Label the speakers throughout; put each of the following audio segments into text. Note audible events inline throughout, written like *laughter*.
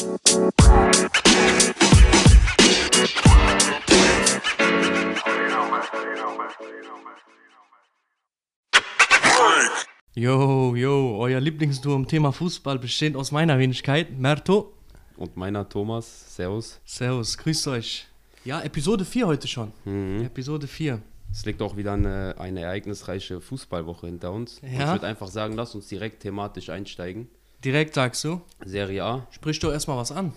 Speaker 1: Yo, yo, euer Lieblingsduo im Thema Fußball besteht aus meiner Wenigkeit, Merto.
Speaker 2: Und meiner Thomas, Servus.
Speaker 1: Servus, grüßt euch. Ja, Episode 4 heute schon.
Speaker 2: Mhm.
Speaker 1: Episode 4.
Speaker 2: Es liegt auch wieder eine, eine ereignisreiche Fußballwoche hinter uns.
Speaker 1: Ja.
Speaker 2: Ich würde einfach sagen, lass uns direkt thematisch einsteigen.
Speaker 1: Direkt sagst du,
Speaker 2: Serie A,
Speaker 1: sprich doch erstmal was an.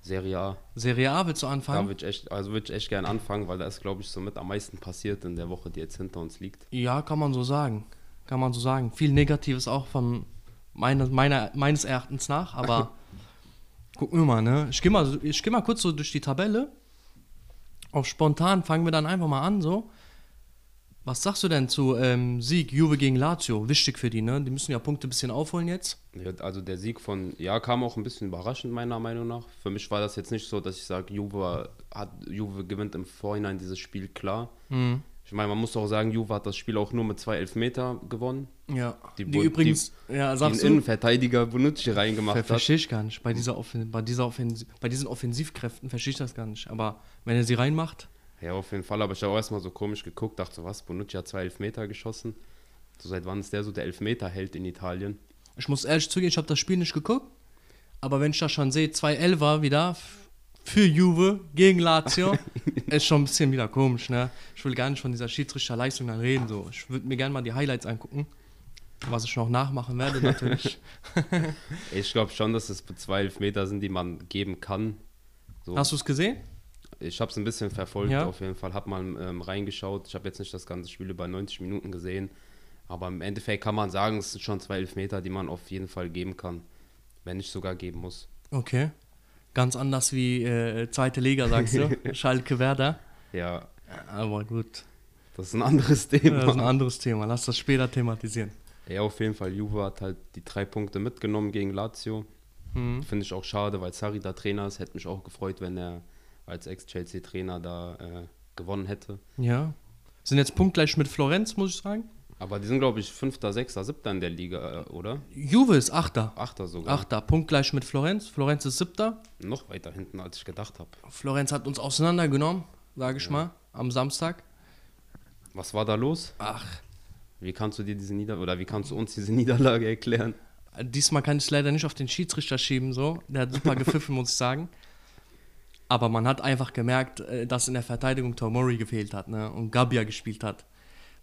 Speaker 2: Serie A.
Speaker 1: Serie A willst du
Speaker 2: Da
Speaker 1: anfangen?
Speaker 2: würde ich echt, also würde ich echt gerne anfangen, weil da ist, glaube ich, somit am meisten passiert in der Woche, die jetzt hinter uns liegt.
Speaker 1: Ja, kann man so sagen. Kann man so sagen. Viel Negatives auch von meiner, meiner, meines Erachtens nach, aber *laughs* gucken wir mal, ne? Ich gehe mal, so- ich geh mal kurz so durch die Tabelle. Auf spontan fangen wir dann einfach mal an, so. Was sagst du denn zu ähm, Sieg Juve gegen Lazio? Wichtig für die, ne? Die müssen ja Punkte ein bisschen aufholen jetzt.
Speaker 2: Ja, Also der Sieg von, ja, kam auch ein bisschen überraschend, meiner Meinung nach. Für mich war das jetzt nicht so, dass ich sage, Juve, hat, Juve gewinnt im Vorhinein dieses Spiel klar.
Speaker 1: Mhm.
Speaker 2: Ich meine, man muss auch sagen, Juve hat das Spiel auch nur mit zwei Elfmeter gewonnen.
Speaker 1: Ja. Die,
Speaker 2: Die
Speaker 1: übrigens, ja,
Speaker 2: Den Innenverteidiger Bonucci
Speaker 1: ver
Speaker 2: reingemacht hat.
Speaker 1: verstehe ich gar nicht. Bei, dieser Offen bei, dieser Offensiv bei diesen Offensivkräften verstehe ich das gar nicht. Aber wenn er sie reinmacht,
Speaker 2: Ja, auf jeden Fall, aber ich habe auch erstmal so komisch geguckt, dachte so, was, Bonucci hat zwei Elfmeter geschossen. So seit wann ist der so der Elfmeter-Held in Italien?
Speaker 1: Ich muss ehrlich zugeben, ich habe das Spiel nicht geguckt. Aber wenn ich das schon sehe, zwei Elfer wieder für Juve gegen Lazio, *laughs* ist schon ein bisschen wieder komisch, ne? Ich will gar nicht von dieser Schiedsrichterleistung dann reden. So. Ich würde mir gerne mal die Highlights angucken. Was ich noch nachmachen werde, natürlich. *laughs*
Speaker 2: Ich glaube schon, dass es zwei Elfmeter sind, die man geben kann. So.
Speaker 1: Hast du es gesehen?
Speaker 2: Ich habe es ein bisschen verfolgt,
Speaker 1: Ja.
Speaker 2: auf jeden Fall, habe mal ähm, reingeschaut. Ich habe jetzt nicht das ganze Spiel über 90 Minuten gesehen, aber im Endeffekt kann man sagen, es sind schon zwei Elfmeter, die man auf jeden Fall geben kann, wenn nicht sogar geben muss.
Speaker 1: Okay. Ganz anders wie äh, zweite Liga, sagst du. *laughs* Schalke Werder.
Speaker 2: Ja,
Speaker 1: Aber gut.
Speaker 2: das ist ein anderes
Speaker 1: Das ist ein
Speaker 2: Thema.
Speaker 1: anderes Thema. Lass das später thematisieren.
Speaker 2: Ja, auf jeden Fall, Juve hat halt die drei Punkte mitgenommen gegen Lazio.
Speaker 1: Mhm.
Speaker 2: Finde ich auch schade, weil Sarri da Trainer ist. Hätte mich auch gefreut, wenn er als Ex-Chelsea-Trainer da äh, gewonnen hätte.
Speaker 1: Ja. Sind jetzt punktgleich mit Florenz, muss ich sagen.
Speaker 2: Aber die sind, glaube ich, Fünfter, Sechster, Siebter in der Liga, äh, oder?
Speaker 1: Juve ist Achter.
Speaker 2: Achter sogar.
Speaker 1: Achter, punktgleich mit Florenz. Florenz ist Siebter.
Speaker 2: Noch weiter hinten, als ich gedacht habe.
Speaker 1: Florenz hat uns auseinandergenommen, sage ich mal, am Samstag.
Speaker 2: Was war da los?
Speaker 1: Ach,
Speaker 2: Wie kannst du dir diese Niederlage, oder wie kannst du uns diese *laughs* Niederlage erklären?
Speaker 1: diesmal kann ich es leider nicht auf den Schiedsrichter schieben, so. Der hat super gepfiffen, muss ich sagen. Aber man hat einfach gemerkt, äh, dass in der Verteidigung Tomori gefehlt hat ne? und Gabia gespielt hat.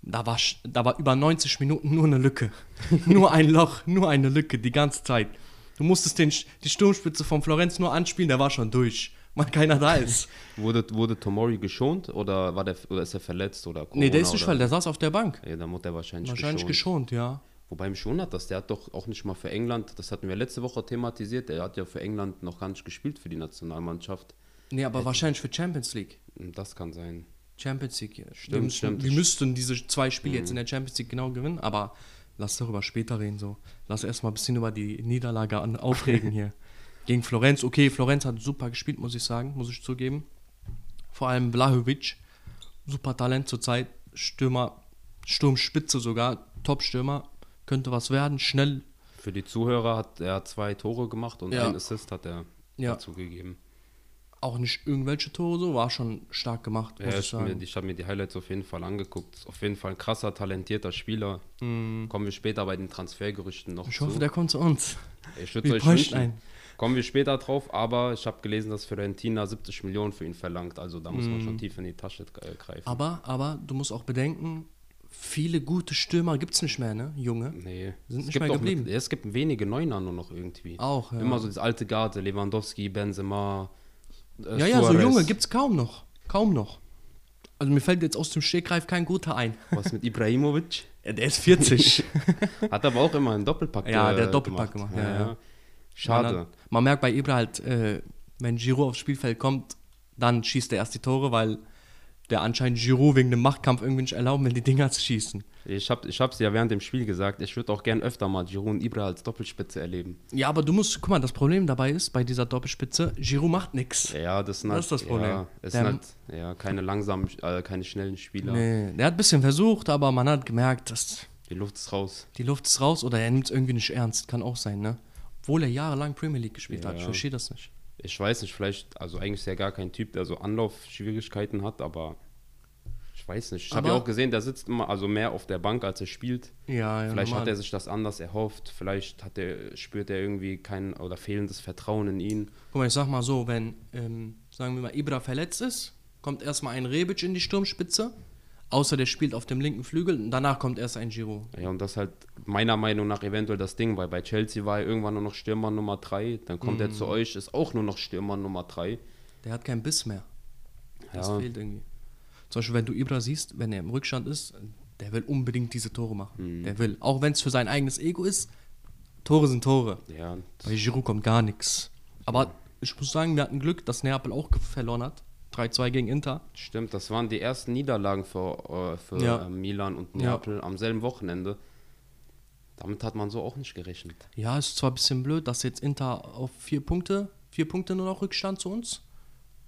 Speaker 1: Da war, da war über 90 Minuten nur eine Lücke. *laughs* nur ein Loch, nur eine Lücke, die ganze Zeit. Du musstest den, die Sturmspitze von Florenz nur anspielen, der war schon durch, *laughs* weil keiner da ist. *laughs*
Speaker 2: Wurde, wurde Tomori geschont oder, war der, oder ist er verletzt oder Corona
Speaker 1: nee, der ist nicht weil der saß auf der Bank.
Speaker 2: Ja, dann wurde er wahrscheinlich,
Speaker 1: Wahrscheinlich
Speaker 2: geschont.
Speaker 1: geschont, ja.
Speaker 2: Wobei mich wundert das, der hat doch auch nicht mal für England, das hatten wir letzte Woche thematisiert, der hat ja für England noch gar nicht gespielt für die Nationalmannschaft.
Speaker 1: Nee, aber wahrscheinlich für Champions League.
Speaker 2: Das kann sein.
Speaker 1: Champions League. ja.
Speaker 2: Stimmt,
Speaker 1: wir müssen,
Speaker 2: stimmt.
Speaker 1: Wir müssten diese zwei Spiele jetzt in der Champions League genau gewinnen, aber lass darüber später reden. So. Lass erstmal ein bisschen über die Niederlage an, aufregen hier. *laughs* Gegen Florenz. Okay, Florenz hat super gespielt, muss ich sagen, muss ich zugeben. Vor allem Blahovic. Super Talent zurzeit. Stürmer, Sturmspitze sogar. Top-Stürmer. Könnte was werden. Schnell.
Speaker 2: Für die Zuhörer hat er zwei Tore gemacht und
Speaker 1: Ja.
Speaker 2: ein Assist hat er
Speaker 1: Ja.
Speaker 2: dazu gegeben.
Speaker 1: Auch nicht irgendwelche Tore so. War schon stark gemacht, muss
Speaker 2: Ja,
Speaker 1: ich
Speaker 2: ich mir,
Speaker 1: sagen.
Speaker 2: ich habe mir die Highlights auf jeden Fall angeguckt. Auf jeden Fall ein krasser, talentierter Spieler. Kommen wir später bei den Transfergerüchten noch
Speaker 1: Mhm. Ich
Speaker 2: zu.
Speaker 1: hoffe, der kommt zu uns.
Speaker 2: ich würde euch wünschen.
Speaker 1: einen.
Speaker 2: Kommen wir später drauf, aber ich habe gelesen, dass Fiorentina 70 Millionen für ihn verlangt. Also da muss man
Speaker 1: Mhm.
Speaker 2: schon tief in die Tasche äh, greifen.
Speaker 1: Aber, aber du musst auch bedenken, viele gute Stürmer gibt es nicht mehr, ne? Junge.
Speaker 2: Nee,
Speaker 1: Sind
Speaker 2: es
Speaker 1: nicht
Speaker 2: gibt
Speaker 1: mehr geblieben.
Speaker 2: Mit, es gibt wenige Neuner nur noch irgendwie.
Speaker 1: Auch, ja.
Speaker 2: Immer so das alte Garde, Lewandowski, Benzema, äh,
Speaker 1: ja, ja, so
Speaker 2: Suarez.
Speaker 1: Junge gibt es kaum noch. Kaum noch. Also mir fällt jetzt aus dem Stegreif kein guter ein.
Speaker 2: Was mit Ibrahimovic?
Speaker 1: Ja, der ist 40. *laughs*
Speaker 2: Hat aber auch immer einen Doppelpack
Speaker 1: Ja, der
Speaker 2: äh,
Speaker 1: hat Doppelpack gemacht, ja, ja.
Speaker 2: Schade.
Speaker 1: Man, man merkt bei Ibra halt, äh, wenn Giroud aufs Spielfeld kommt, dann schießt er erst die Tore, weil der anscheinend Giroud wegen dem Machtkampf irgendwie nicht erlauben, wenn die Dinger zu schießen.
Speaker 2: Ich habe ich hab's ja während dem Spiel gesagt, ich würde auch gern öfter mal Giroud und Ibra als Doppelspitze erleben.
Speaker 1: Ja, aber du musst, guck mal, das Problem dabei ist, bei dieser Doppelspitze, Giroud macht nichts.
Speaker 2: Ja, das, sind
Speaker 1: Das ist das Problem.
Speaker 2: Ja, es sind halt ja, keine langsamen, äh, keine schnellen Spieler.
Speaker 1: Nee, der hat ein bisschen versucht, aber man hat gemerkt, dass
Speaker 2: Die Luft ist raus.
Speaker 1: die Luft ist raus oder er nimmt es irgendwie nicht ernst. Kann auch sein, ne? Obwohl er jahrelang Premier League gespielt hat. Ich
Speaker 2: Ja.
Speaker 1: verstehe das nicht.
Speaker 2: Ich weiß nicht, vielleicht, also eigentlich ist er gar kein Typ, der so Anlaufschwierigkeiten hat, aber ich weiß nicht. Ich habe ja auch gesehen, der sitzt immer also mehr auf der Bank, als er spielt.
Speaker 1: Ja, ja.
Speaker 2: Vielleicht
Speaker 1: normal.
Speaker 2: hat er sich das anders erhofft, vielleicht hat er, spürt er irgendwie kein oder fehlendes Vertrauen in ihn.
Speaker 1: Guck mal, ich sag mal so, wenn, ähm, sagen wir mal, Ibra verletzt ist, kommt erstmal ein Rebic in die Sturmspitze, außer der spielt auf dem linken Flügel und danach kommt erst ein Giro.
Speaker 2: Ja, und das ist halt meiner Meinung nach eventuell das Ding, weil bei Chelsea war er irgendwann nur noch Stürmer Nummer 3, dann kommt er
Speaker 1: Mhm.
Speaker 2: zu euch, ist auch nur noch Stürmer Nummer 3.
Speaker 1: Der hat keinen Biss mehr. Das
Speaker 2: Ja.
Speaker 1: fehlt irgendwie. Zum Beispiel, wenn du Ibra siehst, wenn er im Rückstand ist, der will unbedingt diese Tore machen.
Speaker 2: Mhm.
Speaker 1: Der will. Auch wenn es für sein eigenes Ego ist, Tore sind Tore.
Speaker 2: Ja,
Speaker 1: Bei Giroud kommt gar nichts. Aber ich muss sagen, wir hatten Glück, dass Neapel auch verloren hat. 3-2 gegen Inter.
Speaker 2: stimmt, das waren die ersten Niederlagen für, äh, für
Speaker 1: Ja.
Speaker 2: äh, Milan und
Speaker 1: Ja.
Speaker 2: Neapel am selben Wochenende. Damit hat man so auch nicht gerechnet.
Speaker 1: Ja, ist zwar ein bisschen blöd, dass jetzt Inter auf vier Punkte, vier Punkte nur noch Rückstand zu uns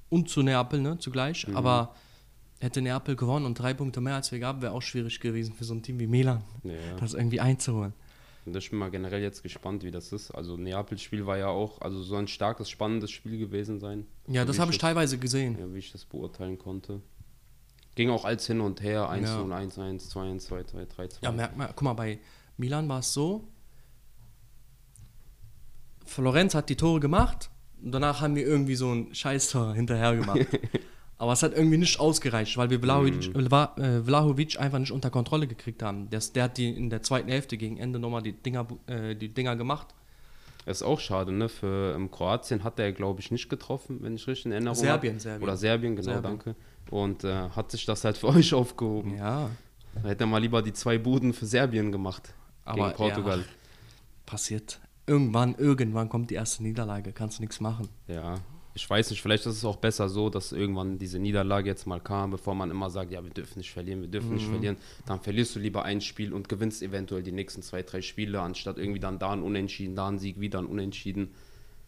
Speaker 1: und zu Neapel, ne, zugleich. Aber hätte Neapel gewonnen und drei Punkte mehr als wir gaben, wäre auch schwierig gewesen für so ein Team wie Milan,
Speaker 2: Ja.
Speaker 1: das irgendwie einzuholen.
Speaker 2: Und ich bin mal generell jetzt gespannt, wie das ist. Also Neapels Spiel war ja auch, also so ein starkes, spannendes Spiel gewesen sein.
Speaker 1: Ja,
Speaker 2: So
Speaker 1: das habe ich teilweise gesehen.
Speaker 2: Ja, wie ich das beurteilen konnte. Ging auch als hin und her, 1
Speaker 1: Ja.
Speaker 2: 0, 1 1, 2 1, 2 2, 3 2.
Speaker 1: Ja, merkt mal, guck mal, bei Milan war es so, Florenz hat die Tore gemacht und danach haben wir irgendwie so ein Scheißtor hinterher gemacht. *laughs* Aber es hat irgendwie nicht ausgereicht, weil wir Vlahovic, Vla, äh, Vlahovic einfach nicht unter Kontrolle gekriegt haben. Der, der hat die in der zweiten Hälfte gegen Ende nochmal die Dinger, äh, die Dinger gemacht.
Speaker 2: Das ist auch schade, ne? Für ähm, Kroatien hat er, glaube ich, nicht getroffen, wenn ich richtig in Erinnerung
Speaker 1: Serbien,
Speaker 2: hab.
Speaker 1: Serbien.
Speaker 2: Oder Serbien, genau,
Speaker 1: Serbien.
Speaker 2: danke. Und äh, hat sich das halt *laughs* für euch aufgehoben.
Speaker 1: Ja,
Speaker 2: Da hätte er mal lieber die zwei Buden für Serbien gemacht.
Speaker 1: Aber,
Speaker 2: gegen Portugal.
Speaker 1: ja. passiert. Irgendwann, irgendwann kommt die erste Niederlage, kannst du nichts machen.
Speaker 2: Ja. Ich weiß nicht, vielleicht ist es auch besser so, dass irgendwann diese Niederlage jetzt mal kam, bevor man immer sagt, ja, wir dürfen nicht verlieren, wir dürfen
Speaker 1: Mhm.
Speaker 2: nicht verlieren. Dann verlierst du lieber ein Spiel und gewinnst eventuell die nächsten zwei, drei Spiele, anstatt irgendwie dann da ein Unentschieden, da ein Sieg, wieder ein Unentschieden.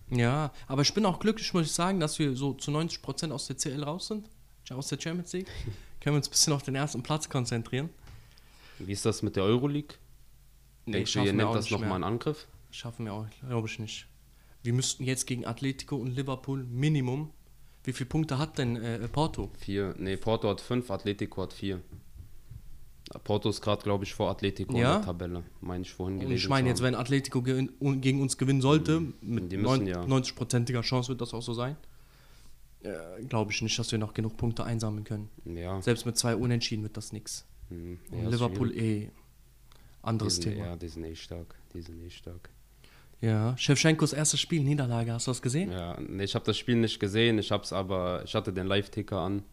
Speaker 1: Ja, aber ich bin auch glücklich, muss ich sagen, dass wir so zu 90% aus der CL raus sind, aus der Champions League. *laughs* Können wir uns ein bisschen auf den ersten Platz konzentrieren.
Speaker 2: Wie ist das mit der Euroleague? Denkst du, ihr nehmt das nochmal in. Angriff?
Speaker 1: Schaffen wir auch, glaube ich nicht. Wir müssten jetzt gegen Atletico und Liverpool Minimum. Wie viele Punkte hat denn äh, Porto?
Speaker 2: Vier. Nee, Porto hat fünf, Atletico hat vier. Porto ist gerade, glaube ich, vor Atletico
Speaker 1: Ja?
Speaker 2: in der Tabelle, meine ich vorhin
Speaker 1: Und
Speaker 2: gelesen.
Speaker 1: ich meine jetzt, wenn Atletico un- gegen uns gewinnen sollte, mit
Speaker 2: Die müssen ja.
Speaker 1: 90%iger Chance wird das auch so sein, äh, glaube ich nicht, dass wir noch genug Punkte einsammeln können.
Speaker 2: Ja.
Speaker 1: Selbst mit zwei Unentschieden wird das nichts.
Speaker 2: Hm,
Speaker 1: Und
Speaker 2: ist
Speaker 1: Liverpool
Speaker 2: schwierig.
Speaker 1: eh anderes
Speaker 2: die sind,
Speaker 1: Thema.
Speaker 2: Ja, die sind eh stark. Die sind eh stark.
Speaker 1: Ja, Shevchenkos erstes Spiel, Niederlage, hast du das gesehen?
Speaker 2: Ja, nee, ich habe das Spiel nicht gesehen, ich hab's aber, ich hatte den Live-Ticker an.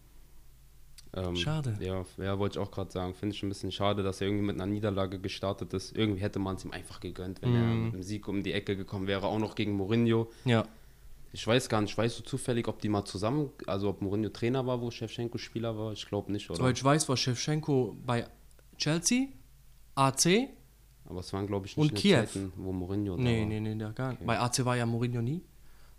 Speaker 2: Ähm,
Speaker 1: Schade.
Speaker 2: Ja, ja wollte ich auch gerade sagen. Finde ich ein bisschen schade, dass er irgendwie mit einer Niederlage gestartet ist. Irgendwie hätte man es ihm einfach gegönnt, wenn er
Speaker 1: Mhm.
Speaker 2: mit dem Sieg um die Ecke gekommen wäre, auch noch gegen Mourinho.
Speaker 1: Ja.
Speaker 2: Ich weiß gar nicht, weißt du zufällig, ob die mal zusammen, also ob Mourinho Trainer war, wo Shevchenko Spieler war? Ich glaube nicht, oder?
Speaker 1: Soweit ich weiß, war Shevchenko bei Chelsea, AC.
Speaker 2: Aber es waren, glaube ich, nicht den
Speaker 1: Kiew.
Speaker 2: Zeiten, wo Mourinho da
Speaker 1: Nee,
Speaker 2: war.
Speaker 1: nee, nee, der gar nicht. Bei AC war ja Mourinho nie.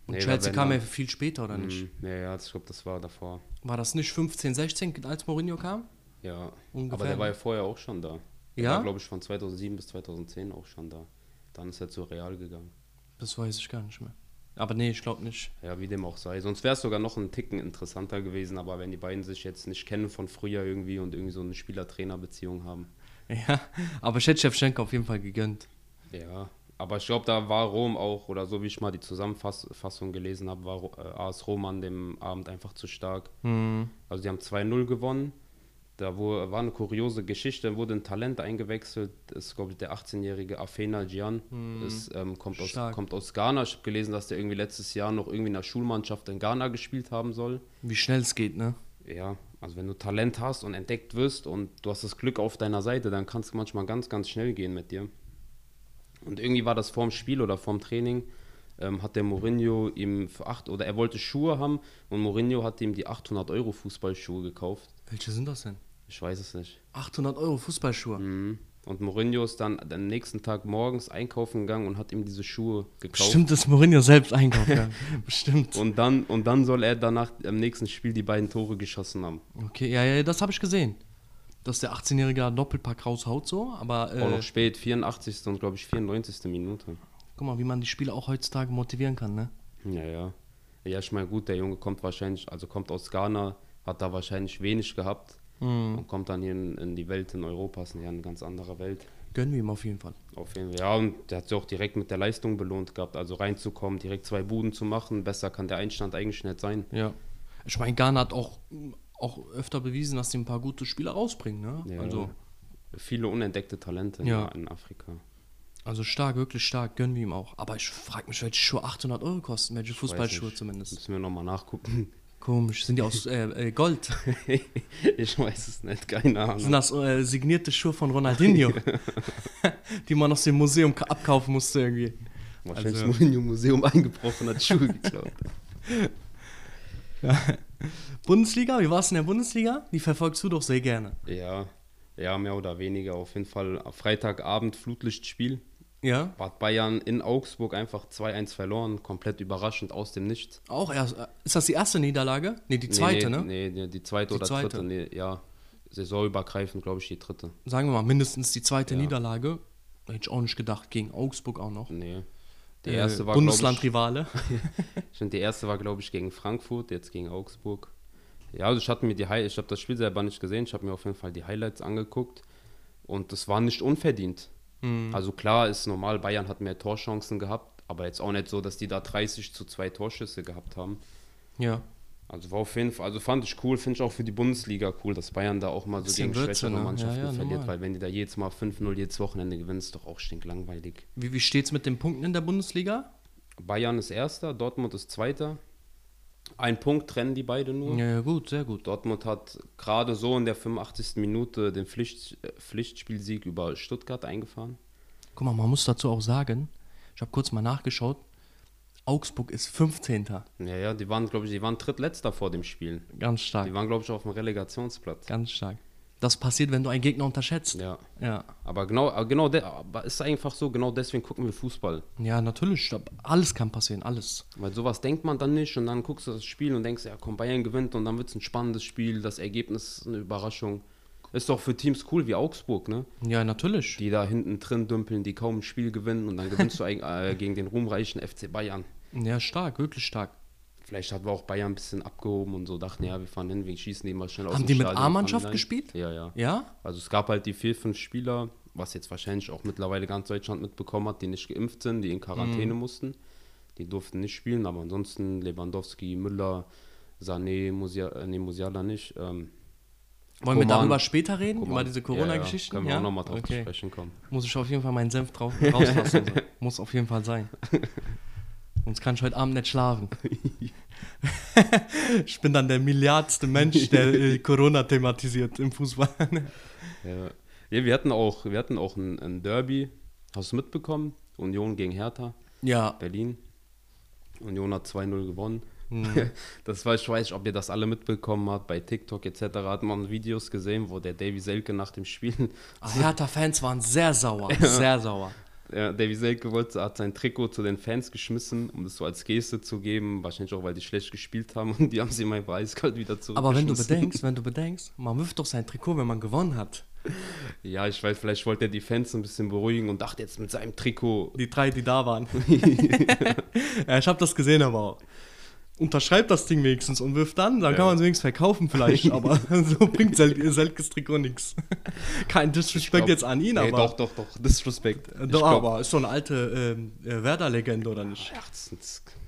Speaker 1: Und
Speaker 2: Nee,
Speaker 1: Chelsea kam ja viel später, oder nicht?
Speaker 2: Hm, ja, ich glaube, das war davor.
Speaker 1: War das nicht 15, 16, als Mourinho kam?
Speaker 2: Ja,
Speaker 1: Ungefähr.
Speaker 2: aber der war ja vorher auch schon da. Der
Speaker 1: Ja?
Speaker 2: war, glaube ich, von 2007 bis 2010 auch schon da. Dann ist er zu Real gegangen.
Speaker 1: Das weiß ich gar nicht mehr. Aber nee, ich glaube nicht.
Speaker 2: Ja, wie dem auch sei. Sonst wäre es sogar noch ein Ticken interessanter gewesen, aber wenn die beiden sich jetzt nicht kennen von früher irgendwie und irgendwie so eine Spieler-Trainer-Beziehung haben. *laughs*
Speaker 1: Ja, aber ich hätte Shevchenko auf jeden Fall gegönnt.
Speaker 2: Ja, aber ich glaube, da war Rom auch, oder so wie ich mal die Zusammenfassung gelesen habe, war äh, AS Rom an dem Abend einfach zu stark.
Speaker 1: Hm.
Speaker 2: Also die haben 2-0 gewonnen. Da wo, war eine kuriose Geschichte, wurde ein Talent eingewechselt. Das ist, glaube ich, der 18-jährige Afena Gian. Das ähm, kommt, aus,
Speaker 1: Stark.
Speaker 2: kommt aus Ghana. Ich habe gelesen, dass der irgendwie letztes Jahr noch irgendwie in der Schulmannschaft in Ghana gespielt haben soll.
Speaker 1: Wie schnell es geht, ne?
Speaker 2: Ja, also wenn du Talent hast und entdeckt wirst und du hast das Glück auf deiner Seite, dann kann es manchmal ganz, ganz schnell gehen mit dir. Und irgendwie war das vorm Spiel oder vorm Training, ähm, hat der Mourinho ihm für acht, oder er wollte Schuhe haben und Mourinho hat ihm die 800 Euro Fußballschuhe gekauft.
Speaker 1: Welche sind das denn?
Speaker 2: Ich weiß es nicht.
Speaker 1: 800 Euro Fußballschuhe.
Speaker 2: Mhm. Und Mourinho ist dann am nächsten Tag morgens einkaufen gegangen und hat ihm diese Schuhe gekauft.
Speaker 1: Bestimmt ist Mourinho selbst einkaufen. ja. Bestimmt. *laughs* *laughs*
Speaker 2: Und dann, und dann soll er danach am nächsten Spiel die beiden Tore geschossen haben.
Speaker 1: Okay, ja, ja, das habe ich gesehen. Dass der 18-Jährige da Doppelpack raushaut so, aber
Speaker 2: Auch
Speaker 1: äh,
Speaker 2: noch spät, 84. und glaube ich 94. Minute.
Speaker 1: Guck mal, wie man die Spieler auch heutzutage motivieren kann, ne?
Speaker 2: Ja, ja. Ja, ich meine, gut, der Junge kommt wahrscheinlich, also kommt aus Ghana, hat da wahrscheinlich wenig gehabt
Speaker 1: Mhm.
Speaker 2: und kommt dann hier in, in die Welt in Europa, ist ja eine ganz andere Welt.
Speaker 1: Gönnen wir ihm auf jeden Fall.
Speaker 2: Auf jeden Fall. Ja, und der hat sich auch direkt mit der Leistung belohnt gehabt. Also reinzukommen, direkt zwei Buden zu machen. Besser kann der Einstand eigentlich nicht sein.
Speaker 1: Ja. Ich meine, Ghana hat auch, auch öfter bewiesen, dass sie ein paar gute Spieler rausbringen, ne?
Speaker 2: Ja.
Speaker 1: Also,
Speaker 2: Viele unentdeckte Talente
Speaker 1: Ja.
Speaker 2: in Afrika.
Speaker 1: also stark, wirklich stark, gönnen wir ihm auch. Aber ich frage mich, welche Schuhe 800 Euro kosten, welche Fußballschuhe zumindest.
Speaker 2: Müssen wir nochmal nachgucken.
Speaker 1: Komisch, sind die aus *laughs* äh, äh, Gold? *laughs*
Speaker 2: ich weiß es nicht, keine Ahnung.
Speaker 1: Sind das äh, signierte Schuhe von Ronaldinho? *laughs* die man aus dem Museum ka- abkaufen musste irgendwie.
Speaker 2: Wahrscheinlich
Speaker 1: also-
Speaker 2: also, Mourinho Museum eingebrochen, hat Schuhe geklaut.
Speaker 1: Bundesliga, wie war es in der Bundesliga? Die verfolgst du doch sehr gerne.
Speaker 2: ja, ja, mehr oder weniger. Auf jeden Fall Freitagabend Flutlichtspiel.
Speaker 1: Ja?
Speaker 2: Bad Bayern in Augsburg einfach 2-1 verloren. Komplett überraschend aus dem Nichts.
Speaker 1: Auch erst. äh, Ist das die erste Niederlage? Nee, die zweite,
Speaker 2: nee,
Speaker 1: ne?
Speaker 2: Nee, nee, die zweite
Speaker 1: Die
Speaker 2: oder
Speaker 1: zweite.
Speaker 2: dritte. Nee, ja, saisonübergreifend, glaube ich, die dritte.
Speaker 1: Sagen wir mal, mindestens die zweite
Speaker 2: Ja.
Speaker 1: Niederlage. Hätte ich auch nicht gedacht, gegen Augsburg auch noch.
Speaker 2: Nee. Die
Speaker 1: Äh,
Speaker 2: erste war, glaube
Speaker 1: Bundeslandrivale.
Speaker 2: ich, *laughs* die erste war, glaube ich, gegen Frankfurt, jetzt gegen Augsburg. Ja, also ich hatte mir die Hi ich habe das Spiel selber nicht gesehen, ich habe mir auf jeden Fall die Highlights angeguckt und das war nicht unverdient.
Speaker 1: Mhm.
Speaker 2: Also klar ist normal, Bayern hat mehr Torchancen gehabt, aber jetzt auch nicht so, dass die da 30 zu 2 Torschüsse gehabt haben.
Speaker 1: Ja.
Speaker 2: Also war auf jeden Fall, also fand ich cool, finde ich auch für die Bundesliga cool, dass Bayern da auch mal so gegen schwächere
Speaker 1: ne?
Speaker 2: Mannschaften
Speaker 1: Ja, ja,
Speaker 2: verliert,
Speaker 1: normal.
Speaker 2: weil wenn die da jedes Mal 5-0 jedes Wochenende gewinnen, ist doch auch stinklangweilig.
Speaker 1: Wie, wie steht's mit den Punkten in der Bundesliga?
Speaker 2: Bayern ist Erster, Dortmund ist Zweiter. Ein Punkt trennen die beide nur.
Speaker 1: Ja, ja, gut, sehr gut.
Speaker 2: Dortmund hat gerade so in der 85. Minute den Pflicht, äh, Pflichtspielsieg über Stuttgart eingefahren.
Speaker 1: Guck mal, man muss dazu auch sagen, ich habe kurz mal nachgeschaut, Augsburg ist 15.
Speaker 2: Ja, ja, die waren, glaube ich, die waren drittletzter vor dem Spiel.
Speaker 1: Ganz stark,
Speaker 2: Die waren, glaube ich, auf dem Relegationsplatz.
Speaker 1: ganz stark. Das passiert, wenn du einen Gegner unterschätzt.
Speaker 2: Ja.
Speaker 1: Ja,
Speaker 2: Aber genau, genau, de, aber ist einfach so, genau deswegen gucken wir Fußball.
Speaker 1: ja natürlich. Alles kann passieren, alles.
Speaker 2: Weil sowas denkt man dann nicht und dann guckst du das Spiel und denkst, ja komm, Bayern gewinnt und dann wird es ein spannendes Spiel, das Ergebnis ist eine Überraschung. Ist doch für Teams cool wie Augsburg, ne?
Speaker 1: Ja, natürlich.
Speaker 2: Die da hinten drin dümpeln, die kaum ein Spiel gewinnen und dann gewinnst du *laughs* äh, gegen den ruhmreichen FC Bayern.
Speaker 1: Ja, stark, wirklich stark.
Speaker 2: Vielleicht hat wir auch Bayern ein bisschen abgehoben und so dachten, ja, wir fahren hin, wir schießen die mal schnell aus
Speaker 1: Haben die mit A-Mannschaft gespielt?
Speaker 2: Ja, ja.
Speaker 1: Ja?
Speaker 2: Also es gab halt die vier, fünf Spieler, was jetzt wahrscheinlich auch mittlerweile ganz Deutschland mitbekommen hat, die nicht geimpft sind, die in Quarantäne
Speaker 1: Mhm.
Speaker 2: mussten. Die durften nicht spielen, aber ansonsten Lewandowski, Müller, Sané, Musia, äh, nee, Musiala nicht. Ähm,
Speaker 1: Wollen wir
Speaker 2: Coman.
Speaker 1: darüber später reden?
Speaker 2: Coman.
Speaker 1: Über diese
Speaker 2: Ja,
Speaker 1: Corona-Geschichten?
Speaker 2: Ja, können wir auch nochmal drauf zu
Speaker 1: okay.
Speaker 2: sprechen kommen.
Speaker 1: Muss ich auf jeden Fall meinen Senf drauf rauslassen. *laughs* Muss auf jeden Fall sein. *laughs* Sonst kann ich heute Abend nicht schlafen. *laughs* ich bin dann der milliardste Mensch, der äh, Corona thematisiert im Fußball. *laughs*
Speaker 2: Ja. ja, wir hatten auch, wir hatten auch ein, ein Derby, hast du mitbekommen? Union gegen Hertha,
Speaker 1: ja,
Speaker 2: Berlin. Union hat 2-0 gewonnen.
Speaker 1: Mhm. *laughs*
Speaker 2: Das war, ich weiß nicht, ob ihr das alle mitbekommen habt, bei TikTok etc. hat man Videos gesehen, wo der Davy Selke nach dem Spiel,
Speaker 1: Ah, Hertha-Fans waren sehr sauer. Sehr sauer.
Speaker 2: Ja, Davy Selke wollte, hat sein Trikot zu den Fans geschmissen, um das so als Geste zu geben, wahrscheinlich auch, weil die schlecht gespielt haben und die haben sie immer eiskalt wieder zurück.
Speaker 1: Aber wenn du bedenkst, wenn du bedenkst, man wirft doch sein Trikot, wenn man gewonnen hat.
Speaker 2: Ja, ich weiß, vielleicht wollte er die Fans ein bisschen beruhigen und dachte jetzt mit seinem Trikot,
Speaker 1: Die drei, die da waren. *laughs* *laughs* ja, ich habe das gesehen, aber auch. Unterschreibt das Ding wenigstens und wirft dann, dann kann man es wenigstens verkaufen vielleicht, aber *laughs* *laughs* so bringt Sel Selkes Trikot nichts. *laughs* Kein Disrespect
Speaker 2: glaub-
Speaker 1: jetzt an ihn,
Speaker 2: Nee,
Speaker 1: aber.
Speaker 2: doch, doch, doch, Disrespect.
Speaker 1: Äh, Doch,
Speaker 2: glaub-
Speaker 1: aber ist so eine alte ähm, äh, Werder-Legende, oder nicht?
Speaker 2: Ach,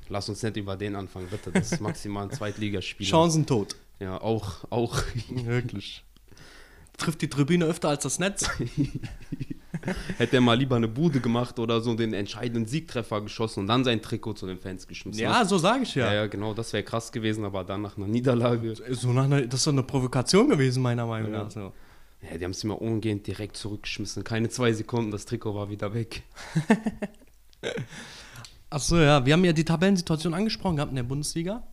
Speaker 2: lass uns nicht über den anfangen, bitte. Das ist maximal ein Zweitligaspieler.
Speaker 1: Chancen tot.
Speaker 2: Ja, auch, auch.
Speaker 1: Wirklich. Trifft die Tribüne öfter als das Netz? *laughs*
Speaker 2: Hätte er mal lieber eine Bude gemacht oder so den entscheidenden Siegtreffer geschossen und dann sein Trikot zu den Fans geschmissen.
Speaker 1: Ja, so sage ich
Speaker 2: ja,
Speaker 1: ja.
Speaker 2: ja, genau, das wäre krass gewesen, aber dann nach einer Niederlage.
Speaker 1: So nach einer, das ist so eine Provokation gewesen, meiner Meinung
Speaker 2: Ja.
Speaker 1: nach. So.
Speaker 2: Ja, die haben es immer umgehend direkt zurückgeschmissen. Keine zwei Sekunden, das Trikot war wieder weg. *laughs*
Speaker 1: Achso, ja, wir haben ja die Tabellensituation angesprochen gehabt in der Bundesliga.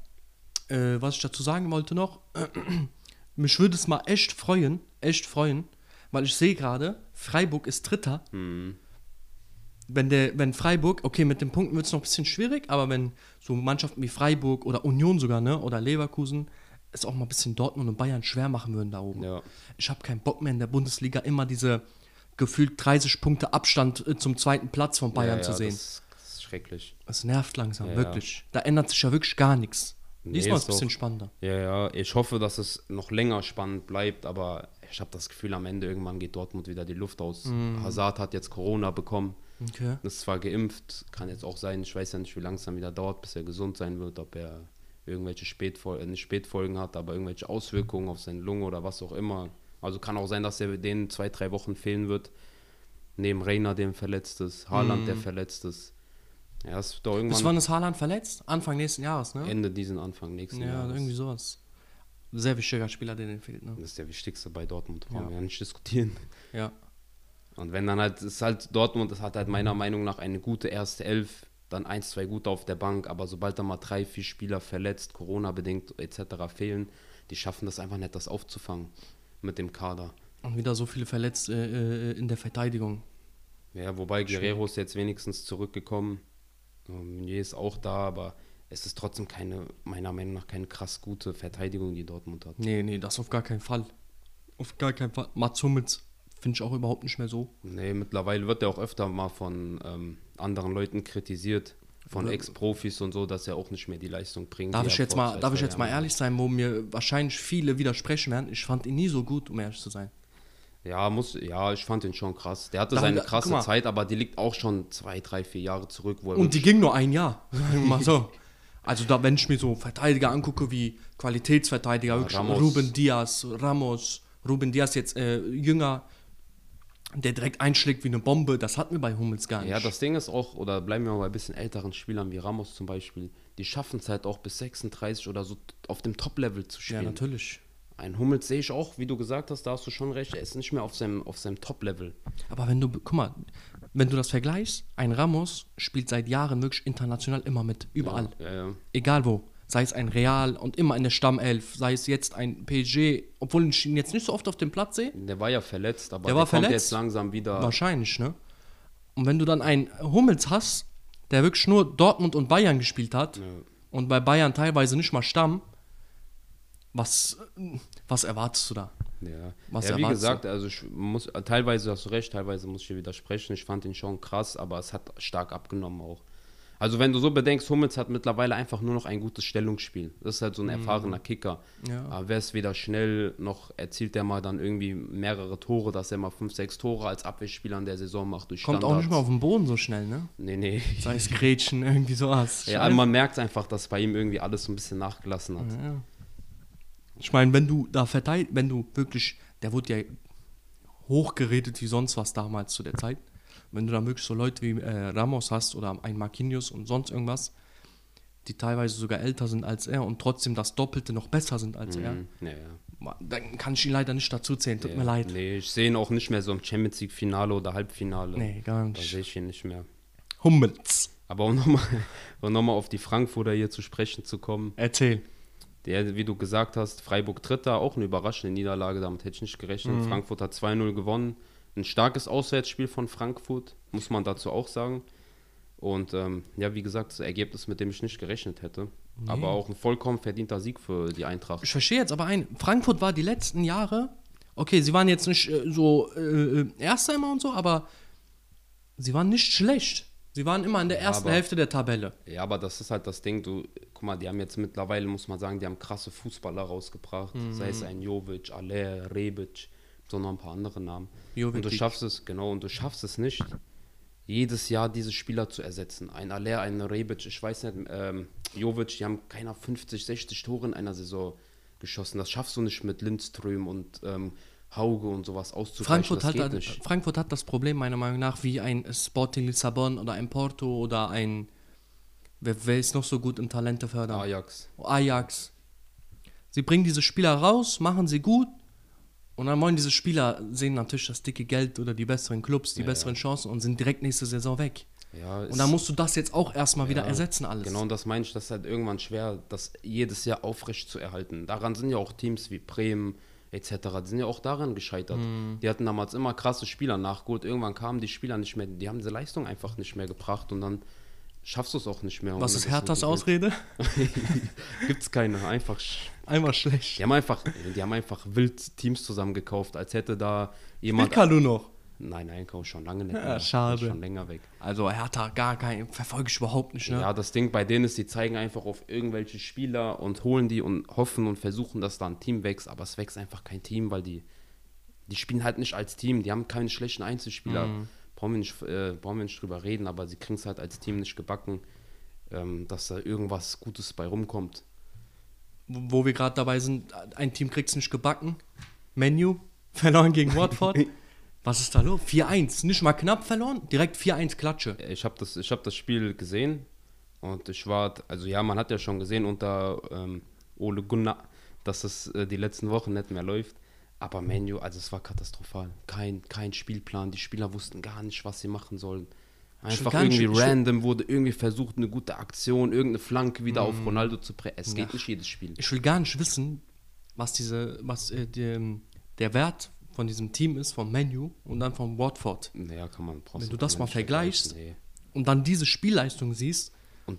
Speaker 1: Äh, was ich dazu sagen wollte noch, *clears throat* mich würde es mal echt freuen, echt freuen, weil ich sehe gerade, Freiburg ist Dritter.
Speaker 2: Hm.
Speaker 1: Wenn, der, wenn Freiburg, okay, mit den Punkten wird es noch ein bisschen schwierig, aber wenn so Mannschaften wie Freiburg oder Union sogar, ne, oder Leverkusen, es auch mal ein bisschen Dortmund und Bayern schwer machen würden da oben.
Speaker 2: Ja.
Speaker 1: Ich habe keinen Bock mehr in der Bundesliga immer diese gefühlt 30 Punkte Abstand äh, zum zweiten Platz von Bayern
Speaker 2: ja,
Speaker 1: zu
Speaker 2: ja,
Speaker 1: sehen.
Speaker 2: Das, das schrecklich.
Speaker 1: Es nervt langsam, wirklich. Da ändert sich ja wirklich gar nichts.
Speaker 2: Nee,
Speaker 1: Diesmal ist
Speaker 2: ist
Speaker 1: es ein bisschen spannender.
Speaker 2: Ja, ja, ich hoffe, dass es noch länger spannend bleibt, aber ich habe das Gefühl, am Ende irgendwann geht Dortmund wieder die Luft aus.
Speaker 1: Mhm.
Speaker 2: Hazard hat jetzt Corona bekommen,
Speaker 1: Okay.
Speaker 2: ist zwar geimpft, kann jetzt auch sein, ich weiß ja nicht, wie lange es dann wieder dauert, bis er gesund sein wird, ob er irgendwelche Spätfol nicht Spätfolgen hat, aber irgendwelche Auswirkungen auf seine Lunge oder was auch immer. Also kann auch sein, dass er den zwei, drei Wochen fehlen wird. Neben Reiner, dem verletzt ist, Haaland, der verletzt ist. Ja, wird doch
Speaker 1: Bis
Speaker 2: irgendwann
Speaker 1: wann ist Haaland verletzt? Anfang nächsten Jahres, ne?
Speaker 2: Ende diesen Anfang nächsten
Speaker 1: Ja,
Speaker 2: Jahres.
Speaker 1: irgendwie sowas. Sehr wichtiger Spieler, der den fehlt, ne?
Speaker 2: Das ist der wichtigste bei Dortmund, brauchen
Speaker 1: Ja.
Speaker 2: wir ja nicht diskutieren.
Speaker 1: Ja.
Speaker 2: Und wenn dann halt, ist halt Dortmund, das hat halt meiner Meinung nach eine gute erste Elf, dann eins, zwei gute auf der Bank, aber sobald da mal drei, vier Spieler verletzt, Corona-bedingt etc. fehlen, die schaffen das einfach nicht, das aufzufangen mit dem Kader.
Speaker 1: Und wieder so viele verletzt äh, äh, in der Verteidigung.
Speaker 2: Ja, wobei Guerrero ist jetzt wenigstens zurückgekommen. Ähm, Meunier ist auch da, aber es ist trotzdem keine, meiner Meinung nach, keine krass gute Verteidigung, die Dortmund hat.
Speaker 1: Nee, nee, das auf gar keinen Fall. Auf gar keinen Fall. Mats Hummels finde ich auch überhaupt nicht mehr so.
Speaker 2: Nee, mittlerweile wird er auch öfter mal von ähm, anderen Leuten kritisiert, von. Ex-Profis und so, dass er auch nicht mehr die Leistung bringt.
Speaker 1: Darf ich jetzt mal, darf ich jetzt mal ehrlich sein, wo mir wahrscheinlich viele widersprechen werden? Ich fand ihn nie so gut, um ehrlich zu sein.
Speaker 2: Ja, muss, ja, ich fand ihn schon krass. Der hatte
Speaker 1: Da-
Speaker 2: seine krasse. Zeit, aber die liegt auch schon zwei, drei, vier Jahre zurück,
Speaker 1: Und die ging nur ein Jahr. *laughs* Mal so. *laughs* Also da, wenn ich mir so Verteidiger angucke, wie Qualitätsverteidiger, wirklich
Speaker 2: Ramos.
Speaker 1: Ruben Diaz, Ramos, Ruben Diaz jetzt äh, jünger, der direkt einschlägt wie eine Bombe, das hatten wir bei Hummels gar nicht.
Speaker 2: Ja, das Ding ist auch, oder bleiben wir mal bei ein bisschen älteren Spielern wie Ramos zum Beispiel, die schaffen es halt auch bis 36 oder so auf dem Top-Level zu
Speaker 1: ja,
Speaker 2: spielen.
Speaker 1: natürlich.
Speaker 2: Ein Hummels sehe ich auch, wie du gesagt hast, da hast du schon recht, er ist nicht mehr auf seinem, auf seinem Top-Level.
Speaker 1: Aber wenn du, guck mal, wenn du das vergleichst, ein Ramos spielt seit Jahren wirklich international immer mit, überall.
Speaker 2: Ja, ja.
Speaker 1: Egal wo. Sei es ein Real und immer in der Stammelf, sei es jetzt ein PSG, obwohl ich ihn jetzt nicht so oft auf dem Platz sehe,
Speaker 2: Der war ja verletzt, aber
Speaker 1: Der
Speaker 2: der,
Speaker 1: war
Speaker 2: kommt
Speaker 1: verletzt.
Speaker 2: jetzt langsam wieder.
Speaker 1: wahrscheinlich, ne? Und wenn du dann einen Hummels hast, der wirklich nur Dortmund und Bayern gespielt hat und bei Bayern teilweise nicht mal Stamm, was, was erwartest du da?
Speaker 2: Ja,
Speaker 1: Was
Speaker 2: ja wie gesagt, also ich muss, teilweise hast du recht, teilweise muss ich dir widersprechen. Ich fand ihn schon krass, aber es hat stark abgenommen auch. Also wenn du so bedenkst, Hummels hat mittlerweile einfach nur noch ein gutes Stellungsspiel. Das ist halt so ein erfahrener Kicker.
Speaker 1: Mhm. Ja.
Speaker 2: Aber wer ist weder schnell, noch erzielt der mal dann irgendwie mehrere Tore, dass er mal fünf, sechs Tore als Abwehrspieler in der Saison macht durch
Speaker 1: Kommt auch nicht mal auf den Boden so schnell, ne?
Speaker 2: Nee, nee.
Speaker 1: Sei es Gretchen, irgendwie sowas.
Speaker 2: Ja, man merkt einfach, dass bei ihm irgendwie alles so ein bisschen nachgelassen hat.
Speaker 1: Ja. Ich meine, wenn du da verteilt, wenn du wirklich, der wurde ja hochgeredet wie sonst was damals zu der Zeit. Wenn du da wirklich so Leute wie äh, Ramos hast oder ein Marquinhos und sonst irgendwas, die teilweise sogar älter sind als er und trotzdem das Doppelte noch besser sind als
Speaker 2: Mhm. Ja, ja.
Speaker 1: er, dann kann ich ihn leider nicht dazu zählen. Tut
Speaker 2: Ja,
Speaker 1: mir leid.
Speaker 2: Nee, ich sehe ihn auch nicht mehr so im Champions League Finale oder Halbfinale.
Speaker 1: Nee, gar
Speaker 2: Da
Speaker 1: nicht.
Speaker 2: sehe ich ihn nicht mehr.
Speaker 1: Hummels.
Speaker 2: Aber um nochmal *laughs* um noch mal auf die Frankfurter hier zu sprechen zu kommen,
Speaker 1: Erzähl.
Speaker 2: Der, wie du gesagt hast, Freiburg Dritter, auch eine überraschende Niederlage, damit hätte ich nicht gerechnet.
Speaker 1: Mhm.
Speaker 2: Frankfurt hat 2-0 gewonnen. Ein starkes Auswärtsspiel von Frankfurt, muss man dazu auch sagen. Und ähm, ja, wie gesagt, das Ergebnis, mit dem ich nicht gerechnet hätte. Aber auch ein vollkommen verdienter Sieg für die Eintracht.
Speaker 1: Ich verstehe jetzt aber ein. Frankfurt war die letzten Jahre, okay, sie waren jetzt nicht äh, so äh, Erster immer und so, aber sie waren nicht schlecht. Sie waren immer in der ersten
Speaker 2: aber-
Speaker 1: Hälfte der Tabelle.
Speaker 2: Ja, aber das ist halt das Ding, du, guck mal, die haben jetzt mittlerweile, muss man sagen, die haben krasse Fußballer rausgebracht. Sei es ein Jovic, Aller, Rebic, so noch ein paar andere Namen.
Speaker 1: Jovic.
Speaker 2: Und du schaffst es, genau, und du schaffst es nicht, jedes Jahr diese Spieler zu ersetzen. Ein Aller, ein Rebic, ich weiß nicht, ähm, Jovic, die haben keiner 50, 60 Tore in einer Saison geschossen. Das schaffst du nicht mit Lindström und ähm, Hauge und sowas auszugleichen.
Speaker 1: Frankfurt hat. Frankfurt hat das Problem meiner Meinung nach wie ein Sporting Lissabon oder ein Porto oder ein wer, wer ist noch so gut im Talente fördern?
Speaker 2: Ajax.
Speaker 1: Ajax. Sie bringen diese Spieler raus, machen sie gut und dann wollen diese Spieler sehen natürlich das dicke Geld oder die besseren Clubs, die
Speaker 2: Ja,
Speaker 1: besseren Chancen und sind direkt nächste Saison weg.
Speaker 2: Ja,
Speaker 1: Und dann musst du das jetzt auch erstmal wieder
Speaker 2: Ja,
Speaker 1: ersetzen alles.
Speaker 2: Genau, und das meine ich, das ist halt irgendwann schwer, das jedes Jahr aufrecht zu erhalten. Daran sind ja auch Teams wie Bremen etc., die sind ja auch daran gescheitert.
Speaker 1: Mhm.
Speaker 2: Die hatten damals immer krasse Spieler nachgeholt, irgendwann kamen die Spieler nicht mehr, die haben diese Leistung einfach nicht mehr gebracht und dann schaffst du es auch nicht mehr.
Speaker 1: Was ist Herthas Ausrede? *laughs*
Speaker 2: Gibt es keine, einfach... sch-
Speaker 1: Einmal schlecht.
Speaker 2: Die haben einfach, die haben einfach wild Teams zusammengekauft, als hätte da jemand...
Speaker 1: Kalu noch.
Speaker 2: Nein, nein, komm, schon lange nicht
Speaker 1: Ja,
Speaker 2: mehr.
Speaker 1: schade.
Speaker 2: Schon länger weg.
Speaker 1: Also Hertha gar kein, verfolge ich überhaupt nicht, ne?
Speaker 2: Ja, das Ding bei denen ist, die zeigen einfach auf irgendwelche Spieler und holen die und hoffen und versuchen, dass da ein Team wächst, aber es wächst einfach kein Team, weil die, die spielen halt nicht als Team, die haben keine schlechten Einzelspieler. Brauchen, wir nicht, äh, brauchen wir nicht drüber reden, aber sie kriegen es halt als Team nicht gebacken, ähm, dass da irgendwas Gutes bei rumkommt.
Speaker 1: Wo wo wir gerade dabei sind, ein Team kriegt's nicht gebacken. Menu, *laughs* verloren gegen Watford. *laughs* Was ist da los? 4-1, nicht mal knapp verloren, direkt 4-1 Klatsche.
Speaker 2: Ich habe das, ich hab das Spiel gesehen und ich war, also ja, man hat ja schon gesehen unter ähm, Ole Gunnar, dass es äh, die letzten Wochen nicht mehr läuft. Aber Menu, also es war katastrophal. Kein, kein Spielplan, die Spieler wussten gar nicht, was sie machen sollen. Einfach irgendwie random wurde irgendwie versucht, eine gute Aktion, irgendeine Flanke wieder
Speaker 1: Mhm.
Speaker 2: auf Ronaldo zu pressen. Es geht nicht jedes Spiel.
Speaker 1: Ich will gar nicht wissen, was diese, was äh, die, der Wert von diesem Team ist, vom Menu und dann von Watford.
Speaker 2: Naja, kann man
Speaker 1: Wenn du das mal vergleichst,
Speaker 2: vergleichen,
Speaker 1: Und dann diese Spielleistung siehst,
Speaker 2: Und,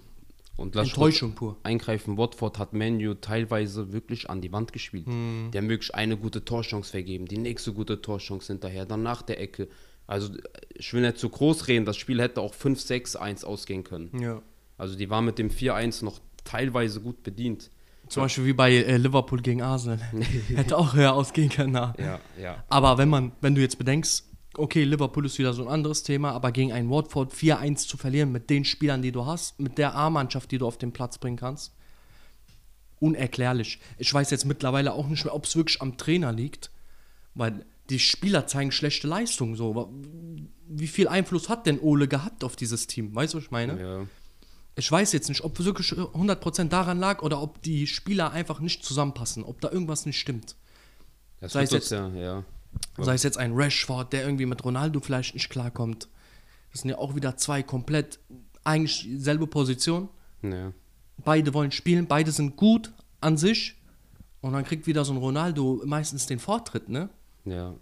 Speaker 2: und
Speaker 1: Enttäuschung pur.
Speaker 2: Eingreifen, Watford hat Menu teilweise wirklich an die Wand gespielt.
Speaker 1: Hm.
Speaker 2: Haben wirklich eine gute Torchance vergeben, die nächste gute Torchance hinterher, dann nach der Ecke. Also ich will nicht zu groß reden, das Spiel hätte auch 5-6-1 ausgehen können.
Speaker 1: ja.
Speaker 2: Also die waren mit dem 4-1 noch teilweise gut bedient.
Speaker 1: Zum Beispiel wie bei äh, Liverpool gegen Arsenal, *laughs* hätte auch höher ausgehen können.
Speaker 2: Ja, ja.
Speaker 1: Aber wenn man, wenn du jetzt bedenkst, okay, Liverpool ist wieder so ein anderes Thema, aber gegen einen Watford 4-1 zu verlieren mit den Spielern, die du hast, mit der A-Mannschaft, die du auf den Platz bringen kannst, unerklärlich. Ich weiß jetzt mittlerweile auch nicht mehr, ob es wirklich am Trainer liegt, weil die Spieler zeigen schlechte Leistungen. So. Wie viel Einfluss hat denn Ole gehabt auf dieses Team? Weißt du, was ich meine?
Speaker 2: ja.
Speaker 1: Ich weiß jetzt nicht, ob wirklich 100% daran lag oder ob die Spieler einfach nicht zusammenpassen, ob da irgendwas nicht stimmt.
Speaker 2: Das
Speaker 1: Sei es
Speaker 2: uns ja, ja.
Speaker 1: Sei es jetzt ein Rashford, der irgendwie mit Ronaldo vielleicht nicht klarkommt. Das sind ja auch wieder zwei komplett eigentlich selbe Position.
Speaker 2: ja.
Speaker 1: Beide wollen spielen, beide sind gut an sich. Und dann kriegt wieder so ein Ronaldo meistens den Vortritt, ne?
Speaker 2: Ja.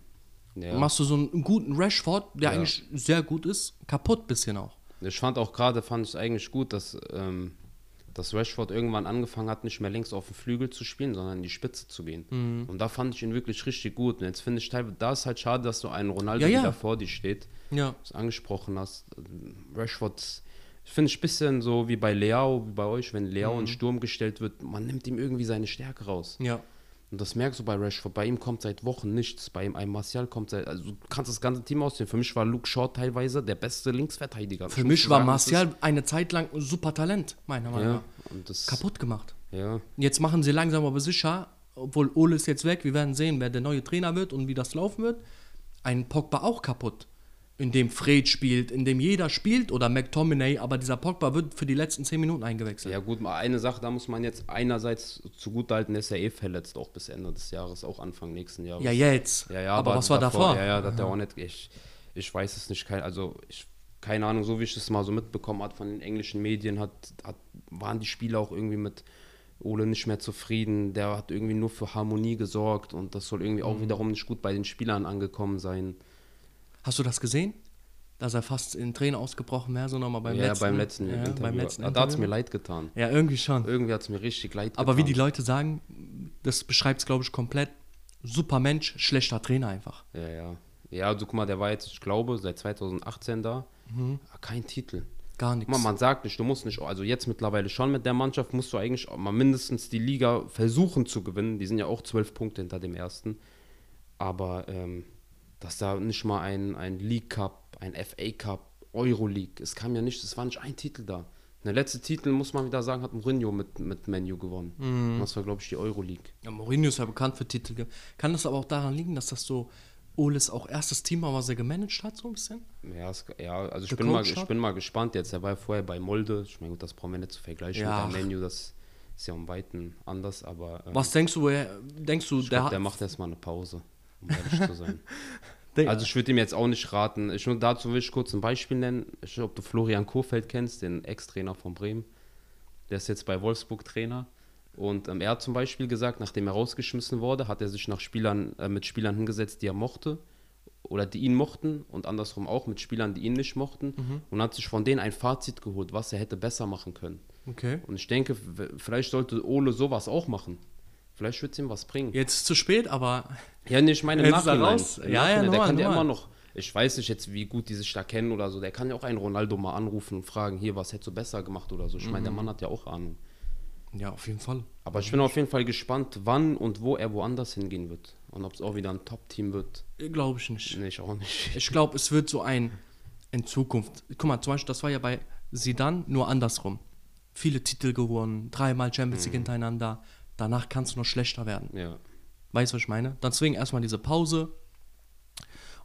Speaker 1: Dann
Speaker 2: ja.
Speaker 1: Machst du so einen guten Rashford, der eigentlich sehr gut ist, kaputt bisschen auch.
Speaker 2: Ich fand auch gerade, fand ich eigentlich gut, dass, ähm, dass Rashford irgendwann angefangen hat, nicht mehr längst auf den Flügel zu spielen, sondern in die Spitze zu gehen.
Speaker 1: Mhm.
Speaker 2: Und da fand ich ihn wirklich richtig gut. Und jetzt finde ich teilweise, da ist halt schade, dass du einen Ronaldo
Speaker 1: Ja, ja.
Speaker 2: wieder vor dir steht,
Speaker 1: Ja.
Speaker 2: du angesprochen hast. Rashford, ich finde es ein bisschen so wie bei Leao, wie bei euch, wenn Leao
Speaker 1: Mhm.
Speaker 2: in Sturm gestellt wird, man nimmt ihm irgendwie seine Stärke raus.
Speaker 1: Ja.
Speaker 2: Und das merkst du bei Rashford. Bei ihm kommt seit Wochen nichts. Bei ihm ein Martial kommt seit. Also du kannst das ganze Team aussehen. Für mich war Luke Shaw teilweise der beste Linksverteidiger.
Speaker 1: Für
Speaker 2: Ich
Speaker 1: mich war Martial eine Zeit lang ein super Talent, meiner Meinung
Speaker 2: ja,
Speaker 1: nach.
Speaker 2: und das,
Speaker 1: Kaputt gemacht.
Speaker 2: Ja,
Speaker 1: Jetzt machen sie langsam aber sicher, obwohl Ole ist jetzt weg, wir werden sehen, wer der neue Trainer wird und wie das laufen wird. Ein Pogba auch kaputt. In dem Fred spielt, in dem jeder spielt oder McTominay, aber dieser Pogba wird für die letzten 10 Minuten eingewechselt.
Speaker 2: ja gut, mal eine Sache, da muss man jetzt einerseits zugutehalten, der ist ja eh verletzt, auch bis Ende des Jahres, auch Anfang nächsten Jahres.
Speaker 1: Ja, jetzt.
Speaker 2: Ja, ja,
Speaker 1: aber, was war davor?
Speaker 2: Ja, ja, das hat er auch nicht. Ich, ich weiß es nicht. Kein, also, ich, keine Ahnung, so wie ich es mal so mitbekommen habe von den englischen Medien, hat, hat, waren die Spieler auch irgendwie mit Ole nicht mehr zufrieden. Der hat irgendwie nur für Harmonie gesorgt und das soll irgendwie
Speaker 1: Mhm.
Speaker 2: auch wiederum nicht gut bei den Spielern angekommen sein.
Speaker 1: Hast du das gesehen? Dass er fast in Tränen ausgebrochen wäre, so nochmal beim
Speaker 2: ja,
Speaker 1: letzten
Speaker 2: beim letzten
Speaker 1: ja,
Speaker 2: Interview.
Speaker 1: beim letzten
Speaker 2: da hat es
Speaker 1: Interview.
Speaker 2: mir leid getan.
Speaker 1: Ja, irgendwie schon.
Speaker 2: Irgendwie hat es mir richtig leid
Speaker 1: Aber wie
Speaker 2: getan.
Speaker 1: die Leute sagen, das beschreibt es, glaube ich, komplett. Super Mensch, schlechter Trainer einfach.
Speaker 2: Ja, ja. Ja, also guck mal, der war jetzt, ich glaube, seit 2018 da.
Speaker 1: Mhm.
Speaker 2: Aber Kein Titel.
Speaker 1: Gar nichts.
Speaker 2: mal, man sagt nicht, du musst nicht, also jetzt mittlerweile schon mit der Mannschaft, musst du eigentlich mal mindestens die Liga versuchen zu gewinnen. Die sind ja auch zwölf Punkte hinter dem ersten. Aber ähm, dass da nicht mal ein, ein League Cup, ein FA Cup, Euro League, es kam ja nicht, es war nicht ein Titel da. Der letzte Titel, muss man wieder sagen, hat Mourinho mit, mit Menu gewonnen.
Speaker 1: Mhm.
Speaker 2: Das war, glaube ich, die Euro League.
Speaker 1: Ja, Mourinho ist ja bekannt für Titel. Kann das aber auch daran liegen, dass das so Oles auch erstes Team war, was er gemanagt hat, so ein bisschen?
Speaker 2: Ja, es, ja also ich bin, mal, ich bin mal gespannt jetzt. Er war ja vorher bei Molde. Ich meine, gut, das brauchen wir nicht zu vergleichen
Speaker 1: Ja.
Speaker 2: mit Menu. Das ist ja um Weiten anders, aber ähm,
Speaker 1: Was denkst du, woher, denkst du, der,
Speaker 2: glaub, der macht erstmal eine Pause, um ehrlich zu sein. *laughs* Also ich würde ihm jetzt auch nicht raten. Ich, dazu will ich kurz ein Beispiel nennen. Ich weiß ob du Florian Kohfeldt kennst, den Ex-Trainer von Bremen. Der ist jetzt bei Wolfsburg Trainer. Und ähm, er hat zum Beispiel gesagt, nachdem er rausgeschmissen wurde, hat er sich nach Spielern, äh, mit Spielern hingesetzt, die er mochte oder die ihn mochten und andersrum auch mit Spielern, die ihn nicht mochten und hat sich von denen ein Fazit geholt, was er hätte besser machen können.
Speaker 1: okay.
Speaker 2: Und ich denke, vielleicht sollte Ole sowas auch machen. Vielleicht wird es ihm was bringen.
Speaker 1: Jetzt ist zu spät, aber
Speaker 2: Ja, nee, ich meine im Nachhinein.
Speaker 1: raus?
Speaker 2: Im
Speaker 1: Ja, ja,
Speaker 2: Nachhinein. der
Speaker 1: normal,
Speaker 2: kann ja immer noch. Ich weiß nicht jetzt, wie gut die sich da kennen oder so. Der kann ja auch einen Ronaldo mal anrufen und fragen, hier, was hättest du besser gemacht oder so. Ich meine, der
Speaker 1: Mhm.
Speaker 2: Mann hat ja auch Ahnung.
Speaker 1: Ja, auf jeden Fall.
Speaker 2: Aber ich bin auf jeden Fall gespannt, wann und wo er woanders hingehen wird. Und ob es auch wieder ein Top-Team wird.
Speaker 1: Glaube ich nicht.
Speaker 2: Nee, ich auch nicht. *laughs*
Speaker 1: Ich glaube, es wird so ein in Zukunft. Guck mal, zum Beispiel, das war ja bei Sidan nur andersrum. Viele Titel gewonnen, dreimal Champions League hintereinander. Danach kann es nur schlechter werden.
Speaker 2: Ja.
Speaker 1: Weißt du, was ich meine? Deswegen erstmal diese Pause.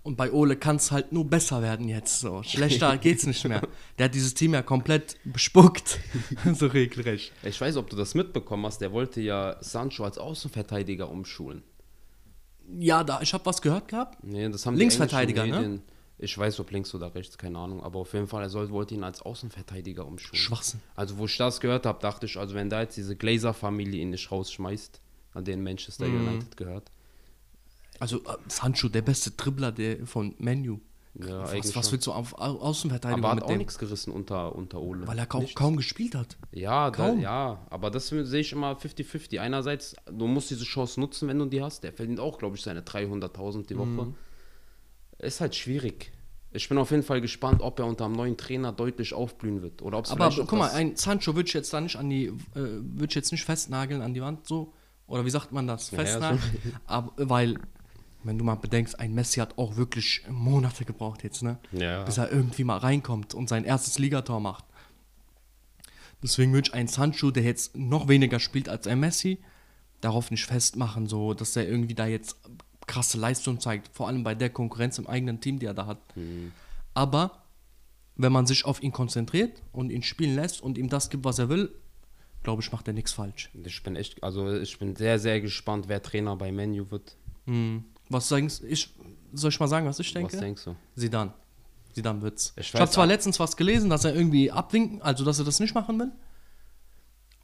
Speaker 1: Und bei Ole kann es halt nur besser werden jetzt. So. Schlechter *laughs* geht's nicht mehr. Der hat dieses Team ja komplett bespuckt. *laughs* so regelrecht.
Speaker 2: Ich weiß, ob du das mitbekommen hast. Der wollte ja Sancho als Außenverteidiger umschulen.
Speaker 1: Ja, da, ich habe was gehört gehabt.
Speaker 2: Nee, das haben
Speaker 1: Linksverteidiger,
Speaker 2: die
Speaker 1: ne?
Speaker 2: Medien. Ich weiß, ob links oder rechts, keine Ahnung. Aber auf jeden Fall, er soll, wollte ihn als Außenverteidiger umschulen.
Speaker 1: Schwachsinn.
Speaker 2: Also, wo ich das gehört habe, dachte ich, also wenn da jetzt diese Glazer-Familie ihn nicht rausschmeißt, an den Manchester
Speaker 1: Mhm.
Speaker 2: United gehört.
Speaker 1: Also äh, Sancho, der beste Dribbler der, von Menu.
Speaker 2: Ja,
Speaker 1: was, was willst du auf Au- Außenverteidigung
Speaker 2: Aber hat auch nichts gerissen unter, unter Ole.
Speaker 1: Weil er kaum, kaum gespielt hat.
Speaker 2: Ja, da,
Speaker 1: Kaum.
Speaker 2: ja, aber das sehe ich immer 50-50. Einerseits, du musst diese Chance nutzen, wenn du die hast. Der verdient auch, glaube ich, seine 300.000 die Woche.
Speaker 1: Mhm.
Speaker 2: Ist halt schwierig. Ich bin auf jeden Fall gespannt, ob er unter einem neuen Trainer deutlich aufblühen wird. Oder ob
Speaker 1: Aber guck mal, ein Sancho würde ich jetzt da nicht an die, äh, ich jetzt nicht festnageln an die Wand so. Oder wie sagt man das?
Speaker 2: Ja, ja,
Speaker 1: Festnageln. Aber, weil, wenn du mal bedenkst, ein Messi hat auch wirklich Monate gebraucht jetzt, ne?
Speaker 2: Ja.
Speaker 1: Bis er irgendwie mal reinkommt und sein erstes Ligator macht. Deswegen würde ich einen Sancho, der jetzt noch weniger spielt als ein Messi, darauf nicht festmachen, so, dass er irgendwie da jetzt krasse Leistung zeigt. Vor allem bei der Konkurrenz im eigenen Team, die er da hat. Aber wenn man sich auf ihn konzentriert und ihn spielen lässt und ihm das gibt, was er will, glaube ich, macht er nichts falsch.
Speaker 2: Ich bin echt, also ich bin sehr, sehr gespannt, wer Trainer bei Menu wird.
Speaker 1: Hm. Was denkst ich? Soll ich mal sagen, was ich denke?
Speaker 2: Was denkst du?
Speaker 1: Sidan. Sidan wird's.
Speaker 2: Ich
Speaker 1: Ich, habe zwar letztens was gelesen, dass er irgendwie abwinken, also dass er das nicht machen will.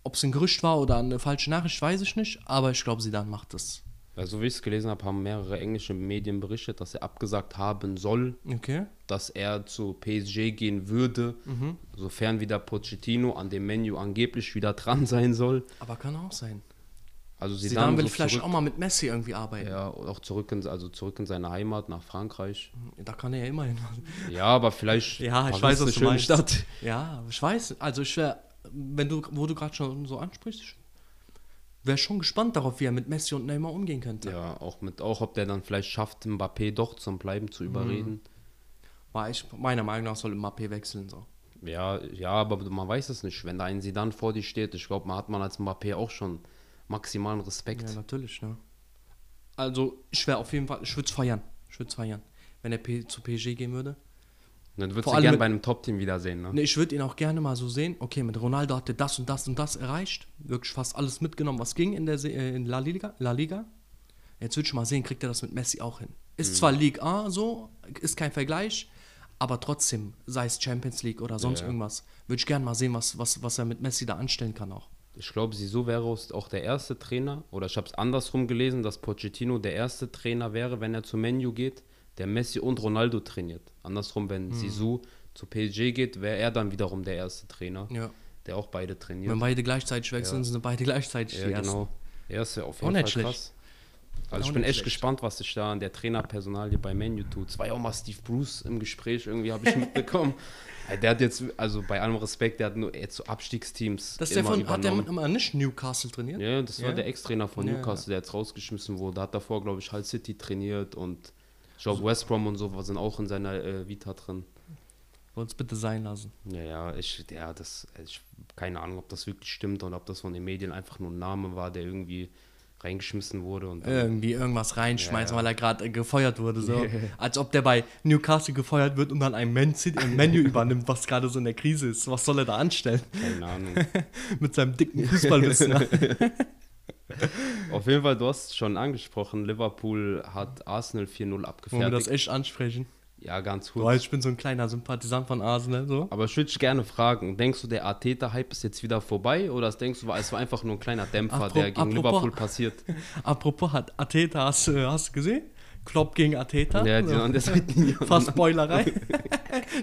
Speaker 1: Ob es ein Gerücht war oder eine falsche Nachricht, weiß ich nicht. Aber ich glaube, Sidan macht es.
Speaker 2: Weil so wie ich es gelesen habe, haben mehrere englische Medien berichtet, dass er abgesagt haben soll,
Speaker 1: Okay.
Speaker 2: dass er zu PSG gehen würde,
Speaker 1: Mhm.
Speaker 2: sofern wieder Pochettino an dem Menü angeblich wieder dran *laughs* sein soll.
Speaker 1: Aber kann auch sein.
Speaker 2: Also sie
Speaker 1: Sidan will
Speaker 2: so
Speaker 1: vielleicht
Speaker 2: zurück,
Speaker 1: auch mal mit Messi irgendwie arbeiten.
Speaker 2: ja, auch zurück in, also zurück in seine Heimat nach Frankreich.
Speaker 1: Da kann er ja immerhin.
Speaker 2: Ja, aber vielleicht *laughs*
Speaker 1: Ja, ich weiß, was du meinst.
Speaker 2: Stadt.
Speaker 1: Ja, ich weiß. Also ich wäre, wenn du, wo du gerade schon so ansprichst, wäre schon gespannt darauf, wie er mit Messi und Neymar umgehen könnte.
Speaker 2: Ja, auch mit auch ob der dann vielleicht schafft, Mbappé doch zum Bleiben zu überreden.
Speaker 1: War ich, meiner Meinung nach soll Mbappé wechseln so.
Speaker 2: Ja, ja, aber man weiß es nicht. Wenn da ein Sidan vor dir steht, ich glaube, man hat man als Mbappé auch schon maximalen Respekt.
Speaker 1: Ja, natürlich, ne? Also, ich wäre auf jeden Fall, ich würde es feiern. Ich würde es feiern. Wenn er P zu PSG gehen würde.
Speaker 2: Dann würdest
Speaker 1: Vor
Speaker 2: du
Speaker 1: allem
Speaker 2: gerne bei einem Top-Team wiedersehen, ne?
Speaker 1: Ne, ich würde ihn auch gerne mal so sehen. Okay, mit Ronaldo hat er das und das und das erreicht. Wirklich fast alles mitgenommen, was ging in der Se äh, in La Liga. La Liga. Jetzt würde ich mal sehen, kriegt er das mit Messi auch hin. Ist zwar League A so, ist kein Vergleich, aber trotzdem, sei es Champions League oder sonst
Speaker 2: Ja.
Speaker 1: irgendwas, würde ich gerne mal sehen, was, was, was er mit Messi da anstellen kann auch.
Speaker 2: Ich glaube, Sisu wäre auch der erste Trainer, oder ich habe es andersrum gelesen, dass Pochettino der erste Trainer wäre, wenn er zu Menu geht, der Messi und Ronaldo trainiert. Andersrum, wenn
Speaker 1: Hm.
Speaker 2: Sisu zu PSG geht, wäre er dann wiederum der erste Trainer,
Speaker 1: Ja.
Speaker 2: der auch beide trainiert.
Speaker 1: Wenn beide gleichzeitig wechseln, sind beide gleichzeitig die
Speaker 2: Ja,
Speaker 1: ersten.
Speaker 2: genau. Er ist ja auf
Speaker 1: Auch
Speaker 2: jeden Fall
Speaker 1: schlecht.
Speaker 2: krass. Also
Speaker 1: Auch
Speaker 2: ich bin echt
Speaker 1: schlecht.
Speaker 2: gespannt, was sich da an der Trainerpersonalie bei Menu tut. Es war ja auch mal Steve Bruce im Gespräch, irgendwie habe ich mitbekommen. *laughs* Der hat jetzt, also bei allem Respekt, der hat nur jetzt so Abstiegsteams
Speaker 1: Das ist der
Speaker 2: immer
Speaker 1: von, hat der immer nicht Newcastle trainiert?
Speaker 2: Ja, das war
Speaker 1: Ja?
Speaker 2: der Ex-Trainer von
Speaker 1: Ja,
Speaker 2: Newcastle, der jetzt rausgeschmissen wurde. Hat davor, glaube ich, Hull City trainiert und ich glaube West Brom und so sind auch in seiner äh, Vita drin.
Speaker 1: Soll es bitte sein lassen.
Speaker 2: Ja, ja, ich, ja, das, ich, keine Ahnung, ob das wirklich stimmt oder ob das von den Medien einfach nur ein Name war, der irgendwie reingeschmissen wurde und
Speaker 1: Irgendwie irgendwas reinschmeißen,
Speaker 2: Ja, ja.
Speaker 1: weil er gerade äh, gefeuert wurde. So. *laughs* Als ob der bei Newcastle gefeuert wird und dann ein Man City ein Menü *laughs* übernimmt, was gerade so in der Krise ist. Was soll er da anstellen?
Speaker 2: keine Ahnung. *laughs*
Speaker 1: Mit seinem dicken Fußballwissen.
Speaker 2: Auf jeden Fall, du hast schon angesprochen, Liverpool hat Arsenal 4-0
Speaker 1: Wollen wir das
Speaker 2: abgefertigt.
Speaker 1: echt ansprechen?
Speaker 2: Ja, ganz gut.
Speaker 1: weißt, ich bin so ein kleiner Sympathisant von Arsenal. So.
Speaker 2: Aber ich würde dich gerne fragen, denkst du, der Arteta-Hype ist jetzt wieder vorbei oder denkst du, es war einfach nur ein kleiner Dämpfer,
Speaker 1: Apro-
Speaker 2: der gegen
Speaker 1: apropos-
Speaker 2: Liverpool passiert? *laughs*
Speaker 1: Apropos, hat Ateta, hast, hast du gesehen? Klopp gegen Ateta.
Speaker 2: Ja, die
Speaker 1: so.
Speaker 2: an der Seitenlinie.
Speaker 1: Fast Spoilerei.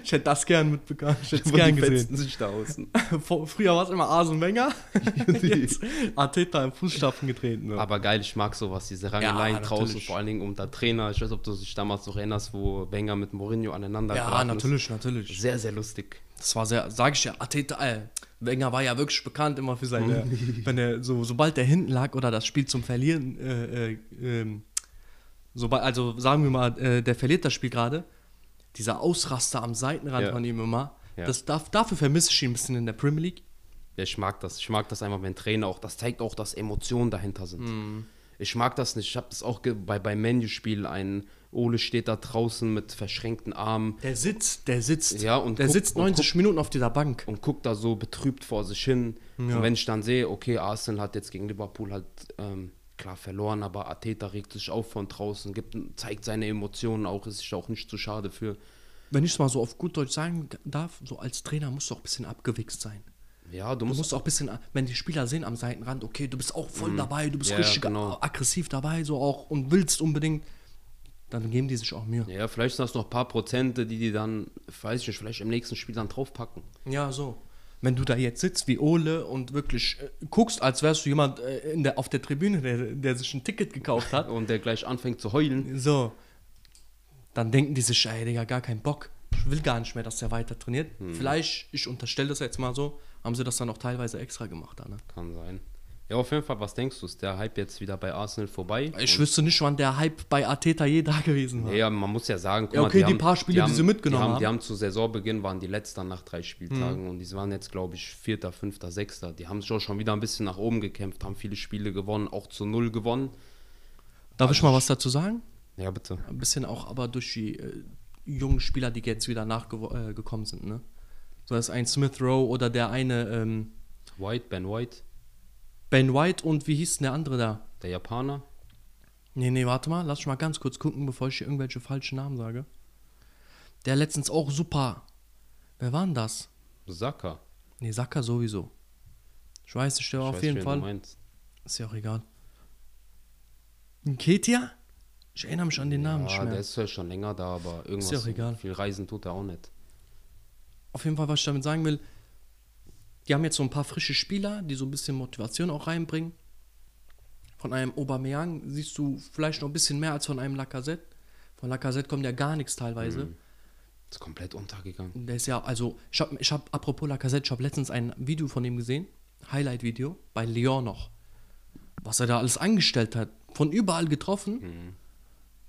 Speaker 1: ich hätte das gern mitbekommen. Ich hätte es gern
Speaker 2: die
Speaker 1: gesehen.
Speaker 2: sich da außen. *laughs*
Speaker 1: Früher war es immer Arsene Wenger. *laughs* Jetzt Arteta im Fußstapfen getreten. Ne?
Speaker 2: Aber geil, ich mag sowas, diese Rangeleien
Speaker 1: Ja,
Speaker 2: draußen,
Speaker 1: natürlich.
Speaker 2: vor allen Dingen der Trainer. Ich weiß, ob du dich damals noch erinnerst, wo Wenger mit Mourinho aneinander
Speaker 1: ja,
Speaker 2: geraten ist.
Speaker 1: natürlich, natürlich.
Speaker 2: Sehr, sehr lustig.
Speaker 1: Das war sehr, sag ich ja, Arteta, äh, Wenger war ja wirklich bekannt immer für seine, *laughs* wenn er so, sobald er hinten lag oder das Spiel zum Verlieren, äh, äh, sobald, also sagen wir mal, äh, der verliert das Spiel gerade, dieser Ausraster am Seitenrand
Speaker 2: Ja.
Speaker 1: von ihm immer,
Speaker 2: Ja.
Speaker 1: das darf, dafür vermisse ich ihn ein bisschen in der Premier League.
Speaker 2: Ja, ich mag das. Ich mag das einfach, wenn Trainer auch, das zeigt auch, dass Emotionen dahinter sind.
Speaker 1: Mhm.
Speaker 2: Ich mag das nicht. Ich habe das auch bei, beim Menu-Spiel. Ein Ole steht da draußen mit verschränkten Armen
Speaker 1: Der sitzt, der sitzt,
Speaker 2: Ja, und
Speaker 1: der
Speaker 2: guck-
Speaker 1: sitzt
Speaker 2: und
Speaker 1: 90 Minuten auf dieser Bank.
Speaker 2: und guckt da so betrübt vor sich hin.
Speaker 1: Ja.
Speaker 2: Und wenn ich dann sehe, okay, Arsenal hat jetzt gegen Liverpool halt ähm, klar verloren, aber Ateta regt sich auf von draußen, gibt, zeigt seine Emotionen auch, ist sich auch nicht zu schade für.
Speaker 1: Wenn ich es mal so auf gut Deutsch sagen darf, so als Trainer musst du auch ein bisschen abgewichst sein.
Speaker 2: Ja, du
Speaker 1: Du
Speaker 2: musst
Speaker 1: musst auch ein bisschen, wenn die Spieler sehen am Seitenrand, okay, du bist auch voll dabei, du bist
Speaker 2: Ja,
Speaker 1: richtig
Speaker 2: genau.
Speaker 1: aggressiv dabei, so auch und willst unbedingt, dann geben die sich auch Mühe.
Speaker 2: Ja, vielleicht sind das noch ein paar Prozente, die die dann, weiß ich nicht, vielleicht im nächsten Spiel dann draufpacken.
Speaker 1: Ja, so. Wenn du da jetzt sitzt wie Ole und wirklich äh, guckst, als wärst du jemand äh, in der, auf der Tribüne, der, der sich ein Ticket gekauft hat, *laughs*
Speaker 2: Und der gleich anfängt zu heulen.
Speaker 1: so, dann denken die sich, ey, Digga, gar keinen Bock. Ich will gar nicht mehr, dass der weiter trainiert.
Speaker 2: Hm.
Speaker 1: Vielleicht, ich unterstelle das jetzt mal so, haben sie das dann auch teilweise extra gemacht. Da, ne?
Speaker 2: Kann sein. Ja, auf jeden Fall, was denkst du? Ist der Hype jetzt wieder bei Arsenal vorbei?
Speaker 1: Ich wüsste nicht, wann der Hype bei Arteta je da gewesen war.
Speaker 2: Ja, man muss ja sagen, guck
Speaker 1: Ja, okay, die
Speaker 2: haben-
Speaker 1: paar Spiele, die sie mitgenommen
Speaker 2: die haben,
Speaker 1: haben.
Speaker 2: Die haben zu Saisonbeginn waren die letzten nach drei Spieltagen und die waren jetzt, glaube ich, Vierter, Fünfter, Sechster. Die haben auch schon wieder ein bisschen nach oben gekämpft, haben viele Spiele gewonnen, auch zu Null gewonnen.
Speaker 1: Darf ich mal was dazu sagen?
Speaker 2: Ja, bitte.
Speaker 1: Ein bisschen auch aber durch die äh, jungen Spieler, die jetzt wieder nachgekommen äh, sind. Ne? So ist ein Smith Rowe oder der eine ähm,
Speaker 2: White, Ben White,
Speaker 1: Ben White und wie hieß denn der andere da?
Speaker 2: der Japaner.
Speaker 1: Nee, nee, warte mal, lass mich mal ganz kurz gucken, bevor ich hier irgendwelche falschen Namen sage. Der letztens auch super. Wer war denn das?
Speaker 2: Saka.
Speaker 1: Nee, Saka sowieso. Ich weiß nicht, der war auf jeden
Speaker 2: wen
Speaker 1: Fall.
Speaker 2: Du meinst.
Speaker 1: Ist ja auch egal. Ketia? Ich erinnere mich an den Namen nicht
Speaker 2: Ja,
Speaker 1: mehr.
Speaker 2: der ist ja schon länger da, aber irgendwas.
Speaker 1: ja auch egal.
Speaker 2: Viel Reisen tut er auch nicht.
Speaker 1: Auf jeden Fall, was ich damit sagen will, die haben jetzt so ein paar frische Spieler, die so ein bisschen Motivation auch reinbringen. Von einem Aubameyang siehst du vielleicht noch ein bisschen mehr als von einem Lacazette. Von Lacazette kommt ja gar nichts teilweise.
Speaker 2: Ist komplett untergegangen.
Speaker 1: Der ist ja, also, ich habe, ich hab, apropos Lacazette, ich habe letztens ein Video von ihm gesehen, Highlight-Video, bei Lyon noch. Was er da alles angestellt hat. Von überall getroffen.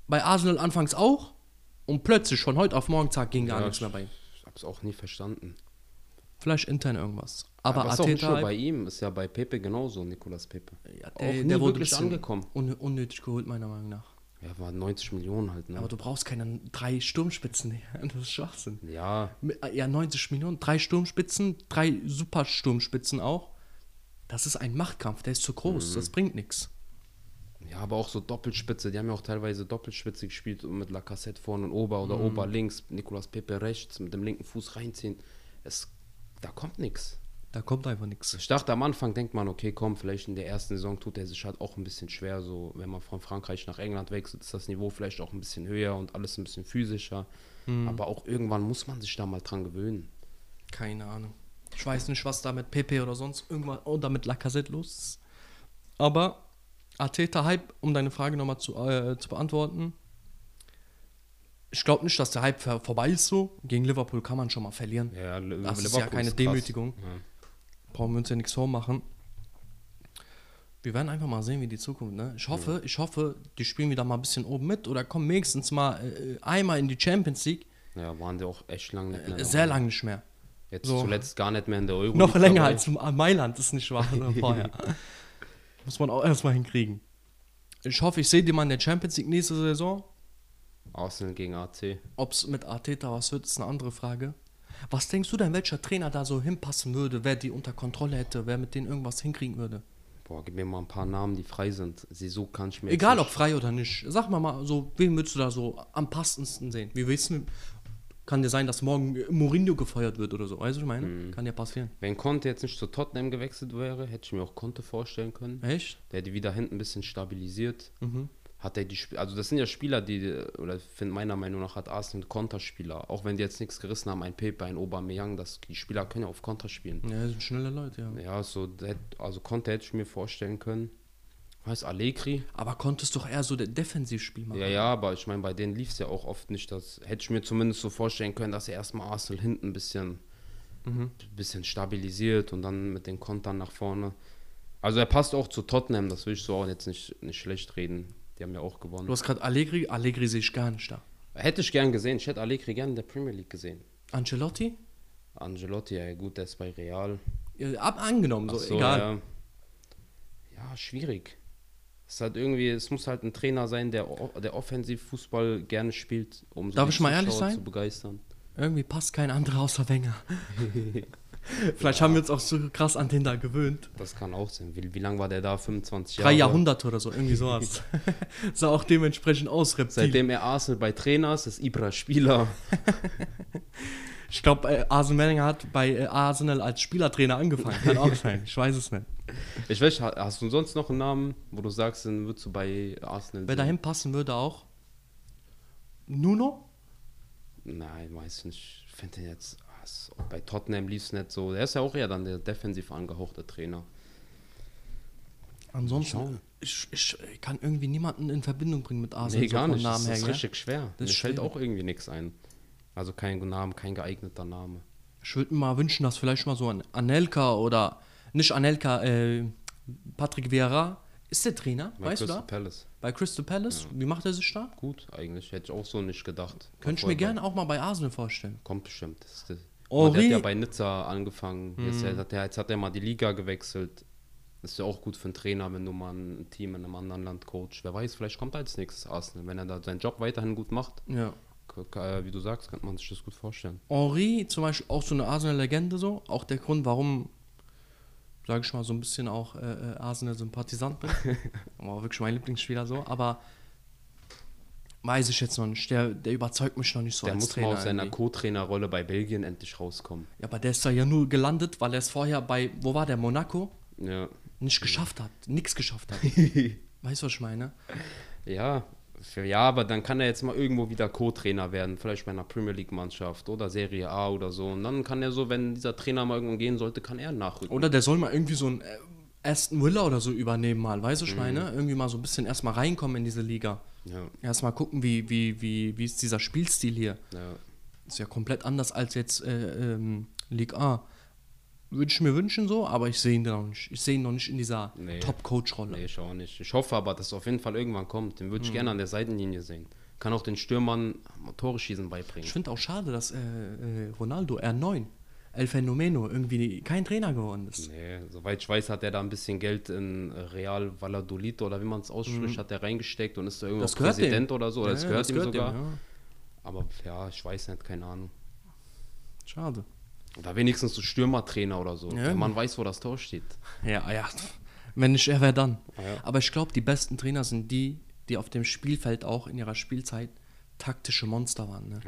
Speaker 1: Bei Arsenal anfangs auch. Und plötzlich, von heute auf morgen, zack, ging gar
Speaker 2: Ja,
Speaker 1: nichts mehr bei ihm.
Speaker 2: Ich hab's auch nie verstanden.
Speaker 1: Vielleicht intern irgendwas. Aber,
Speaker 2: Aber ist auch
Speaker 1: Arteta,
Speaker 2: bei ihm, ist ja bei Pepe genauso, Nicolas Pepe.
Speaker 1: ja,
Speaker 2: auch nie wirklich angekommen.
Speaker 1: Un unnötig geholt, meiner Meinung nach.
Speaker 2: Ja, war 90 Millionen halt, ne?
Speaker 1: Aber du brauchst keine drei Sturmspitzen. *laughs* Das ist Schwachsinn.
Speaker 2: ja,
Speaker 1: Mit- Ja, 90 Millionen, drei Sturmspitzen, drei super Sturmspitzen auch. Das ist ein Machtkampf, der ist zu groß,
Speaker 2: Mhm.
Speaker 1: das bringt nichts.
Speaker 2: ja, aber auch so Doppelspitze. Die haben ja auch teilweise Doppelspitze gespielt mit Lacassette vorne und Ober oder
Speaker 1: Mhm.
Speaker 2: Ober links, Nicolas Pepe rechts, mit dem linken Fuß reinziehen. Es, da kommt nichts.
Speaker 1: Da kommt einfach nichts.
Speaker 2: Ich dachte am Anfang, denkt man, okay, komm, vielleicht in der ersten Saison tut er sich halt auch ein bisschen schwer. So, wenn man von Frankreich nach England wechselt, ist das Niveau vielleicht auch ein bisschen höher und alles ein bisschen physischer.
Speaker 1: Mhm.
Speaker 2: Aber auch irgendwann muss man sich da mal dran gewöhnen.
Speaker 1: Keine Ahnung. Ich weiß nicht, was da mit Pepe oder sonst irgendwas oder mit Lacazette los ist. Aber Arteta Hype, um deine Frage nochmal zu, äh, zu beantworten. Ich glaube nicht, dass der Hype vorbei ist so. Gegen Liverpool kann man schon mal verlieren.
Speaker 2: Ja,
Speaker 1: Das ist
Speaker 2: Liverpool
Speaker 1: ja keine
Speaker 2: krass.
Speaker 1: Demütigung.
Speaker 2: Ja.
Speaker 1: brauchen wir uns ja nichts vormachen. Wir werden einfach mal sehen, wie die Zukunft, ne? Ich hoffe, ich hoffe, die spielen wieder mal ein bisschen oben mit oder kommen wenigstens mal äh, einmal in die Champions League.
Speaker 2: Ja, waren die auch echt lange nicht mehr.
Speaker 1: Äh, Sehr
Speaker 2: dabei.
Speaker 1: lange nicht mehr.
Speaker 2: Jetzt
Speaker 1: so.
Speaker 2: zuletzt gar nicht mehr in der Euro.
Speaker 1: Noch länger als im Mailand, ist nicht wahr, oder vorher. *laughs* Muss man auch erstmal hinkriegen. Ich hoffe, ich sehe die mal in der Champions League nächste Saison.
Speaker 2: Arsenal gegen AC.
Speaker 1: Ob es mit Arteta was wird, ist eine andere Frage. Was denkst du denn, welcher Trainer da so hinpassen würde, wer die unter Kontrolle hätte, wer mit denen irgendwas hinkriegen würde?
Speaker 2: Boah, gib mir mal ein paar Namen, die frei sind. Sie so kann ich mir
Speaker 1: Egal ob frei oder nicht. Sag mal mal, so, wen würdest du da so am passendsten sehen? Wie du, kann dir sein, dass morgen Mourinho gefeuert wird oder so. Weißt du, was ich meine?
Speaker 2: Mhm.
Speaker 1: Kann ja passieren.
Speaker 2: Wenn Conte jetzt nicht zu Tottenham gewechselt wäre, hätte ich mir auch Conte vorstellen können.
Speaker 1: Echt?
Speaker 2: Der hätte wieder hinten ein bisschen stabilisiert.
Speaker 1: Mhm.
Speaker 2: Hat er die Sp also das sind ja Spieler, die, oder finde meiner Meinung nach hat Arsenal Konterspieler, auch wenn die jetzt nichts gerissen haben, ein Pepe, ein Aubameyang, das, die Spieler können ja auf Konter spielen.
Speaker 1: Ja, das sind schnelle Leute, ja.
Speaker 2: Ja, so, also Konter hätte ich mir vorstellen können. Heißt Allegri?
Speaker 1: Aber konntest doch eher so der Defensivspiel machen.
Speaker 2: Ja, ja, aber ich meine, bei denen lief es ja auch oft nicht. Das hätte ich mir zumindest so vorstellen können, dass er erstmal Arsenal hinten ein bisschen, bisschen stabilisiert und dann mit den Kontern nach vorne. Also er passt auch zu Tottenham, das will ich so auch jetzt nicht, nicht schlecht reden. Die haben ja auch gewonnen.
Speaker 1: Du hast gerade Allegri, Allegri sehe ich gar nicht da.
Speaker 2: Hätte ich gern gesehen. Ich hätte Allegri gern in der Premier League gesehen.
Speaker 1: Ancelotti?
Speaker 2: Angelotti, ja gut, der ist bei Real.
Speaker 1: Ja, ab angenommen, so,
Speaker 2: so,
Speaker 1: egal.
Speaker 2: Ja. ja, schwierig. Es hat irgendwie, es muss halt ein Trainer sein, der, der Offensivfußball gerne spielt, um so
Speaker 1: Darf ich mal ehrlich sein?
Speaker 2: zu begeistern.
Speaker 1: Irgendwie passt kein anderer außer Wenger. *laughs* Vielleicht haben wir uns auch so krass an den da gewöhnt.
Speaker 2: Das kann auch sein. Wie, wie lange war der da? 25
Speaker 1: Drei
Speaker 2: Jahre?
Speaker 1: Jahrhunderte oder so, irgendwie sowas. *laughs* *laughs* Sah auch dementsprechend aus, Reptil.
Speaker 2: Seitdem er Arsenal bei Trainer ist, ist Ibra Spieler. *laughs*
Speaker 1: Ich glaube, äh, Arsene Wenger hat bei äh, Arsenal als Spielertrainer angefangen. Kann auch sein, ich weiß es nicht.
Speaker 2: Ich weiß, ha- hast du sonst noch einen Namen, wo du sagst, dann würdest du bei Arsenal
Speaker 1: Wer dahin passen würde auch. Nuno?
Speaker 2: Nein, weiß nicht. Ich finde den jetzt, es- bei Tottenham lief es nicht so. Der ist ja auch eher dann der defensiv angehauchte Trainer.
Speaker 1: Ansonsten,
Speaker 2: Schauen.
Speaker 1: ich, ich kann irgendwie niemanden in Verbindung bringen mit Arsenal.
Speaker 2: Nee, gar nicht.
Speaker 1: Namen
Speaker 2: das
Speaker 1: her,
Speaker 2: ist
Speaker 1: gell?
Speaker 2: richtig schwer.
Speaker 1: Das
Speaker 2: Mir fällt auch irgendwie nichts ein. Also kein Name, kein geeigneter Name.
Speaker 1: Ich würde mir mal wünschen, dass vielleicht mal so ein Anelka oder nicht Anelka, äh, Patrick Vieira. Ist der Trainer?
Speaker 2: Bei
Speaker 1: weißt du
Speaker 2: Crystal
Speaker 1: da?
Speaker 2: Palace.
Speaker 1: Bei Crystal Palace? Wie macht er sich da?
Speaker 2: Gut, eigentlich. Hätte ich auch so nicht gedacht.
Speaker 1: Könnte ich mir gerne auch mal bei Arsenal vorstellen.
Speaker 2: Kommt bestimmt. Das ist
Speaker 1: Henri-
Speaker 2: der hat ja bei Nizza angefangen.
Speaker 1: Mhm.
Speaker 2: Jetzt, hat er, jetzt hat er mal die Liga gewechselt. Ist ja auch gut für einen Trainer, wenn du mal ein Team in einem anderen Land coach. Wer weiß, vielleicht kommt er als nächstes Arsenal. Wenn er da seinen Job weiterhin gut macht,
Speaker 1: Ja.
Speaker 2: äh, wie du sagst, könnte man sich das gut vorstellen.
Speaker 1: Henri, zum Beispiel auch so eine Arsenal-Legende so. Auch der Grund, warum, sage ich mal, so ein bisschen auch äh, äh, Arsenal-Sympathisant bin. *laughs* War wirklich mein Lieblingsspieler so. Aber weiß ich jetzt noch nicht. Der, der überzeugt mich noch nicht so
Speaker 2: der
Speaker 1: als
Speaker 2: muss
Speaker 1: Trainer.
Speaker 2: mal aus seiner. Co-Trainerrolle bei Belgien endlich rauskommen.
Speaker 1: ja, aber der ist da ja nur gelandet, weil er es vorher bei, wo war der, Monaco?
Speaker 2: Ja,
Speaker 1: Nicht geschafft hat. Nichts geschafft hat. *laughs* weißt du, was ich meine?
Speaker 2: ja, ja, aber dann kann er jetzt mal irgendwo wieder Co-Trainer werden, vielleicht bei einer Premier League-Mannschaft oder Serie A oder so. Und dann kann er so, wenn dieser Trainer mal irgendwann gehen sollte, kann er nachrücken.
Speaker 1: Oder der soll mal irgendwie so ein äh, Aston Villa oder so übernehmen mal, weißt du,
Speaker 2: Mhm.
Speaker 1: ich meine? Irgendwie mal so ein bisschen erstmal reinkommen in diese Liga.
Speaker 2: Ja,
Speaker 1: Erstmal gucken, wie, wie, wie, wie ist dieser Spielstil hier.
Speaker 2: ja.
Speaker 1: Ist ja komplett anders als jetzt äh, ähm, Ligue A. Würde ich mir wünschen so, aber ich sehe ihn noch nicht. Ich sehe ihn noch nicht in dieser
Speaker 2: Nee.
Speaker 1: Top-Coach-Rolle.
Speaker 2: Nee, ich auch nicht. Ich hoffe aber, dass es auf jeden Fall irgendwann kommt. Den würde ich gerne an der Seitenlinie sehen. Kann auch den Stürmern Tore schießen beibringen.
Speaker 1: Ich finde auch schade, dass äh, äh, Ronaldo, R9, El Fenomeno, irgendwie kein Trainer geworden ist.
Speaker 2: Nee, soweit ich weiß, hat er da ein bisschen Geld in Real Valladolid oder wie man es ausspricht, hat er reingesteckt und ist da
Speaker 1: Mhm. Gehört
Speaker 2: Präsident
Speaker 1: dem.
Speaker 2: oder so. Oder
Speaker 1: Ja,
Speaker 2: das gehört
Speaker 1: das
Speaker 2: ihm
Speaker 1: gehört
Speaker 2: sogar.
Speaker 1: dem, ja.
Speaker 2: Aber ja, ich weiß nicht, keine Ahnung.
Speaker 1: Schade.
Speaker 2: Oder wenigstens so Stürmertrainer oder so.
Speaker 1: Ja.
Speaker 2: Mann weiß, wo das Tor steht. *laughs*
Speaker 1: Ja, ja. Wenn nicht er, wer dann?
Speaker 2: Ja.
Speaker 1: Aber ich glaube, die besten Trainer sind die, die auf dem Spielfeld auch in ihrer Spielzeit taktische Monster waren. Ne?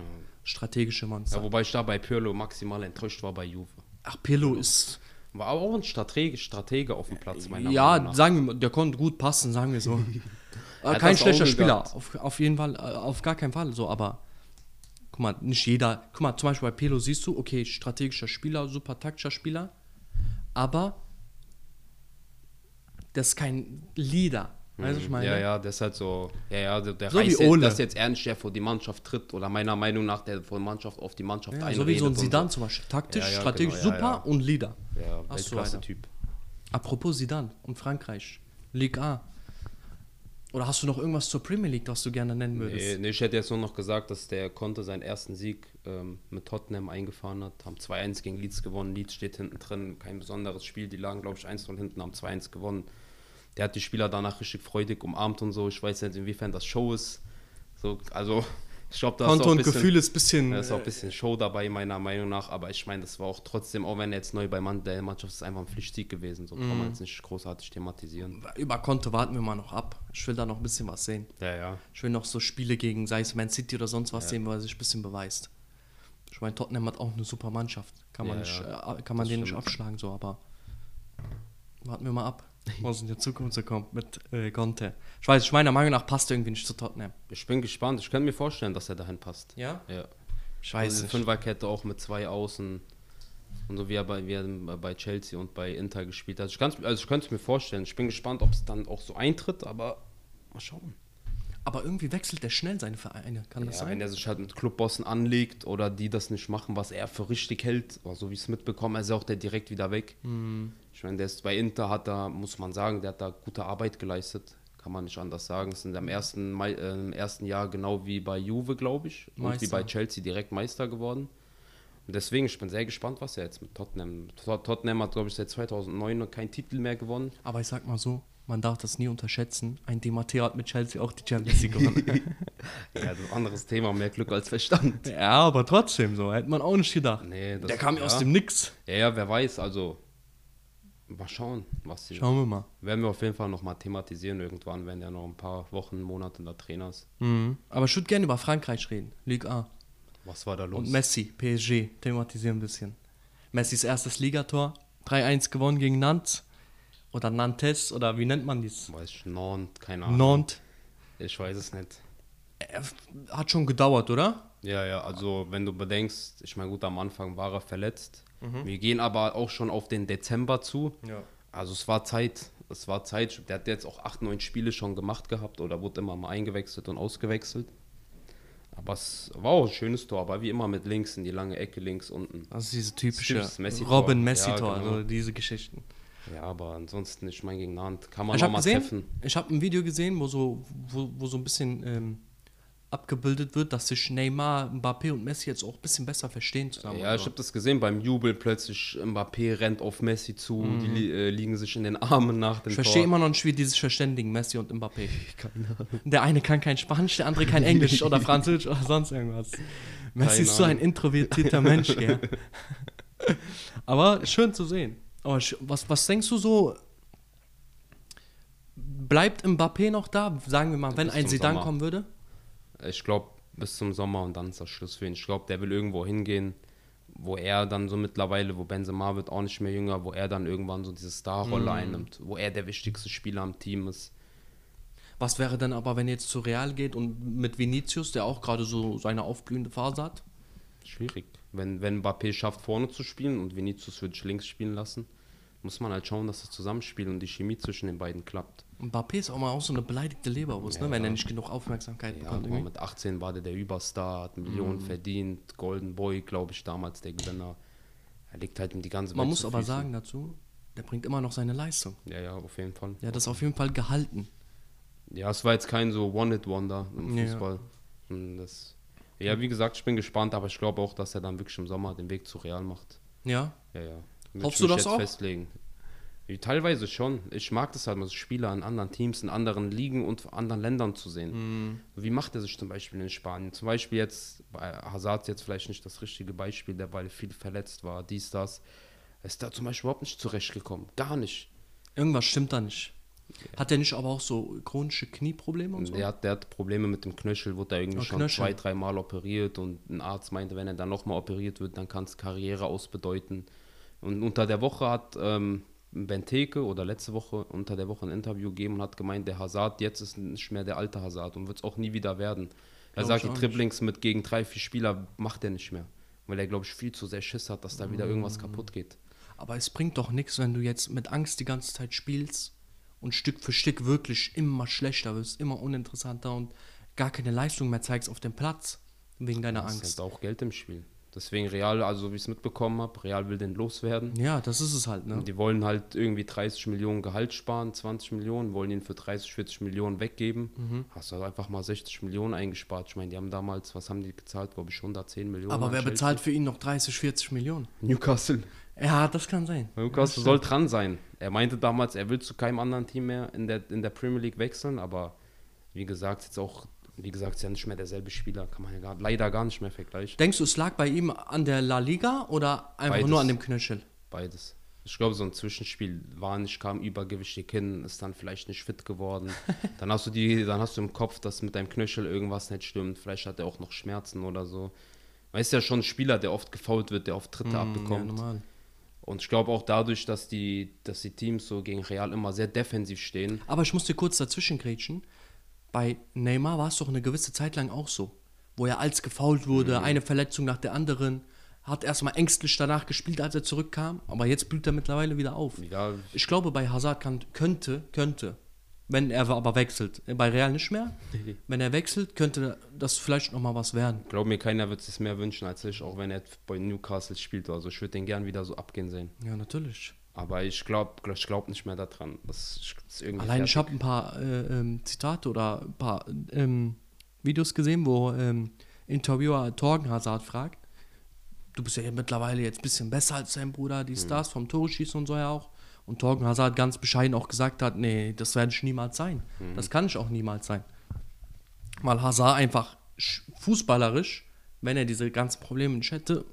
Speaker 1: Strategische Monster.
Speaker 2: Ja, wobei ich da bei Pirlo maximal enttäuscht war bei Juve.
Speaker 1: Ach, Pirlo ist.
Speaker 2: War aber auch ein Stratege, Stratege auf dem Platz, meiner
Speaker 1: Ja,
Speaker 2: Meinung nach.
Speaker 1: sagen wir der konnte gut passen, sagen wir so. *laughs*
Speaker 2: Hat
Speaker 1: Kein schlechter Spieler, auf, auf jeden Fall, äh, auf gar keinen Fall so, aber guck mal, nicht jeder, guck mal, zum Beispiel bei Pirlo siehst du, okay, strategischer Spieler, super taktischer Spieler, aber das ist kein Leader, weißt du, ich meine?
Speaker 2: Ja, ja, das ist halt so. Ja, ja, der,
Speaker 1: So
Speaker 2: reißt jetzt, dass jetzt ernst der vor die Mannschaft tritt oder meiner Meinung nach der die Mannschaft auf die Mannschaft
Speaker 1: Ja, so wie so ein Zidane zum Beispiel, taktisch,
Speaker 2: Ja, ja,
Speaker 1: strategisch
Speaker 2: genau,
Speaker 1: super und Leader.
Speaker 2: Ja, Weltklasse-Typ.
Speaker 1: Apropos Zidane und Frankreich, Ligue A. Oder hast du noch irgendwas zur Premier League, das du gerne nennen würdest?
Speaker 2: Nee, nee, ich hätte jetzt nur noch gesagt, dass der Conte seinen ersten Sieg ähm, mit Tottenham eingefahren hat. Haben 2-1 gegen Leeds gewonnen. Leeds steht hinten drin. Kein besonderes Spiel. Die lagen, glaube ich, 1-0 hinten, haben 2-1 gewonnen. Der hat die Spieler danach richtig freudig umarmt und so. Ich weiß nicht, inwiefern das Show ist. So, also, ich glaube, da ist
Speaker 1: Konto
Speaker 2: auch ein
Speaker 1: und
Speaker 2: bisschen,
Speaker 1: Gefühl ist ein bisschen.
Speaker 2: ist auch ein
Speaker 1: äh,
Speaker 2: bisschen Show dabei, meiner Meinung nach. Aber ich meine, das war auch trotzdem, auch wenn er jetzt neu bei Mann, der Mannschaft ist einfach ein Pflichtsieg gewesen. So kann
Speaker 1: Mhm.
Speaker 2: man jetzt nicht großartig thematisieren.
Speaker 1: Über Konto warten wir mal noch ab. Ich will da noch ein bisschen was sehen.
Speaker 2: Ja, ja.
Speaker 1: Ich will noch so Spiele gegen, sei es Man City oder sonst was sehen, wo er sich ein bisschen beweist. Ich meine, Tottenham hat auch eine super Mannschaft. Kann man,
Speaker 2: Ja,
Speaker 1: nicht,
Speaker 2: ja.
Speaker 1: äh, kann man
Speaker 2: Das
Speaker 1: den nicht
Speaker 2: stimmt.
Speaker 1: abschlagen, so, aber warten wir mal ab. *laughs* was in der Zukunft so kommt mit äh, Conte. Ich weiß, ich meiner Meinung nach passt er irgendwie nicht zu Tottenham.
Speaker 2: Ich bin gespannt. Ich könnte mir vorstellen, dass er dahin passt.
Speaker 1: Ja?
Speaker 2: Ja.
Speaker 1: Ich
Speaker 2: Also
Speaker 1: weiß
Speaker 2: die
Speaker 1: nicht.
Speaker 2: Fünferkette auch mit zwei Außen. Und so wie er bei, wie er bei Chelsea und bei Inter gespielt hat. Ich, also ich könnte es mir vorstellen. Ich bin gespannt, ob es dann auch so eintritt, aber mal schauen.
Speaker 1: Aber irgendwie wechselt er schnell seine Vereine. Kann das
Speaker 2: Ja, wenn
Speaker 1: sein?
Speaker 2: er sich halt mit Clubbossen anlegt oder die das nicht machen, was er für richtig hält, so wie ich es mitbekomme, ist auch der direkt wieder weg.
Speaker 1: Mhm.
Speaker 2: Meine, der ist bei Inter, hat da, muss man sagen, der hat da gute Arbeit geleistet. Kann man nicht anders sagen. Es sind im ersten, Mai, äh, ersten Jahr genau wie bei Juve, glaube ich, und wie
Speaker 1: Meister.
Speaker 2: bei Chelsea direkt Meister geworden. Und deswegen, ich bin sehr gespannt, was er jetzt mit Tottenham. Tot- Tottenham hat, glaube ich, seit 2009 noch keinen Titel mehr gewonnen.
Speaker 1: Aber ich sag mal so, man darf das nie unterschätzen. Ein Di Matteo hat mit Chelsea auch die Champions League gewonnen. *laughs*
Speaker 2: Ja, das ist ein anderes Thema, mehr Glück als Verstand.
Speaker 1: ja, aber trotzdem so. Hätte man auch nicht gedacht.
Speaker 2: Nee, das-
Speaker 1: Der kam ja aus dem Nix.
Speaker 2: Ja, ja, wer weiß, also mal schauen, was sie.
Speaker 1: Schauen wir mal.
Speaker 2: Werden wir auf jeden Fall nochmal thematisieren irgendwann, wenn er noch ein paar Wochen, Monate da Trainer ist.
Speaker 1: Mhm. Aber ich würde gerne über Frankreich reden. Ligue A.
Speaker 2: Was war da los?
Speaker 1: Und Messi, PSG, thematisieren ein bisschen. Messis erstes Ligator, 3-1 gewonnen gegen Nantes. Oder Nantes, oder wie nennt man dies?
Speaker 2: Weiß ich, Nantes, keine Ahnung.
Speaker 1: Nantes.
Speaker 2: Ich weiß es nicht.
Speaker 1: Äh, Hat schon gedauert, oder?
Speaker 2: Ja, ja, also wenn du bedenkst, ich meine, gut, am Anfang war er verletzt.
Speaker 1: Mhm.
Speaker 2: Wir gehen aber auch schon auf den Dezember zu.
Speaker 1: Ja.
Speaker 2: Also es war Zeit. Es war Zeit. Der hat jetzt auch acht, neun Spiele schon gemacht gehabt oder wurde immer mal eingewechselt und ausgewechselt. Aber es war auch ein schönes Tor, aber wie immer mit links in die lange Ecke links unten.
Speaker 1: Das ist diese typische
Speaker 2: Messi-Tor.
Speaker 1: Robin Messi-Tor,
Speaker 2: Ja, genau.
Speaker 1: also diese Geschichten.
Speaker 2: Ja, aber ansonsten, ich meine, gegen Nantes kann man
Speaker 1: Ich
Speaker 2: mal
Speaker 1: gesehen,
Speaker 2: treffen.
Speaker 1: ich habe ein Video gesehen, wo so, wo, wo so ein bisschen ähm, abgebildet wird, dass sich Neymar, Mbappé und Messi jetzt auch ein bisschen besser verstehen zusammen.
Speaker 2: Ja, ich habe das gesehen beim Jubel plötzlich. Mbappé rennt auf Messi zu, die li äh, liegen sich in den Armen nach dem
Speaker 1: Mhm. ich verstehe immer noch nicht, wie die sich verständigen, Messi und Mbappé. *laughs* Der eine kann kein Spanisch, der andere kein *laughs* Englisch oder Französisch oder sonst irgendwas. Messi
Speaker 2: Keine
Speaker 1: ist so ein
Speaker 2: Ahnung.
Speaker 1: introvertierter Mensch, gell? *laughs* Aber schön zu sehen. Aber was, was denkst du so? Bleibt Mbappé noch da? Sagen wir mal, wenn ein
Speaker 2: Sommer.
Speaker 1: kommen würde?
Speaker 2: Ich glaube, bis zum Sommer und dann ist das Schluss für ihn. Ich glaube, der will irgendwo hingehen, wo er dann so mittlerweile, wo Benzema wird auch nicht mehr jünger, wo er dann irgendwann so diese Starrolle
Speaker 1: Mhm.
Speaker 2: einnimmt, wo er der wichtigste Spieler am Team ist.
Speaker 1: Was wäre denn aber, wenn ihr jetzt zu Real geht und mit Vinicius, der auch gerade so seine aufblühende Phase hat?
Speaker 2: Schwierig. Wenn, wenn Mbappé schafft, vorne zu spielen und Vinicius wird links spielen lassen, muss man halt schauen, dass das Zusammenspiel und die Chemie zwischen den beiden klappt.
Speaker 1: Mbappé ist auch mal auch so eine beleidigte Leberwurst,
Speaker 2: Ja,
Speaker 1: ne? wenn er
Speaker 2: ja.
Speaker 1: nicht genug Aufmerksamkeit
Speaker 2: Ja,
Speaker 1: bekommt.
Speaker 2: mit 18 war der der Überstar, hat Millionen
Speaker 1: Mhm.
Speaker 2: verdient, Golden Boy, glaube ich, damals der Gewinner. Er liegt halt in die ganze
Speaker 1: Man
Speaker 2: Welt
Speaker 1: muss aber
Speaker 2: Füßen.
Speaker 1: sagen dazu, der bringt immer noch seine Leistung.
Speaker 2: Ja, ja, auf jeden Fall.
Speaker 1: Ja, das ist auf jeden Fall gehalten.
Speaker 2: Ja, es war jetzt kein so One-Hit-Wonder im
Speaker 1: Ja.
Speaker 2: Fußball. Und Das, ja, wie gesagt, ich bin gespannt, aber ich glaube auch, dass er dann wirklich im Sommer den Weg zu Real macht.
Speaker 1: Ja,
Speaker 2: Ja, ja.
Speaker 1: Hoffst du das auch?
Speaker 2: Festlegen. Teilweise schon. Ich mag das halt mal, so Spieler in anderen Teams, in anderen Ligen und anderen Ländern zu sehen.
Speaker 1: Mhm.
Speaker 2: Wie macht er sich zum Beispiel in Spanien? Zum Beispiel jetzt, bei Hazard jetzt vielleicht nicht das richtige Beispiel, der weil viel verletzt war, dies, das. Ist da zum Beispiel überhaupt nicht zurechtgekommen. Gar nicht.
Speaker 1: irgendwas stimmt da nicht. Hat er nicht aber auch so chronische Knieprobleme und so?
Speaker 2: Der, hat, der hat Probleme mit dem Knöchel, wurde da irgendwie
Speaker 1: Oh,
Speaker 2: schon
Speaker 1: Knöchel.
Speaker 2: zwei, dreimal operiert und ein Arzt meinte, wenn er dann nochmal operiert wird, dann kann es Karriere ausbedeuten. Und unter der Woche hat ähm, Benteke oder letzte Woche unter der Woche ein Interview gegeben und hat gemeint, der Hazard jetzt ist nicht mehr der alte Hazard und wird es auch nie wieder werden. Er
Speaker 1: Glaub
Speaker 2: sagt, die
Speaker 1: auch
Speaker 2: Dribblings mit gegen drei, vier Spieler macht er nicht mehr. Weil er, glaube ich, viel zu sehr Schiss hat, dass da wieder
Speaker 1: Mm.
Speaker 2: irgendwas kaputt geht.
Speaker 1: Aber es bringt doch nichts, wenn du jetzt mit Angst die ganze Zeit spielst und Stück für Stück wirklich immer schlechter wirst, immer uninteressanter und gar keine Leistung mehr zeigst auf dem Platz wegen deiner
Speaker 2: Es
Speaker 1: Angst.
Speaker 2: ist halt auch Geld im Spiel. Deswegen Real, also wie ich es mitbekommen habe, Real will den loswerden.
Speaker 1: Ja, das ist es halt, ne?
Speaker 2: Die wollen halt irgendwie 30 Millionen Gehalt sparen, 20 Millionen, wollen ihn für 30, 40 Millionen weggeben.
Speaker 1: Mhm.
Speaker 2: Hast du halt einfach mal 60 Millionen eingespart. Ich meine, die haben damals, was haben die gezahlt? Glaube ich 110 Millionen.
Speaker 1: Aber wer
Speaker 2: Chelsea.
Speaker 1: bezahlt für ihn noch 30, 40 Millionen?
Speaker 2: Newcastle.
Speaker 1: Ja, das kann sein.
Speaker 2: Newcastle soll dran sein. Er meinte damals, er will zu keinem anderen Team mehr in der, in der Premier League wechseln, aber wie gesagt, jetzt auch, wie gesagt, ist ja nicht mehr derselbe Spieler. Kann man ja gar, leider gar nicht mehr vergleichen.
Speaker 1: Denkst du, es lag bei ihm an der La Liga oder einfach
Speaker 2: Beides.
Speaker 1: nur an dem Knöchel?
Speaker 2: Beides. Ich glaube, so ein Zwischenspiel war nicht, kam übergewichtig hin, ist dann vielleicht nicht fit geworden. *laughs* dann hast du die, dann hast du im Kopf, dass mit deinem Knöchel irgendwas nicht stimmt. Vielleicht hat er auch noch Schmerzen oder so. Weißt ja schon ein Spieler, der oft gefault wird, der oft Tritte
Speaker 1: Mm, Ja,
Speaker 2: abbekommt.
Speaker 1: normal.
Speaker 2: Und ich glaube auch dadurch, dass die, dass die Teams so gegen Real immer sehr defensiv stehen.
Speaker 1: Aber ich muss dir kurz dazwischen grätschen. Bei Neymar war es doch eine gewisse Zeit lang auch so. Wo er als gefault wurde, eine Verletzung nach der anderen. Hat erstmal ängstlich danach gespielt, als er zurückkam. Aber jetzt blüht er mittlerweile wieder auf.
Speaker 2: Ja,
Speaker 1: Ich glaube, bei Hazard kann, könnte, könnte, wenn er aber wechselt, bei Real nicht mehr, *laughs* wenn er wechselt, könnte das vielleicht nochmal was werden.
Speaker 2: glaub mir, keiner wird es mehr wünschen als ich, auch wenn er bei Newcastle spielt. Also ich würde den gern wieder so abgehen sehen.
Speaker 1: Ja, natürlich.
Speaker 2: Aber ich glaube ich glaub nicht mehr daran. Das ist irgendwie
Speaker 1: Allein ich
Speaker 2: fertig.
Speaker 1: habe ein paar äh, ähm, Zitate oder ein paar ähm, Videos gesehen, wo ähm, Interviewer Torgen Hazard fragt, du bist ja mittlerweile jetzt ein bisschen besser als dein Bruder, die Stars vom Tore schießen und so ja auch. Und Torgen Hazard ganz bescheiden auch gesagt hat, nee, das werde ich niemals sein. Das kann ich auch niemals sein. Weil Hazard einfach sch- fußballerisch, wenn er diese ganzen Probleme nicht hätte,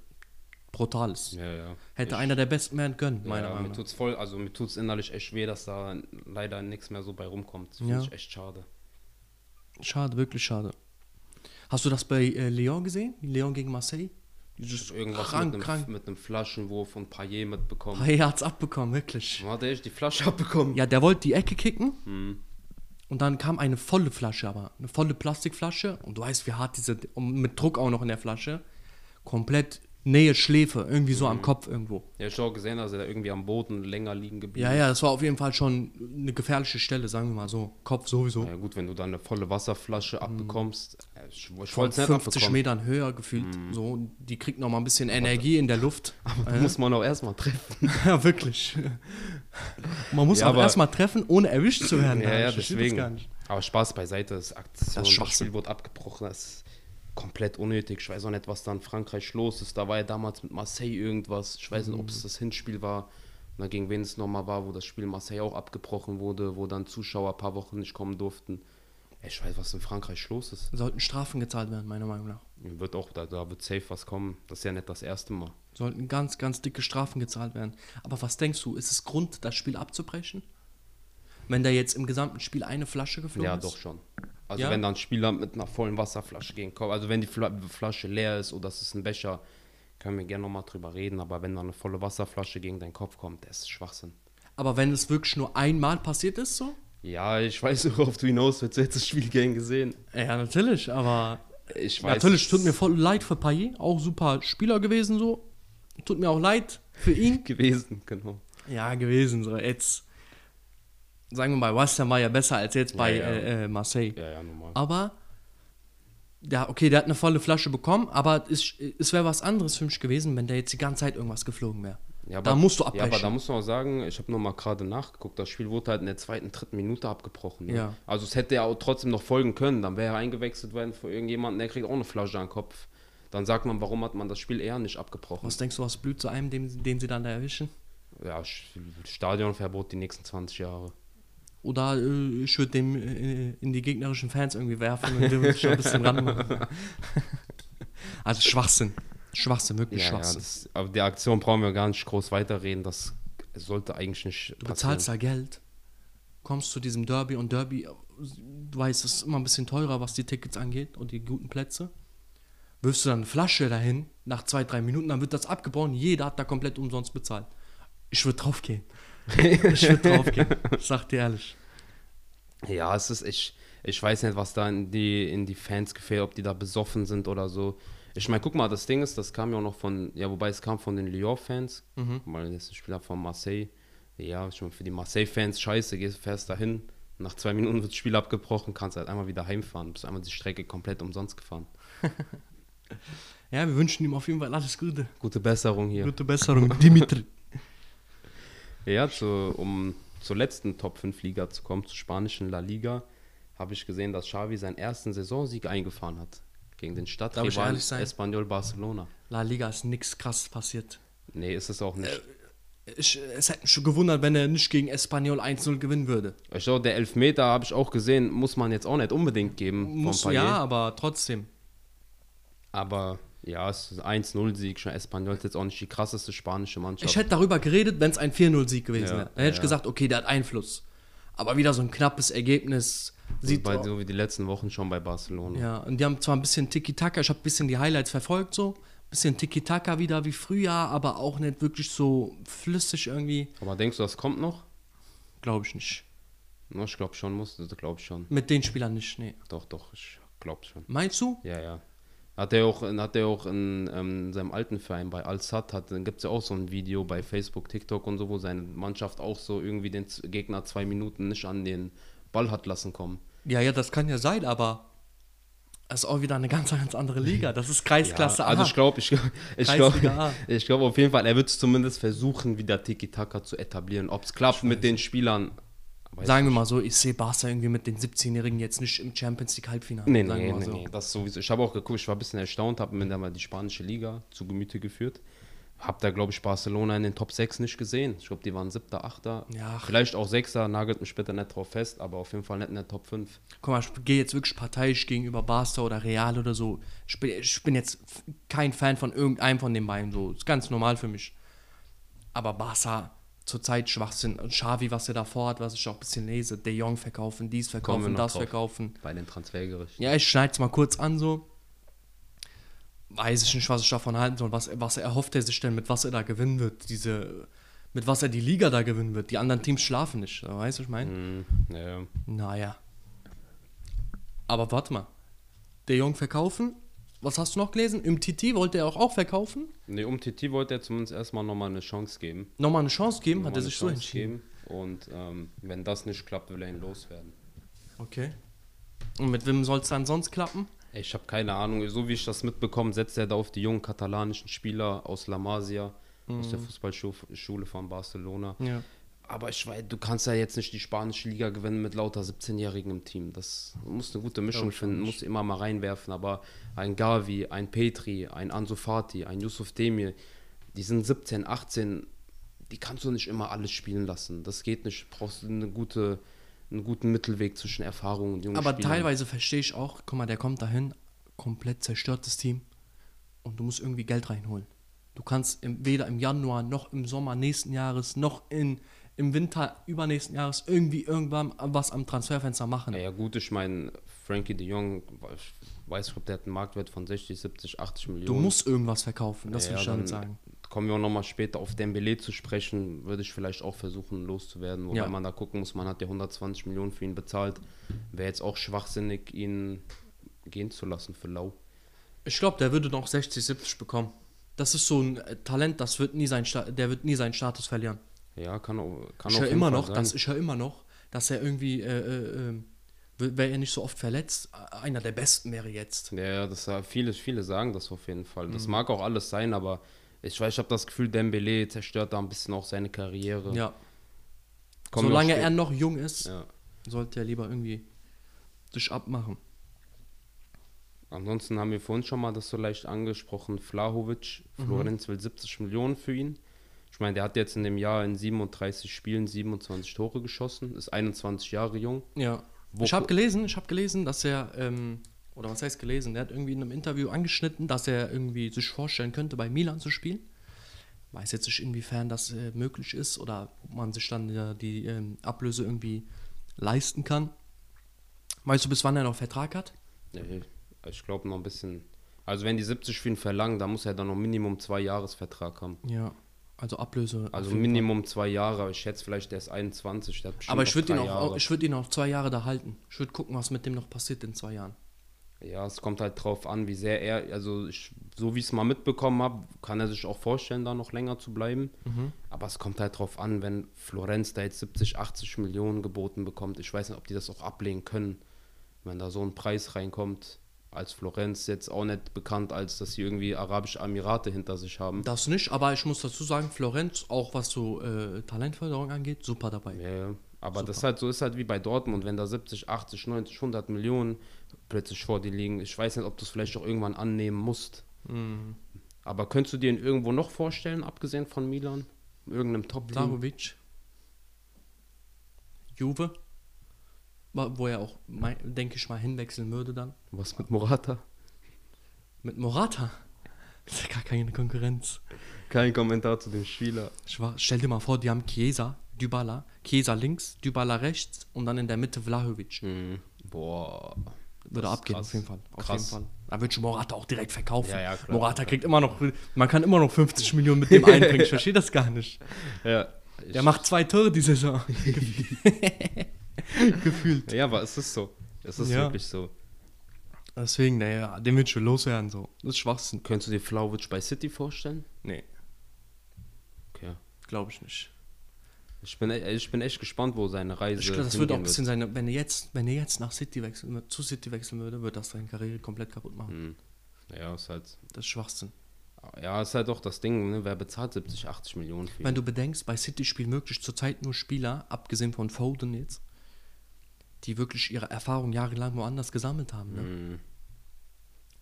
Speaker 1: brutal ist.
Speaker 2: Ja, ja.
Speaker 1: Hätte einer der besten werden können, meiner
Speaker 2: ja,
Speaker 1: Meinung
Speaker 2: mir
Speaker 1: nach.
Speaker 2: tut's voll, also mir tut's innerlich echt weh, dass da leider nichts mehr so bei rumkommt. Finde ich echt schade.
Speaker 1: Schade, wirklich schade. Hast du das bei äh, Lyon gesehen? Lyon gegen Marseille? Dieses
Speaker 2: Irgendwas
Speaker 1: krank,
Speaker 2: mit, einem,
Speaker 1: krank.
Speaker 2: mit einem Flaschenwurf von Payet mitbekommen.
Speaker 1: Er hat's abbekommen, wirklich.
Speaker 2: Hat er echt die Flasche abbekommen?
Speaker 1: Ja, der wollte die Ecke kicken
Speaker 2: Hm.
Speaker 1: und dann kam eine volle Flasche, aber eine volle Plastikflasche und du weißt, wie hart diese, und mit Druck auch noch in der Flasche, komplett Nähe Schläfe, irgendwie so am
Speaker 2: Hm.
Speaker 1: Kopf irgendwo.
Speaker 2: Ja, ich habe auch gesehen, dass er da irgendwie am Boden länger liegen geblieben
Speaker 1: Ja, ja, das war auf jeden Fall schon eine gefährliche Stelle, sagen wir mal so. Kopf sowieso.
Speaker 2: Ja gut, wenn du dann eine volle Wasserflasche abbekommst, äh, ich, ich
Speaker 1: Von
Speaker 2: wollte es nicht
Speaker 1: 50
Speaker 2: abbekommen. Hm.
Speaker 1: Metern höher gefühlt. So, die kriegt noch mal ein bisschen Energie in der Luft. *laughs*
Speaker 2: Aber muss man auch erstmal treffen. *laughs*
Speaker 1: Ja, wirklich. Man muss
Speaker 2: Ja,
Speaker 1: auch erstmal treffen, ohne erwischt zu werden.
Speaker 2: Ja, ja, deswegen.
Speaker 1: gar nicht.
Speaker 2: Aber Spaß beiseite, das Aktion,
Speaker 1: Das ist
Speaker 2: das. Spiel wurde abgebrochen, das ist komplett unnötig. Ich weiß auch nicht, was da in Frankreich los ist. Da war ja damals mit Marseille irgendwas. Ich weiß nicht, ob
Speaker 1: Mhm.
Speaker 2: es das Hinspiel war oder gegen wen es nochmal war, wo das Spiel Marseille auch abgebrochen wurde, wo dann Zuschauer ein paar Wochen nicht kommen durften. Ich weiß, was in Frankreich los ist.
Speaker 1: Sollten Strafen gezahlt werden, meiner Meinung nach.
Speaker 2: Wird auch, da, da wird safe was kommen. Das ist ja nicht das erste Mal.
Speaker 1: Sollten ganz, ganz dicke Strafen gezahlt werden. Aber was denkst du, ist es Grund, das Spiel abzubrechen? Wenn da jetzt im gesamten Spiel eine Flasche geflogen
Speaker 2: Ja,
Speaker 1: ist?
Speaker 2: doch schon. Also
Speaker 1: Ja?
Speaker 2: wenn dann ein Spieler mit einer vollen Wasserflasche gegen Kopf, also wenn die Fla Flasche leer ist oder es ist ein Becher, können wir gerne nochmal drüber reden, aber wenn dann eine volle Wasserflasche gegen deinen Kopf kommt, das ist Schwachsinn.
Speaker 1: Aber wenn es wirklich nur einmal passiert ist, so?
Speaker 2: Ja, ich weiß, *laughs* worauf du hinaus willst. Du hättest das Spiel gern gesehen.
Speaker 1: Ja, natürlich, aber.
Speaker 2: Ich weiß.
Speaker 1: natürlich, tut mir voll leid für Payet. Auch super Spieler gewesen, so. Tut mir auch leid für ihn. *laughs*
Speaker 2: gewesen, genau.
Speaker 1: Ja, gewesen, so. Jetzt. Sagen wir mal, West Ham war ja besser als jetzt bei
Speaker 2: ja.
Speaker 1: Äh, äh, Marseille.
Speaker 2: Ja, ja, normal.
Speaker 1: Aber, ja, okay, der hat eine volle Flasche bekommen, aber es, es wäre was anderes für mich gewesen, wenn der jetzt die ganze Zeit irgendwas geflogen wäre.
Speaker 2: Ja,
Speaker 1: da musst du
Speaker 2: Ja,
Speaker 1: abbrechen.
Speaker 2: aber da muss man auch sagen, ich habe noch mal gerade nachgeguckt, das Spiel wurde halt in der zweiten, dritten Minute abgebrochen. Ne?
Speaker 1: Ja.
Speaker 2: Also es hätte ja auch trotzdem noch folgen können, dann wäre er eingewechselt worden für irgendjemanden, der kriegt auch eine Flasche an den Kopf. Dann sagt man, warum hat man das Spiel eher nicht abgebrochen?
Speaker 1: was denkst du, was blüht zu einem, den, den sie dann da erwischen?
Speaker 2: Ja, Stadionverbot die nächsten 20 Jahre.
Speaker 1: Oder äh, ich würde dem äh, in die gegnerischen Fans irgendwie werfen und dem schon ein bisschen ranmachen. *laughs* Also Schwachsinn. Schwachsinn, wirklich
Speaker 2: Ja, ja,
Speaker 1: Schwachsinn.
Speaker 2: das, aber die Aktion brauchen wir gar nicht groß weiterreden. Das sollte eigentlich nicht
Speaker 1: du bezahlst da Geld, kommst zu diesem Derby und Derby, du weißt, es ist immer ein bisschen teurer, was die Tickets angeht und die guten Plätze. Wirfst du dann eine Flasche dahin, nach zwei, drei Minuten, dann wird das abgebrochen, jeder hat da komplett umsonst bezahlt. Ich würde draufgehen. *laughs* ich würde draufgehen. Ich *laughs* sag dir ehrlich.
Speaker 2: Ja, es ist, ich, ich weiß nicht, was da in die, in die Fans gefällt, ob die da besoffen sind oder so. Ich meine, guck mal, das Ding ist, das kam ja auch noch von, ja, wobei es kam von den Lyon-Fans,
Speaker 1: Mhm.
Speaker 2: weil das ist ein Spieler von Marseille. Ja, ich meine, für die Marseille-Fans scheiße, gehst, fährst dahin, nach zwei Minuten wird das Spiel abgebrochen, kannst halt einmal wieder heimfahren, bist einmal die Strecke komplett umsonst gefahren. *laughs*
Speaker 1: Ja, wir wünschen ihm auf jeden Fall alles Gute.
Speaker 2: Gute Besserung hier.
Speaker 1: Gute Besserung, Dimitri.
Speaker 2: Ja, zu, um zur letzten Top 5 Liga zu kommen, zur spanischen La Liga, habe ich gesehen, dass Xavi seinen ersten Saisonsieg eingefahren hat. Gegen den Stadtrivalen? Espanyol Barcelona.
Speaker 1: La Liga ist nichts krass passiert.
Speaker 2: Nee, ist es auch nicht.
Speaker 1: Ich, es hätte mich schon gewundert, wenn er nicht gegen Espanyol 1-0 gewinnen würde.
Speaker 2: Ich glaube, der Elfmeter habe ich auch gesehen, muss man jetzt auch nicht unbedingt geben
Speaker 1: Muss, ja, aber trotzdem.
Speaker 2: Aber ja, es ist ein 1-0-Sieg. Schon Espanyol ist jetzt auch nicht die krasseste spanische Mannschaft.
Speaker 1: Ich hätte darüber geredet, wenn es ein 4-0-Sieg gewesen
Speaker 2: Ja,
Speaker 1: wäre. Dann hätte ich
Speaker 2: ja.
Speaker 1: gesagt, okay, der hat Einfluss. Aber wieder so ein knappes Ergebnis. Sieht
Speaker 2: bei,
Speaker 1: so,
Speaker 2: wie die letzten Wochen schon bei Barcelona.
Speaker 1: ja, und die haben zwar ein bisschen Tiki-Taka, ich habe ein bisschen die Highlights verfolgt so. Bisschen Tiki-Taka wieder wie früher, aber auch nicht wirklich so flüssig irgendwie.
Speaker 2: Aber denkst du, das kommt noch?
Speaker 1: Glaube ich nicht.
Speaker 2: Na, ich glaube schon, muss, das glaube ich schon.
Speaker 1: Mit den Spielern nicht, nee.
Speaker 2: Doch, doch, ich glaube schon.
Speaker 1: Meinst du?
Speaker 2: Ja, ja. Hat er auch, hat er auch in ähm, seinem alten Verein bei Al-Sad, gibt es ja auch so ein Video bei Facebook, TikTok und so, wo seine Mannschaft auch so irgendwie den Gegner zwei Minuten nicht an den Ball hat lassen kommen.
Speaker 1: Ja, ja, das kann ja sein, aber das ist auch wieder eine ganz, ganz andere Liga. Das ist Kreisklasse
Speaker 2: Ja, also
Speaker 1: A.
Speaker 2: ich glaube, ich, ich glaube, *laughs* ich glaube auf jeden Fall, er wird es zumindest versuchen, wieder Tiki-Taka zu etablieren. Ob es klappt mit den Spielern, weiß
Speaker 1: Sagen wir mal so, ich sehe Barca irgendwie mit den 17-Jährigen jetzt nicht im Champions League Halbfinale.
Speaker 2: Nee,
Speaker 1: sagen
Speaker 2: nee, nee,
Speaker 1: so.
Speaker 2: nee, das sowieso. Ich habe auch geguckt, ich war ein bisschen erstaunt, habe mir da mal die spanische Liga zu Gemüte geführt. Hab da, glaube ich, Barcelona in den Top 6 nicht gesehen. Ich glaube, die waren siebter, achter,
Speaker 1: Ja.
Speaker 2: vielleicht auch sechster, nagelt mich später nicht drauf fest, aber auf jeden Fall nicht in der Top 5.
Speaker 1: Guck mal, ich gehe jetzt wirklich parteiisch gegenüber Barca oder Real oder so. Ich bin, ich bin jetzt kein Fan von irgendeinem von den beiden. So, ist ganz normal für mich. Aber Barca zurzeit Schwachsinn. Und Xavi, was er da vorhat, was ich auch ein bisschen lese. De Jong verkaufen, dies verkaufen, das
Speaker 2: drauf.
Speaker 1: verkaufen.
Speaker 2: Bei den Transfergerichten.
Speaker 1: Ja, ich schneide es mal kurz an so. Weiß ich nicht, was ich davon halten soll. Was, was erhofft er sich denn, mit was er da gewinnen wird? Diese, mit was er die Liga da gewinnen wird. Die anderen Teams schlafen nicht. Weißt du, was ich meine?
Speaker 2: Mhm, ja.
Speaker 1: Naja. Aber warte mal. Der Jong verkaufen? Was hast du noch gelesen? Im TT wollte er auch, auch verkaufen?
Speaker 2: Nee, um Titi wollte er zumindest erstmal nochmal eine Chance geben.
Speaker 1: Nochmal eine Chance geben? Hat
Speaker 2: Nochmal
Speaker 1: er
Speaker 2: eine
Speaker 1: sich so
Speaker 2: Chance
Speaker 1: entschieden?
Speaker 2: geben. Und ähm, wenn das nicht klappt, will er ihn loswerden.
Speaker 1: Okay. Und mit wem soll es dann sonst klappen?
Speaker 2: Ich habe keine Ahnung. So wie ich das mitbekomme, setzt er da auf die jungen katalanischen Spieler aus La Masia, aus der Fußballschule von Barcelona.
Speaker 1: Ja.
Speaker 2: Aber ich weiß, du kannst ja jetzt nicht die spanische Liga gewinnen mit lauter 17-Jährigen im Team. Das muss eine gute Mischung finden, muss immer mal reinwerfen. Aber ein Gavi, ein Petri, ein Ansu Fati, ein Yusuf Demir, die sind 17, 18, die kannst du nicht immer alles spielen lassen. Das geht nicht. Du brauchst eine gute, einen guten Mittelweg zwischen Erfahrung und jungen
Speaker 1: Aber
Speaker 2: Spielern.
Speaker 1: teilweise verstehe ich auch, guck mal, der kommt dahin, komplett zerstörtes Team und du musst irgendwie Geld reinholen. Du kannst im, weder im Januar noch im Sommer nächsten Jahres noch in, im Winter übernächsten Jahres irgendwie irgendwann was am Transferfenster machen.
Speaker 2: Ja, ja gut, ich meine, Frankie de Jong, weiß nicht, ob der hat einen Marktwert von 60, 70, 80 Millionen.
Speaker 1: Du musst irgendwas verkaufen, das
Speaker 2: Ja,
Speaker 1: will ich damit sagen.
Speaker 2: Kommen wir auch nochmal später auf Dembele zu sprechen, würde ich vielleicht auch versuchen loszuwerden, wobei
Speaker 1: Ja.
Speaker 2: man da gucken muss, man hat ja 120 Millionen für ihn bezahlt. Wäre jetzt auch schwachsinnig, ihn gehen zu lassen für lau.
Speaker 1: Ich glaube, der würde noch 60, 70 bekommen. Das ist so ein äh, Talent, das wird nie sein, Sta der wird nie seinen Status verlieren.
Speaker 2: Ja, kann, auch- kann
Speaker 1: Ich höre immer noch,
Speaker 2: sein.
Speaker 1: dass ich höre immer noch, dass er irgendwie, äh, äh, äh, wäre er nicht so oft verletzt, einer der Besten wäre jetzt.
Speaker 2: Ja, das viele, viele sagen das auf jeden Fall.
Speaker 1: Mhm.
Speaker 2: Das mag auch alles sein, aber ich weiß, ich habe das Gefühl, Dembele zerstört da ein bisschen auch seine Karriere.
Speaker 1: Ja.
Speaker 2: Auch
Speaker 1: Solange
Speaker 2: spät-
Speaker 1: er noch jung ist,
Speaker 2: Ja.
Speaker 1: sollte er lieber irgendwie sich abmachen.
Speaker 2: Ansonsten haben wir vorhin schon mal das so leicht angesprochen. Flahovic,
Speaker 1: Mhm.
Speaker 2: Florenz will 70 Millionen für ihn. Ich meine, der hat jetzt in dem Jahr in 37 Spielen 27 Tore geschossen, ist 21 Jahre jung.
Speaker 1: Ja.
Speaker 2: Wo-
Speaker 1: ich habe gelesen, ich habe gelesen, dass er, ähm, oder was heißt gelesen, der hat irgendwie in einem Interview angeschnitten, dass er irgendwie sich vorstellen könnte, bei Milan zu spielen. Weiß jetzt nicht, inwiefern das äh, möglich ist oder ob man sich dann äh, die ähm, Ablöse irgendwie leisten kann. Weißt du, bis wann er noch Vertrag hat?
Speaker 2: Nee, Ich glaube noch ein bisschen. Also wenn die 70 für ihn verlangen, dann muss er dann noch Minimum zwei Jahresvertrag haben.
Speaker 1: Ja. Also Ablöse.
Speaker 2: Also Minimum zwei Jahre. Ich schätze vielleicht, der ist 21. Der
Speaker 1: Aber ich würde ihn, auch, ich würd ihn auch zwei Jahre da halten. Ich würde gucken, was mit dem noch passiert in zwei Jahren.
Speaker 2: Ja, es kommt halt drauf an, wie sehr er, also ich, so wie ich es mal mitbekommen habe, kann er sich auch vorstellen, da noch länger zu bleiben.
Speaker 1: Mhm.
Speaker 2: Aber es kommt halt drauf an, wenn Florenz da jetzt 70, 80 Millionen geboten bekommt. Ich weiß nicht, ob die das auch ablehnen können, wenn da so ein Preis reinkommt. Als Florenz jetzt auch nicht bekannt, als dass sie irgendwie Arabische Emirate hinter sich haben.
Speaker 1: Das nicht, aber ich muss dazu sagen, Florenz, auch was so äh, Talentförderung angeht, super dabei.
Speaker 2: Ja, aber das halt so ist halt wie bei Dortmund, wenn da 70, 80, 90, 100 Millionen plötzlich vor dir liegen. Ich weiß nicht, ob du es vielleicht auch irgendwann annehmen musst.
Speaker 1: Mhm.
Speaker 2: Aber könntest du dir ihn irgendwo noch vorstellen, abgesehen von Milan? Irgendeinem Top-Team?
Speaker 1: Vlahovic, Juve, wo er auch, denke ich mal, hinwechseln würde dann.
Speaker 2: Was mit Morata?
Speaker 1: Mit Morata. *laughs* Das ist ja gar keine Konkurrenz.
Speaker 2: Kein Kommentar zu dem Spieler.
Speaker 1: Ich war, stell dir mal vor, die haben Chiesa, Dybala, Chiesa links, Dybala rechts und dann in der Mitte Vlahovic.
Speaker 2: Mhm. Boah.
Speaker 1: Würde abgehen,
Speaker 2: krass.
Speaker 1: auf jeden Fall. Auf
Speaker 2: Krass.
Speaker 1: jeden Fall. Da wird schon Morata auch direkt verkaufen.
Speaker 2: Ja, ja, klar.
Speaker 1: Morata kriegt immer noch, man kann immer noch 50 Millionen mit dem *laughs* einbringen. Ich verstehe das gar nicht.
Speaker 2: Ja.
Speaker 1: Der macht zwei Tore die Saison. *laughs* *laughs* Gefühlt.
Speaker 2: Ja, aber es ist so. Es ist
Speaker 1: Ja.
Speaker 2: wirklich so.
Speaker 1: Deswegen, naja, den wird schon loswerden so. Das ist Schwachsinn.
Speaker 2: Könntest du dir Flauwitsch bei City vorstellen?
Speaker 1: Nee,
Speaker 2: Okay.
Speaker 1: glaube ich nicht.
Speaker 2: Ich bin, e- ich bin echt gespannt, wo seine Reise
Speaker 1: Ich glaube, das wird auch ein bisschen seine, wenn er jetzt, wenn er jetzt nach City wechseln, zu City wechseln würde, wird das seine Karriere komplett kaputt machen.
Speaker 2: Hm. Ja, ist halt,
Speaker 1: Das ist Schwachsinn.
Speaker 2: ja, ist halt auch das Ding, ne? wer bezahlt 70, 80 Millionen für ihn?
Speaker 1: Wenn du bedenkst, bei City spielen wirklich zurzeit nur Spieler, abgesehen von Foden jetzt, die wirklich ihre Erfahrung jahrelang woanders gesammelt haben. Ne?
Speaker 2: Hm.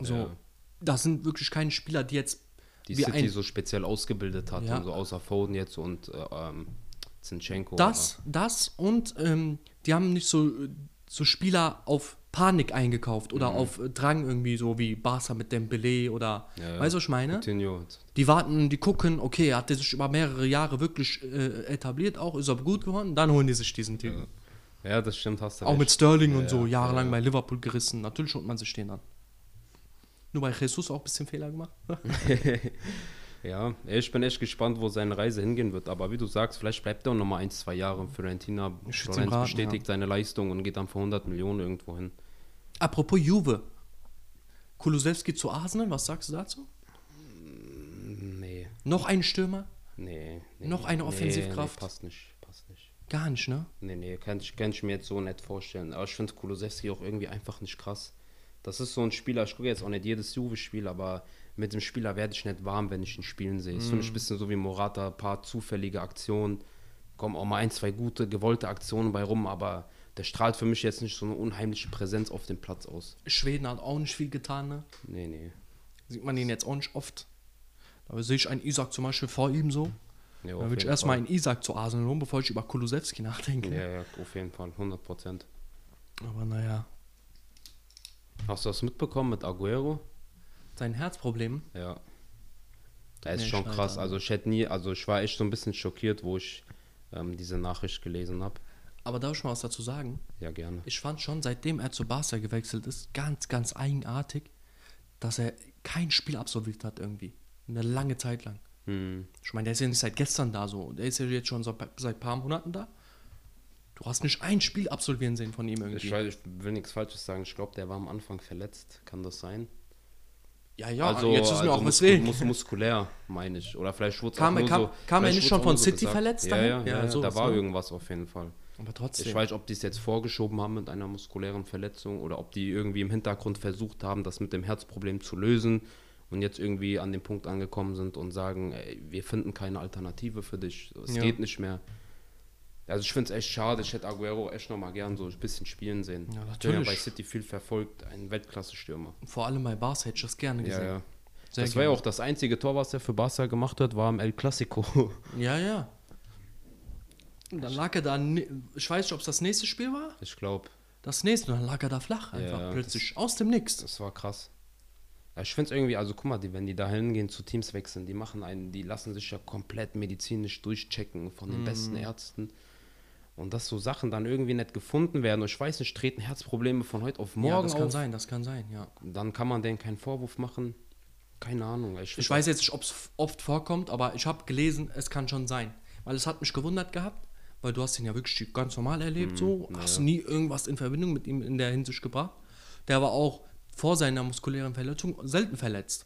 Speaker 1: So,
Speaker 2: Ja.
Speaker 1: das sind wirklich keine Spieler, die jetzt
Speaker 2: die City
Speaker 1: ein-
Speaker 2: so speziell ausgebildet hat,
Speaker 1: Ja.
Speaker 2: so außer Foden jetzt und äh, ähm, Zinchenko.
Speaker 1: das, das und ähm, die haben nicht so, so Spieler auf Panik eingekauft oder auf äh, Drang irgendwie, so wie Barca mit Dembele oder,
Speaker 2: Mhm. Ja,
Speaker 1: weißt du, was ich meine?
Speaker 2: Coutinho.
Speaker 1: Die warten, die gucken, okay, hat der sich über mehrere Jahre wirklich äh, etabliert auch, ist aber gut geworden, dann holen die sich diesen Typen.
Speaker 2: Ja, das stimmt, hast du
Speaker 1: Auch
Speaker 2: recht.
Speaker 1: mit Sterling
Speaker 2: Ja,
Speaker 1: und so,
Speaker 2: ja,
Speaker 1: jahrelang
Speaker 2: ja.
Speaker 1: bei Liverpool gerissen. Natürlich holt man sich den an. Nur bei Jesus auch ein bisschen Fehler gemacht. *laughs*
Speaker 2: Ja, ich bin echt gespannt, wo seine Reise hingehen wird. Aber wie du sagst, vielleicht bleibt er auch noch mal ein, zwei Jahre. Fiorentina
Speaker 1: würd's ihm
Speaker 2: Florenz
Speaker 1: raten,
Speaker 2: bestätigt seine Leistung und geht dann für 100 Millionen irgendwo hin.
Speaker 1: Apropos Juve. Kulusewski zu Arsenal, was sagst du dazu?
Speaker 2: Nee,
Speaker 1: Noch ein Stürmer?
Speaker 2: nee. nee
Speaker 1: Noch eine
Speaker 2: nee,
Speaker 1: Offensivkraft?
Speaker 2: Nee, nicht, passt nicht.
Speaker 1: Gar nicht, ne?
Speaker 2: Nee, nee, kann ich, kann ich mir jetzt so nicht vorstellen. Aber ich finde Kulusewski auch irgendwie einfach nicht krass. Das ist so ein Spieler, ich gucke jetzt auch nicht jedes Juve-Spiel, aber mit dem Spieler werde ich nicht warm, wenn ich ihn spielen sehe. Ist für
Speaker 1: Mhm.
Speaker 2: mich ein bisschen so wie Morata, ein paar zufällige Aktionen, kommen auch mal ein, zwei gute, gewollte Aktionen bei rum, aber der strahlt für mich jetzt nicht so eine unheimliche Präsenz auf dem Platz aus.
Speaker 1: Schweden hat auch nicht viel getan, ne?
Speaker 2: Nee, nee.
Speaker 1: Sieht man ihn jetzt auch nicht oft. Da sehe ich einen Isaac zum Beispiel vor ihm so.
Speaker 2: Ja,
Speaker 1: Da
Speaker 2: auf
Speaker 1: würde ich erstmal einen Isaac zu Arsenal holen, bevor ich über Kulusewski nachdenke.
Speaker 2: Ja, ja, auf jeden Fall, 100 Prozent.
Speaker 1: Aber naja,
Speaker 2: Hast du das mitbekommen mit Aguero?
Speaker 1: sein Herzproblem.
Speaker 2: Ja. Das ist
Speaker 1: Nee,
Speaker 2: schon krass. Also ich hätte nie, also ich war echt so ein bisschen schockiert, wo ich ähm, diese Nachricht gelesen habe.
Speaker 1: Aber darf ich mal was dazu sagen?
Speaker 2: Ja, gerne.
Speaker 1: Ich fand schon, seitdem er zu Barca gewechselt ist, ganz, ganz eigenartig, dass er kein Spiel absolviert hat irgendwie. Eine lange Zeit lang.
Speaker 2: Hm.
Speaker 1: Ich meine, der ist ja nicht seit gestern da so. Der ist ja jetzt schon so, seit ein paar Monaten da. Du hast nicht ein Spiel absolvieren sehen von ihm irgendwie.
Speaker 2: Ich, weiß, ich will nichts Falsches sagen. Ich glaube, der war am Anfang verletzt. Kann das sein?
Speaker 1: ja, ja,
Speaker 2: also,
Speaker 1: jetzt wissen wir
Speaker 2: also
Speaker 1: auch weswegen.
Speaker 2: mus muskulär, meine ich. Oder vielleicht wurde
Speaker 1: Kam
Speaker 2: auch
Speaker 1: er-
Speaker 2: nur
Speaker 1: kam-
Speaker 2: so,
Speaker 1: kam er nicht schon von
Speaker 2: so
Speaker 1: City
Speaker 2: gesagt.
Speaker 1: verletzt
Speaker 2: Ja, ja,
Speaker 1: Ja,
Speaker 2: ja,
Speaker 1: sowas,
Speaker 2: da war
Speaker 1: ne?
Speaker 2: irgendwas auf jeden Fall.
Speaker 1: Aber trotzdem.
Speaker 2: Ich weiß, ob die es jetzt vorgeschoben haben mit einer muskulären Verletzung oder ob die irgendwie im Hintergrund versucht haben, das mit dem Herzproblem zu lösen und jetzt irgendwie an dem Punkt angekommen sind und sagen, ey, wir finden keine Alternative für dich, es
Speaker 1: Ja.
Speaker 2: geht nicht mehr. Also ich finde es echt schade, ich hätte Aguero echt nochmal gern so ein bisschen spielen sehen.
Speaker 1: Ja,
Speaker 2: Ich bin ja
Speaker 1: natürlich.
Speaker 2: bei City viel verfolgt, ein Weltklasse-Stürmer.
Speaker 1: Vor allem bei Barca hätte ich das gerne
Speaker 2: Ja,
Speaker 1: gesehen.
Speaker 2: ja.
Speaker 1: Sehr
Speaker 2: das war ja auch das einzige Tor, was er für Barca gemacht hat, war im El Clasico. *laughs*
Speaker 1: Ja, ja. Und dann lag er da, ich weiß nicht, ob es das nächste Spiel war.
Speaker 2: Ich glaube,
Speaker 1: Das nächste, und dann lag er da flach einfach
Speaker 2: Ja,
Speaker 1: plötzlich aus dem Nix.
Speaker 2: Das war krass. Ja, ich finde es irgendwie, also guck mal, die, wenn die da hingehen, zu Teams wechseln, die machen einen, die lassen sich ja komplett medizinisch durchchecken von den besten
Speaker 1: Mhm.
Speaker 2: Ärzten. Und dass so Sachen dann irgendwie nicht gefunden werden und ich weiß nicht, treten Herzprobleme von heute auf
Speaker 1: ja,
Speaker 2: morgen
Speaker 1: das kann
Speaker 2: auf,
Speaker 1: sein, das kann sein, ja.
Speaker 2: dann kann man denen keinen Vorwurf machen. Keine Ahnung. Ich,
Speaker 1: Ich weiß jetzt nicht, ob es oft vorkommt, aber ich habe gelesen, es kann schon sein. Weil es hat mich gewundert gehabt, weil du hast ihn ja wirklich ganz normal erlebt, so. Hast nie irgendwas in Verbindung mit ihm in der Hinsicht gebracht. Der war auch vor seiner muskulären Verletzung selten verletzt.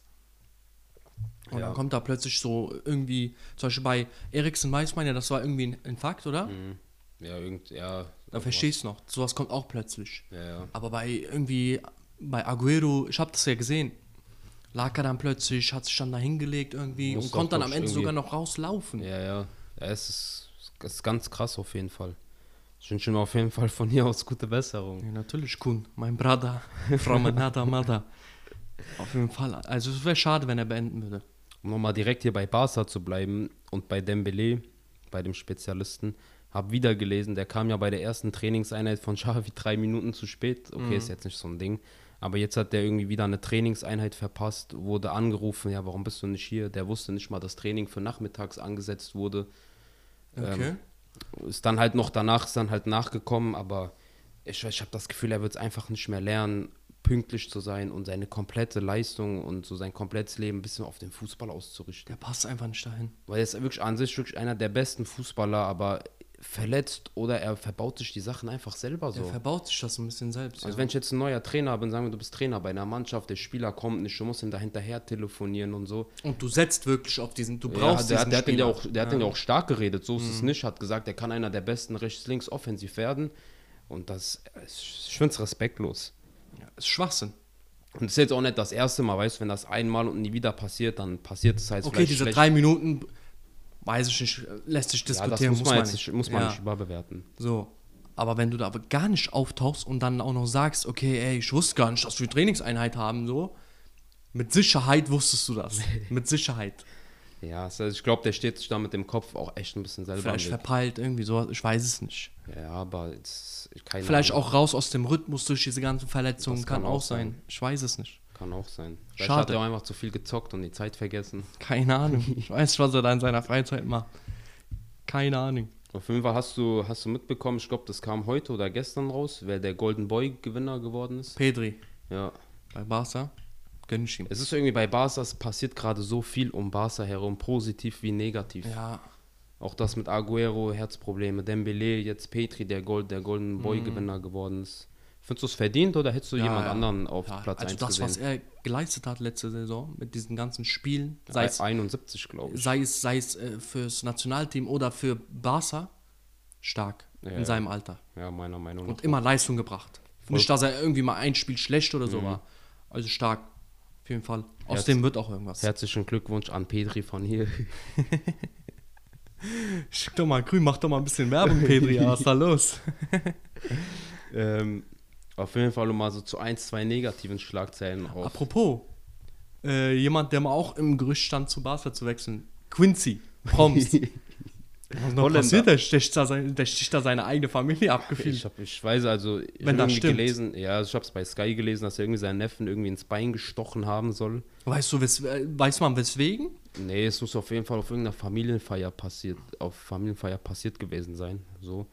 Speaker 1: Und
Speaker 2: Ja.
Speaker 1: dann kommt da plötzlich so irgendwie, zum Beispiel bei Eriksen weiß man ja, das war irgendwie ein Infakt, oder?
Speaker 2: Ja, irgend, ja.
Speaker 1: Da verstehst du noch. Sowas kommt auch plötzlich.
Speaker 2: Ja, ja.
Speaker 1: Aber bei irgendwie, bei Aguero, ich habe das ja gesehen, lag er dann plötzlich, hat sich dann da hingelegt irgendwie
Speaker 2: Muss
Speaker 1: und konnte dann am Ende
Speaker 2: irgendwie-
Speaker 1: sogar noch rauslaufen.
Speaker 2: Ja, ja. ja es, ist, es ist ganz krass auf jeden Fall. Ich wünsche ihm auf jeden Fall von hier aus gute Besserung.
Speaker 1: Ja, natürlich, Kun, mein Bruder, Frau Manada Mada. Auf jeden Fall. Also es wäre schade, wenn er beenden würde.
Speaker 2: Um nochmal direkt hier bei Barca zu bleiben und bei Dembele, bei dem Spezialisten, habe wieder gelesen, der kam ja bei der ersten Trainingseinheit von Xavi *laughs* drei Minuten zu spät. Okay, ist jetzt nicht so ein Ding. Aber jetzt hat der irgendwie wieder eine Trainingseinheit verpasst, wurde angerufen, ja, warum bist du nicht hier? Der wusste nicht mal, dass Training für nachmittags angesetzt wurde.
Speaker 1: Okay.
Speaker 2: Ist dann halt noch danach, ist dann halt nachgekommen, aber ich, ich habe das Gefühl, er wird es einfach nicht mehr lernen, pünktlich zu sein und seine komplette Leistung und so sein komplettes Leben ein bisschen auf den Fußball auszurichten.
Speaker 1: Der passt einfach nicht dahin.
Speaker 2: Weil er ist wirklich an sich wirklich einer der besten Fußballer, aber verletzt oder er verbaut sich die Sachen einfach selber so.
Speaker 1: Er verbaut sich das ein bisschen selbst.
Speaker 2: Also
Speaker 1: ja.
Speaker 2: wenn ich jetzt ein neuer Trainer bin, sagen wir, du bist Trainer bei einer Mannschaft, der Spieler kommt nicht, du musst ihm da hinterher telefonieren und so.
Speaker 1: Und du setzt wirklich auf diesen, du
Speaker 2: Ja,
Speaker 1: brauchst
Speaker 2: der,
Speaker 1: diesen
Speaker 2: der, hat ja
Speaker 1: Spieler.
Speaker 2: auch, der hat den ja auch stark geredet, so ist es nicht, hat gesagt, er kann einer der besten rechts-links offensiv werden und das, ich finde es respektlos.
Speaker 1: Ja, ist Schwachsinn.
Speaker 2: Und es ist jetzt auch nicht das erste Mal, weißt du, wenn das einmal und nie wieder passiert, dann passiert es halt
Speaker 1: Okay, diese
Speaker 2: schlecht.
Speaker 1: drei Minuten, weiß ich nicht, lässt sich
Speaker 2: ja, das
Speaker 1: diskutieren,
Speaker 2: muss man, nicht, muss man
Speaker 1: Ja.
Speaker 2: nicht überbewerten.
Speaker 1: So. Aber wenn du da aber gar nicht auftauchst und dann auch noch sagst, okay, ey, ich wusste gar nicht, dass wir Trainingseinheit haben, so, mit Sicherheit wusstest du das. *laughs* mit Sicherheit.
Speaker 2: Ja, also ich glaube, der steht sich da mit dem Kopf auch echt ein bisschen selber
Speaker 1: Vielleicht verpeilt, irgendwie so, ich weiß es nicht.
Speaker 2: Ja, aber jetzt, keine
Speaker 1: Vielleicht
Speaker 2: Ahnung.
Speaker 1: auch raus aus dem Rhythmus durch diese ganzen Verletzungen,
Speaker 2: Das
Speaker 1: kann,
Speaker 2: kann
Speaker 1: auch
Speaker 2: auch
Speaker 1: sein.
Speaker 2: sein.
Speaker 1: Ich weiß es nicht.
Speaker 2: Kann auch sein. Vielleicht
Speaker 1: Schade.
Speaker 2: hat er auch einfach zu viel gezockt und die Zeit vergessen.
Speaker 1: Keine Ahnung. Ich weiß nicht, was er da in seiner Freizeit macht. Keine Ahnung.
Speaker 2: Auf jeden Fall hast du, hast du mitbekommen, ich glaube, das kam heute oder gestern raus, wer der Golden Boy Gewinner geworden ist.
Speaker 1: Pedri
Speaker 2: Ja.
Speaker 1: bei Barca. Gönn ich ihm.
Speaker 2: Es ist irgendwie bei Barca, es passiert gerade so viel um Barca herum, positiv wie negativ.
Speaker 1: Ja,
Speaker 2: Auch das mit Aguero, Herzprobleme, Dembele, jetzt Petri, der, Gold, der Golden Boy Gewinner geworden ist. Findest du es verdient oder hättest du
Speaker 1: Ja,
Speaker 2: jemand
Speaker 1: ja.
Speaker 2: anderen auf
Speaker 1: ja
Speaker 2: Platz
Speaker 1: also
Speaker 2: 1
Speaker 1: das,
Speaker 2: gesehen?
Speaker 1: was er geleistet hat letzte Saison mit diesen ganzen Spielen, sei es,
Speaker 2: 71, glaube ich.
Speaker 1: sei es, sei es äh, fürs Nationalteam oder für Barca, stark in seinem Alter.
Speaker 2: Ja, meiner Meinung nach.
Speaker 1: Und immer Leistung gebracht. Nicht, dass er irgendwie mal ein Spiel schlecht oder so
Speaker 2: Mhm.
Speaker 1: war. Also stark. Auf jeden Fall. Aus
Speaker 2: Herz-
Speaker 1: dem wird auch irgendwas.
Speaker 2: Herzlichen Glückwunsch an Petri von hier. *laughs*
Speaker 1: Schick doch mal grün, mach doch mal ein bisschen Werbung, Pedri. Ja, was ist da los? *laughs* *laughs*
Speaker 2: ähm, auf jeden Fall um mal so zu ein, zwei negativen Schlagzeilen auf.
Speaker 1: Apropos, äh, jemand, der mal auch im Gerücht stand, zu Barca zu wechseln. Quincy, Proms. *laughs* Was noch passiert? Der sticht, da sein, der sticht da seine eigene Familie abgefühlt.
Speaker 2: Ich, hab, ich weiß also, ich
Speaker 1: Wenn
Speaker 2: hab
Speaker 1: das
Speaker 2: irgendwie
Speaker 1: stimmt.
Speaker 2: gelesen, ja, ich habe es bei Sky gelesen, dass er irgendwie seinen Neffen irgendwie ins Bein gestochen haben soll.
Speaker 1: Weißt du, wes, äh, weiß man weswegen?
Speaker 2: Nee, es muss auf jeden Fall auf irgendeiner Familienfeier passiert, auf Familienfeier passiert gewesen sein. So.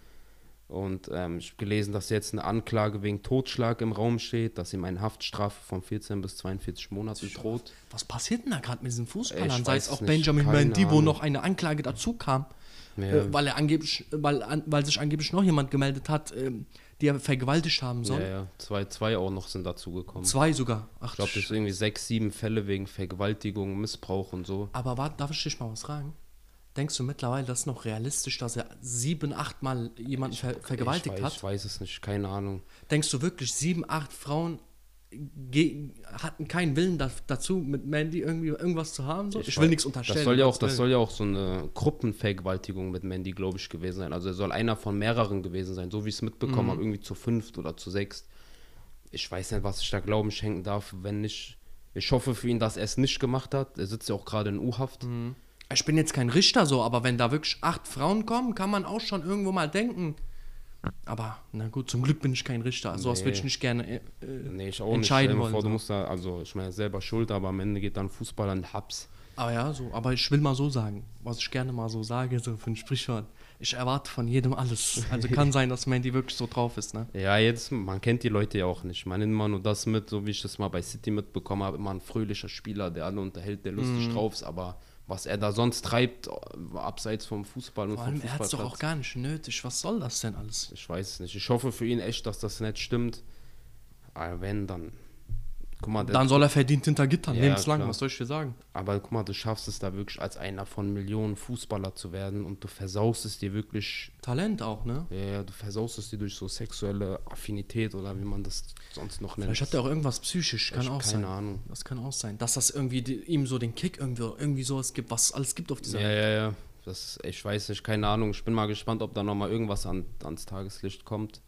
Speaker 2: Und ähm, ich habe gelesen, dass jetzt eine Anklage wegen Totschlag im Raum steht, dass ihm eine Haftstrafe von 14 bis 42 Monaten droht.
Speaker 1: Was passiert denn da gerade mit diesen Fußballern? Sei es auch
Speaker 2: nicht,
Speaker 1: Benjamin Mendy, wo noch eine Anklage dazu kam,
Speaker 2: Ja.
Speaker 1: äh, weil er angeblich, weil, an, weil sich angeblich noch jemand gemeldet hat, ähm, die er vergewaltigt haben soll.
Speaker 2: Ja, ja, zwei, zwei auch noch sind dazugekommen.
Speaker 1: Zwei sogar. Ach,
Speaker 2: Ich glaube, das ist irgendwie sechs, sieben Fälle wegen Vergewaltigung, Missbrauch und so.
Speaker 1: Aber warte, darf ich dich mal was fragen? Denkst du mittlerweile, das ist noch realistisch, dass er sieben, acht Mal jemanden ver vergewaltigt
Speaker 2: ich, weiß,
Speaker 1: hat?
Speaker 2: ich weiß es nicht, keine Ahnung.
Speaker 1: Denkst du wirklich, sieben, acht Frauen hatten keinen Willen da dazu, mit Mandy irgendwie irgendwas zu haben? So? Ich, will
Speaker 2: weiß-
Speaker 1: nichts unterstellen.
Speaker 2: Das soll ja auch, das soll ja auch so eine Gruppenvergewaltigung mit Mandy, glaube ich, gewesen sein. Also er soll einer von mehreren gewesen sein, so wie ich es mitbekommen
Speaker 1: Mhm.
Speaker 2: habe, irgendwie zu fünft oder zu sechst. Ich weiß nicht, was ich da Glauben schenken darf, wenn nicht. Ich hoffe für ihn, dass er es nicht gemacht hat. Er sitzt ja auch gerade in U-Haft.
Speaker 1: Mhm. Ich bin jetzt kein Richter so, aber wenn da wirklich acht Frauen kommen, kann man auch schon irgendwo mal denken. Aber na gut, zum Glück bin ich kein Richter. Sowas
Speaker 2: Nee.
Speaker 1: würde ich nicht gerne äh,
Speaker 2: Nee, ich auch nicht.
Speaker 1: entscheiden
Speaker 2: mal
Speaker 1: wollen.
Speaker 2: vor, du musst da, also ich meine selber schuld, aber am Ende geht dann Fußballer in Haps.
Speaker 1: Aber ja, so. Aber ich will mal so sagen, was ich gerne mal so sage, so für ein Sprichwort. Ich erwarte von jedem alles. Also kann *laughs* sein, dass Mandy wirklich so drauf ist, ne?
Speaker 2: Ja, jetzt, man kennt die Leute ja auch nicht. Man nimmt immer nur das mit, so wie ich das mal bei City mitbekommen habe, immer ein fröhlicher Spieler, der alle unterhält, der lustig
Speaker 1: Mhm.
Speaker 2: drauf ist, aber was er da sonst treibt, abseits vom Fußball und
Speaker 1: Vor
Speaker 2: vom
Speaker 1: allem, er hat es doch auch gar nicht nötig. Was soll das denn alles?
Speaker 2: ich weiß es nicht. Ich hoffe für ihn echt, dass das nicht stimmt. Aber wenn, dann, mal,
Speaker 1: Dann soll er verdient hinter Gittern,
Speaker 2: Ja,
Speaker 1: lebenslang,
Speaker 2: klar.
Speaker 1: was soll ich dir sagen?
Speaker 2: aber guck mal, du schaffst es da wirklich als einer von Millionen Fußballer zu werden und du versaust es dir wirklich
Speaker 1: Talent auch, ne?
Speaker 2: Ja, ja, du versaust es dir durch so sexuelle Affinität oder wie man das sonst noch nennt.
Speaker 1: Vielleicht hat er auch irgendwas psychisch, kann
Speaker 2: Ich-
Speaker 1: auch
Speaker 2: keine
Speaker 1: sein.
Speaker 2: Ahnung.
Speaker 1: Das kann auch sein. Dass das irgendwie die, ihm so den Kick irgendwie, irgendwie sowas gibt, was es alles gibt auf dieser
Speaker 2: Ja, ja, ja. Das, ich weiß nicht, keine Ahnung. Ich bin mal gespannt, ob da nochmal irgendwas an, ans Tageslicht kommt.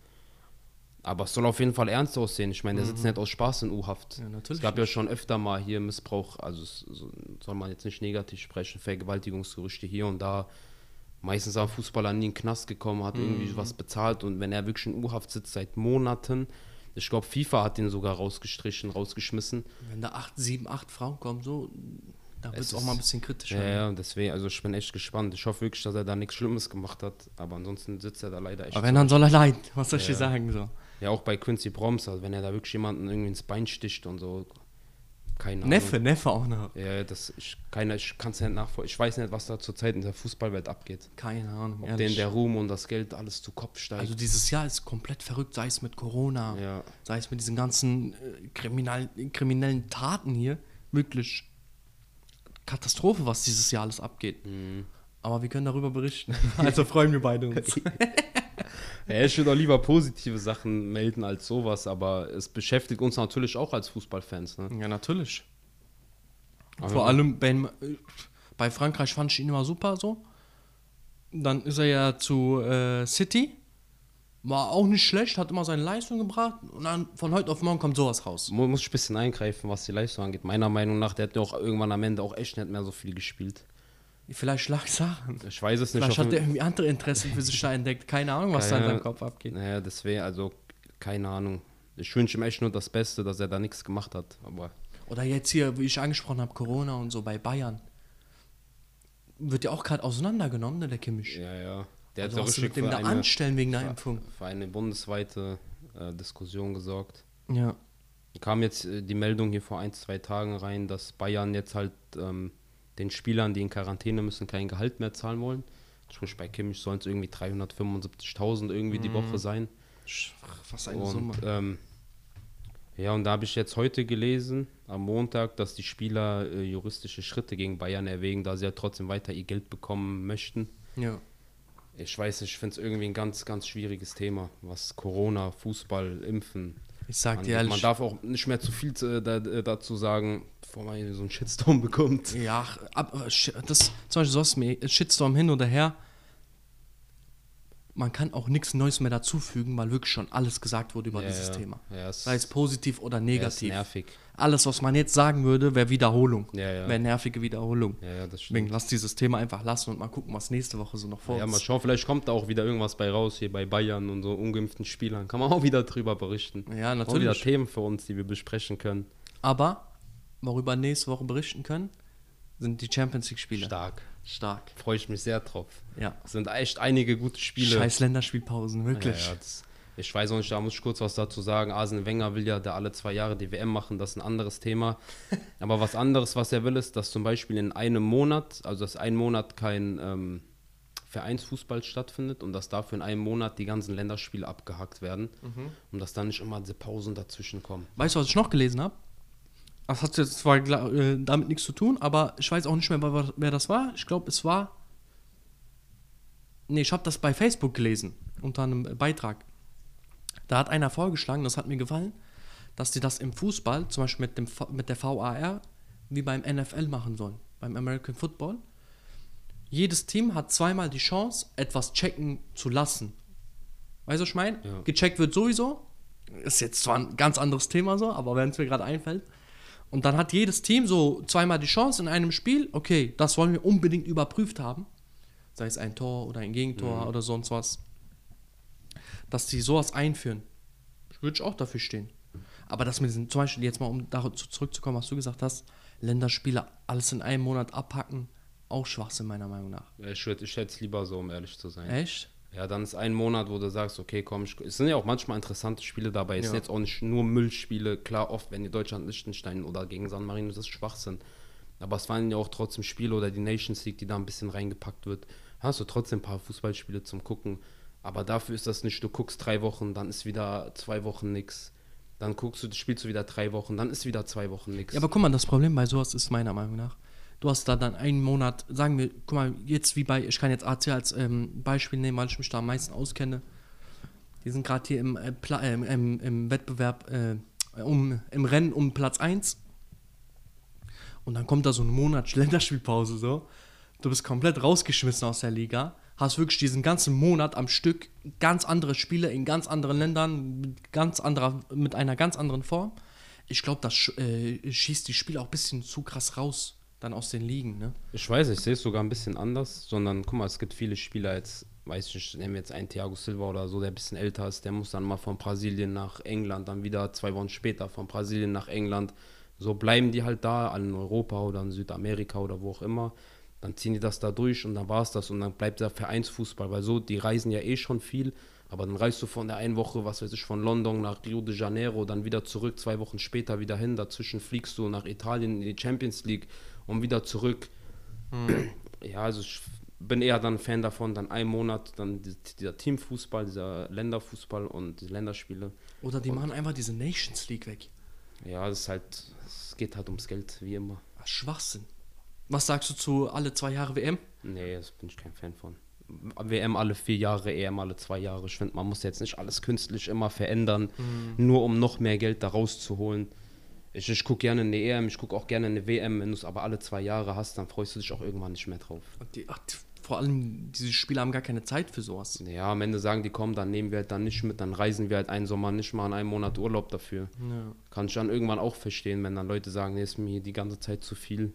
Speaker 2: Aber es soll auf jeden Fall ernst aussehen. Ich meine, der sitzt nicht aus Spaß in U-Haft.
Speaker 1: Mhm. Ja,
Speaker 2: es gab ja schon öfter mal hier Missbrauch, also soll man jetzt nicht negativ sprechen, Vergewaltigungsgerüchte hier und da. Meistens haben Fußballer nie in den Knast gekommen, hat
Speaker 1: Mhm.
Speaker 2: irgendwie was bezahlt und wenn er wirklich in U-Haft sitzt seit Monaten, ich glaube, FIFA hat ihn sogar rausgestrichen, rausgeschmissen.
Speaker 1: Wenn da acht, sieben, acht Frauen kommen, so, da wird es auch mal ein bisschen kritischer.
Speaker 2: Ja, ja, deswegen, also ich bin echt gespannt. Ich hoffe wirklich, dass er da nichts Schlimmes gemacht hat, aber ansonsten sitzt er da leider echt.
Speaker 1: Aber wenn, dann soll er leiden. Was soll ich dir sagen? So.
Speaker 2: Ja, auch bei Quincy Proms, also wenn er da wirklich jemanden irgendwie ins Bein sticht und so. Keine
Speaker 1: Neffe,
Speaker 2: Ahnung.
Speaker 1: Neffe auch noch.
Speaker 2: Ja, das ich, keiner, ich kann es nicht nachvollziehen. Ich weiß nicht, was da zurzeit in der Fußballwelt abgeht.
Speaker 1: Keine Ahnung.
Speaker 2: Ob
Speaker 1: ehrlich.
Speaker 2: denen der Ruhm und das Geld alles zu Kopf steigt.
Speaker 1: also dieses Jahr ist komplett verrückt, sei es mit Corona,
Speaker 2: ja.
Speaker 1: sei es mit diesen ganzen äh, kriminal, kriminellen Taten hier. Wirklich Katastrophe, was dieses Jahr alles abgeht.
Speaker 2: Mhm.
Speaker 1: Aber wir können darüber berichten. *laughs* Also freuen wir beide uns. *laughs* *laughs*
Speaker 2: Ja, ich würde auch lieber positive Sachen melden als sowas, aber es beschäftigt uns natürlich auch als Fußballfans. Ne?
Speaker 1: ja, natürlich.
Speaker 2: Aber
Speaker 1: Vor allem bei, bei Frankreich fand ich ihn immer super so. Dann ist er ja zu äh, City. War auch nicht schlecht, hat immer seine Leistung gebracht. Und dann von heute auf morgen kommt sowas raus.
Speaker 2: Mu- muss ich ein bisschen eingreifen, was die Leistung angeht. Meiner Meinung nach, der hat ja auch irgendwann am Ende auch echt nicht mehr so viel gespielt.
Speaker 1: Vielleicht lag es daran.
Speaker 2: Ich weiß es nicht.
Speaker 1: Vielleicht hat er irgendwie andere Interessen für sich da entdeckt. Keine Ahnung, was da in
Speaker 2: Keine-
Speaker 1: seinem Kopf abgeht.
Speaker 2: Naja, das wäre also, keine Ahnung. Ich wünsche ihm echt nur das Beste, dass er da nichts gemacht hat. Aber
Speaker 1: Oder jetzt hier, wie ich angesprochen habe, Corona und so bei Bayern. Wird ja auch gerade auseinandergenommen, ne, der Kimmich.
Speaker 2: ja, ja. Der
Speaker 1: Also
Speaker 2: hat
Speaker 1: was
Speaker 2: so
Speaker 1: sie mit
Speaker 2: richtig
Speaker 1: dem da anstellen wegen der Impfung.
Speaker 2: für eine bundesweite äh, Diskussion gesorgt.
Speaker 1: Ja.
Speaker 2: Kam jetzt äh, die Meldung hier vor ein, zwei Tagen rein, dass Bayern jetzt halt ähm, den Spielern, die in Quarantäne müssen, kein Gehalt mehr zahlen wollen. Sprich, bei Kimmich sollen es irgendwie 375.000 irgendwie die Woche sein.
Speaker 1: Was
Speaker 2: Und, ähm, ja, und da habe ich jetzt heute gelesen, am Montag, dass die Spieler äh, juristische Schritte gegen Bayern erwägen, da sie ja trotzdem weiter ihr Geld bekommen möchten.
Speaker 1: Ja.
Speaker 2: Ich weiß nicht, ich finde es irgendwie ein ganz, ganz schwieriges Thema, was Corona, Fußball, Impfen.
Speaker 1: Ich sag
Speaker 2: angeht.
Speaker 1: dir ehrlich.
Speaker 2: Man darf auch nicht mehr zu viel zu, da, dazu sagen, bevor man hier so einen Shitstorm *laughs* bekommt.
Speaker 1: Ja, ab, äh, das zum Beispiel sonst mir Shitstorm hin oder her. Man kann auch nichts Neues mehr dazufügen, weil wirklich schon alles gesagt wurde über
Speaker 2: Ja,
Speaker 1: dieses
Speaker 2: ja.
Speaker 1: Thema.
Speaker 2: Ja, es,
Speaker 1: Sei es positiv oder
Speaker 2: ja,
Speaker 1: negativ.
Speaker 2: nervig.
Speaker 1: alles, was man jetzt sagen würde, wäre Wiederholung.
Speaker 2: Ja, ja.
Speaker 1: Wäre nervige Wiederholung.
Speaker 2: Ja, ja, das
Speaker 1: Deswegen lass dieses Thema einfach lassen und mal gucken, was nächste Woche so noch vor
Speaker 2: Ja, mal schauen, vielleicht kommt da auch wieder irgendwas bei raus, hier bei Bayern und so ungeimpften Spielern. Kann man auch wieder drüber berichten.
Speaker 1: Ja,
Speaker 2: Auch wieder
Speaker 1: natürlich.
Speaker 2: Themen für uns, die wir besprechen können.
Speaker 1: Aber worüber nächste Woche berichten können, sind die Champions League Spiele.
Speaker 2: Stark.
Speaker 1: Stark.
Speaker 2: Freue ich mich sehr drauf.
Speaker 1: Ja.
Speaker 2: Es sind echt einige gute Spiele.
Speaker 1: Scheiß Länderspielpausen, wirklich.
Speaker 2: Ja, ja, das, ich weiß auch nicht, da muss ich kurz was dazu sagen. Arsene Wenger will ja da alle zwei Jahre die WM machen, das ist ein anderes Thema. *laughs* Aber was anderes, was er will, ist, dass zum Beispiel in einem Monat, also dass ein Monat kein ähm, Vereinsfußball stattfindet und dass dafür in einem Monat die ganzen Länderspiele abgehakt werden und dass dann nicht immer diese Pausen dazwischen kommen.
Speaker 1: Weißt du, was ich noch gelesen habe? Das hat jetzt zwar äh, damit nichts zu tun, aber ich weiß auch nicht mehr, wer, wer das war. Ich glaube, es war. Nee, ich habe das bei Facebook gelesen, unter einem Beitrag. Da hat einer vorgeschlagen, das hat mir gefallen, dass die das im Fußball, zum Beispiel mit, dem, mit der VAR, wie beim NFL machen sollen, beim American Football. Jedes Team hat zweimal die Chance, etwas checken zu lassen. Weißt du, was ich meine?
Speaker 2: Ja.
Speaker 1: Gecheckt wird sowieso. Ist jetzt zwar ein ganz anderes Thema so, aber wenn es mir gerade einfällt. Und dann hat jedes Team so zweimal die Chance in einem Spiel, okay, das wollen wir unbedingt überprüft haben. Sei es ein Tor oder ein Gegentor oder sonst was. Dass die sowas einführen. Würde ich auch dafür stehen. Aber dass wir diesen, zum Beispiel jetzt mal, um dazu zurückzukommen, was du gesagt hast, Länderspiele alles in einem Monat abhacken, auch Schwachsinn meiner Meinung nach.
Speaker 2: Ich, würd- ich hätte es lieber so, um ehrlich zu sein.
Speaker 1: Echt?
Speaker 2: Ja, dann ist ein Monat, wo du sagst, okay, komm, ich, es sind ja auch manchmal interessante Spiele dabei. Es
Speaker 1: Ja.
Speaker 2: sind jetzt auch nicht nur Müllspiele. Klar, oft, wenn die Deutschland, Liechtenstein oder gegen San Marino, das ist Schwachsinn. Aber es waren ja auch trotzdem Spiele oder die Nations League, die da ein bisschen reingepackt wird. Hast du trotzdem ein paar Fußballspiele zum Gucken. Aber dafür ist das nicht, du guckst drei Wochen, dann ist wieder zwei Wochen nix. Dann guckst du, spielst du wieder drei Wochen, dann ist wieder zwei Wochen nix.
Speaker 1: Ja, aber guck mal, das Problem bei sowas ist meiner Meinung nach, du hast da dann einen Monat, sagen wir, guck mal, jetzt wie bei, ich kann jetzt AC als ähm, Beispiel nehmen, weil ich mich da am meisten auskenne. Die sind gerade hier im, äh, äh, im, im Wettbewerb, äh, um, im Rennen um Platz 1. Und dann kommt da so ein Monat Länderspielpause so. Du bist komplett rausgeschmissen aus der Liga. Hast wirklich diesen ganzen Monat am Stück ganz andere Spiele in ganz anderen Ländern, mit, ganz anderer, mit einer ganz anderen Form. Ich glaube, das äh, schießt die Spiele auch ein bisschen zu krass raus, dann aus den Ligen, ne?
Speaker 2: Ich weiß, ich sehe es sogar ein bisschen anders, sondern guck mal, es gibt viele Spieler jetzt, weiß ich nicht, nehmen wir jetzt einen Thiago Silva oder so, der ein bisschen älter ist, der muss dann mal von Brasilien nach England, dann wieder zwei Wochen später von Brasilien nach England. So bleiben die halt da, in Europa oder in Südamerika oder wo auch immer. Dann ziehen die das da durch und dann war es das und dann bleibt der Vereinsfußball, weil so, die reisen ja eh schon viel. Aber dann reist du von der einen Woche, was weiß ich, von London nach Rio de Janeiro, dann wieder zurück, zwei Wochen später wieder hin. Dazwischen fliegst du nach Italien in die Champions League und wieder zurück. Ja, also ich bin eher dann Fan davon, dann ein Monat, dann die- dieser Teamfußball, dieser Länderfußball und die Länderspiele.
Speaker 1: Oder die machen einfach diese Nations League weg.
Speaker 2: Ja, das ist halt, es geht halt ums Geld, wie immer.
Speaker 1: Schwachsinn. Was sagst du zu alle zwei Jahre WM?
Speaker 2: Nee, das bin ich kein Fan von. WM alle vier Jahre, EM alle zwei Jahre. Ich finde, man muss jetzt nicht alles künstlich immer verändern, nur um noch mehr Geld da rauszuholen. Ich, ich gucke gerne eine EM, ich gucke auch gerne eine WM. Wenn du es aber alle zwei Jahre hast, dann freust du dich auch irgendwann nicht mehr drauf.
Speaker 1: Die, ach, die, vor allem, diese Spieler haben gar keine Zeit für sowas.
Speaker 2: Ja, am Ende sagen die, komm, dann nehmen wir halt dann nicht mit, dann reisen wir halt einen Sommer nicht mal an einem Monat Urlaub dafür.
Speaker 1: Ja.
Speaker 2: Kann ich dann irgendwann auch verstehen, wenn dann Leute sagen, nee, ist mir hier die ganze Zeit zu viel.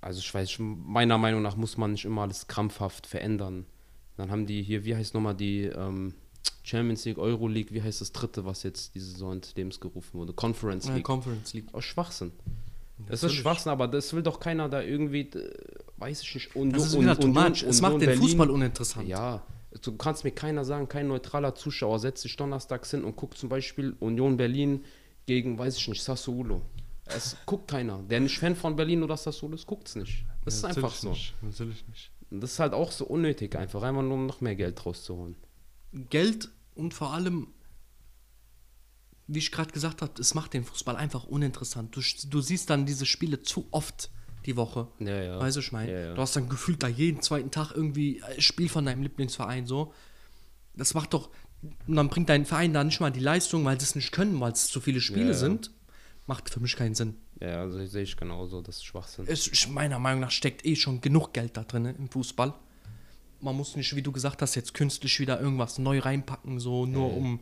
Speaker 2: Also ich weiß, meiner Meinung nach muss man nicht immer alles krampfhaft verändern. Dann haben die hier, wie heißt nochmal die ähm, Champions League, Euro League, wie heißt das dritte, was jetzt diese Saison ins Leben gerufen wurde? Conference
Speaker 1: Ja,
Speaker 2: League.
Speaker 1: Conference League.
Speaker 2: Aus Schwachsinn. Das ist
Speaker 1: Natürlich.
Speaker 2: Schwachsinn, aber das will doch keiner da irgendwie, äh, weiß ich nicht, Union,
Speaker 1: Das ist wieder
Speaker 2: Union-
Speaker 1: much. Es
Speaker 2: Union
Speaker 1: macht den
Speaker 2: Berlin.
Speaker 1: Fußball uninteressant.
Speaker 2: Ja, du kannst mir keiner sagen, kein neutraler Zuschauer setzt sich donnerstags hin und guckt zum Beispiel Union Berlin gegen, weiß ich nicht, Sassuolo. Es guckt keiner. Der nicht Fan von Berlin oder Sassuolo ist, guckt es nicht. Das ist einfach so.
Speaker 1: Nicht. Natürlich nicht.
Speaker 2: Das ist halt auch so unnötig, einfach einfach nur um noch mehr Geld rauszuholen.
Speaker 1: Geld und vor allem, wie ich gerade gesagt habe, es macht den Fußball einfach uninteressant. Du, du siehst dann diese Spiele zu oft die Woche.
Speaker 2: Ja, ja.
Speaker 1: Weißt du, ich meine,
Speaker 2: Ja,
Speaker 1: du hast dann gefühlt da jeden zweiten Tag irgendwie ein Spiel von deinem Lieblingsverein so. Das macht doch, und dann bringt dein Verein da nicht mal die Leistung, weil sie es nicht können, weil es zu viele Spiele sind. Macht für mich keinen Sinn.
Speaker 2: Ja, also sehe ich genauso, das ist Schwachsinn.
Speaker 1: Es, meiner Meinung nach steckt eh schon genug Geld da drin im Fußball. Man muss nicht, wie du gesagt hast, jetzt künstlich wieder irgendwas neu reinpacken, so nur um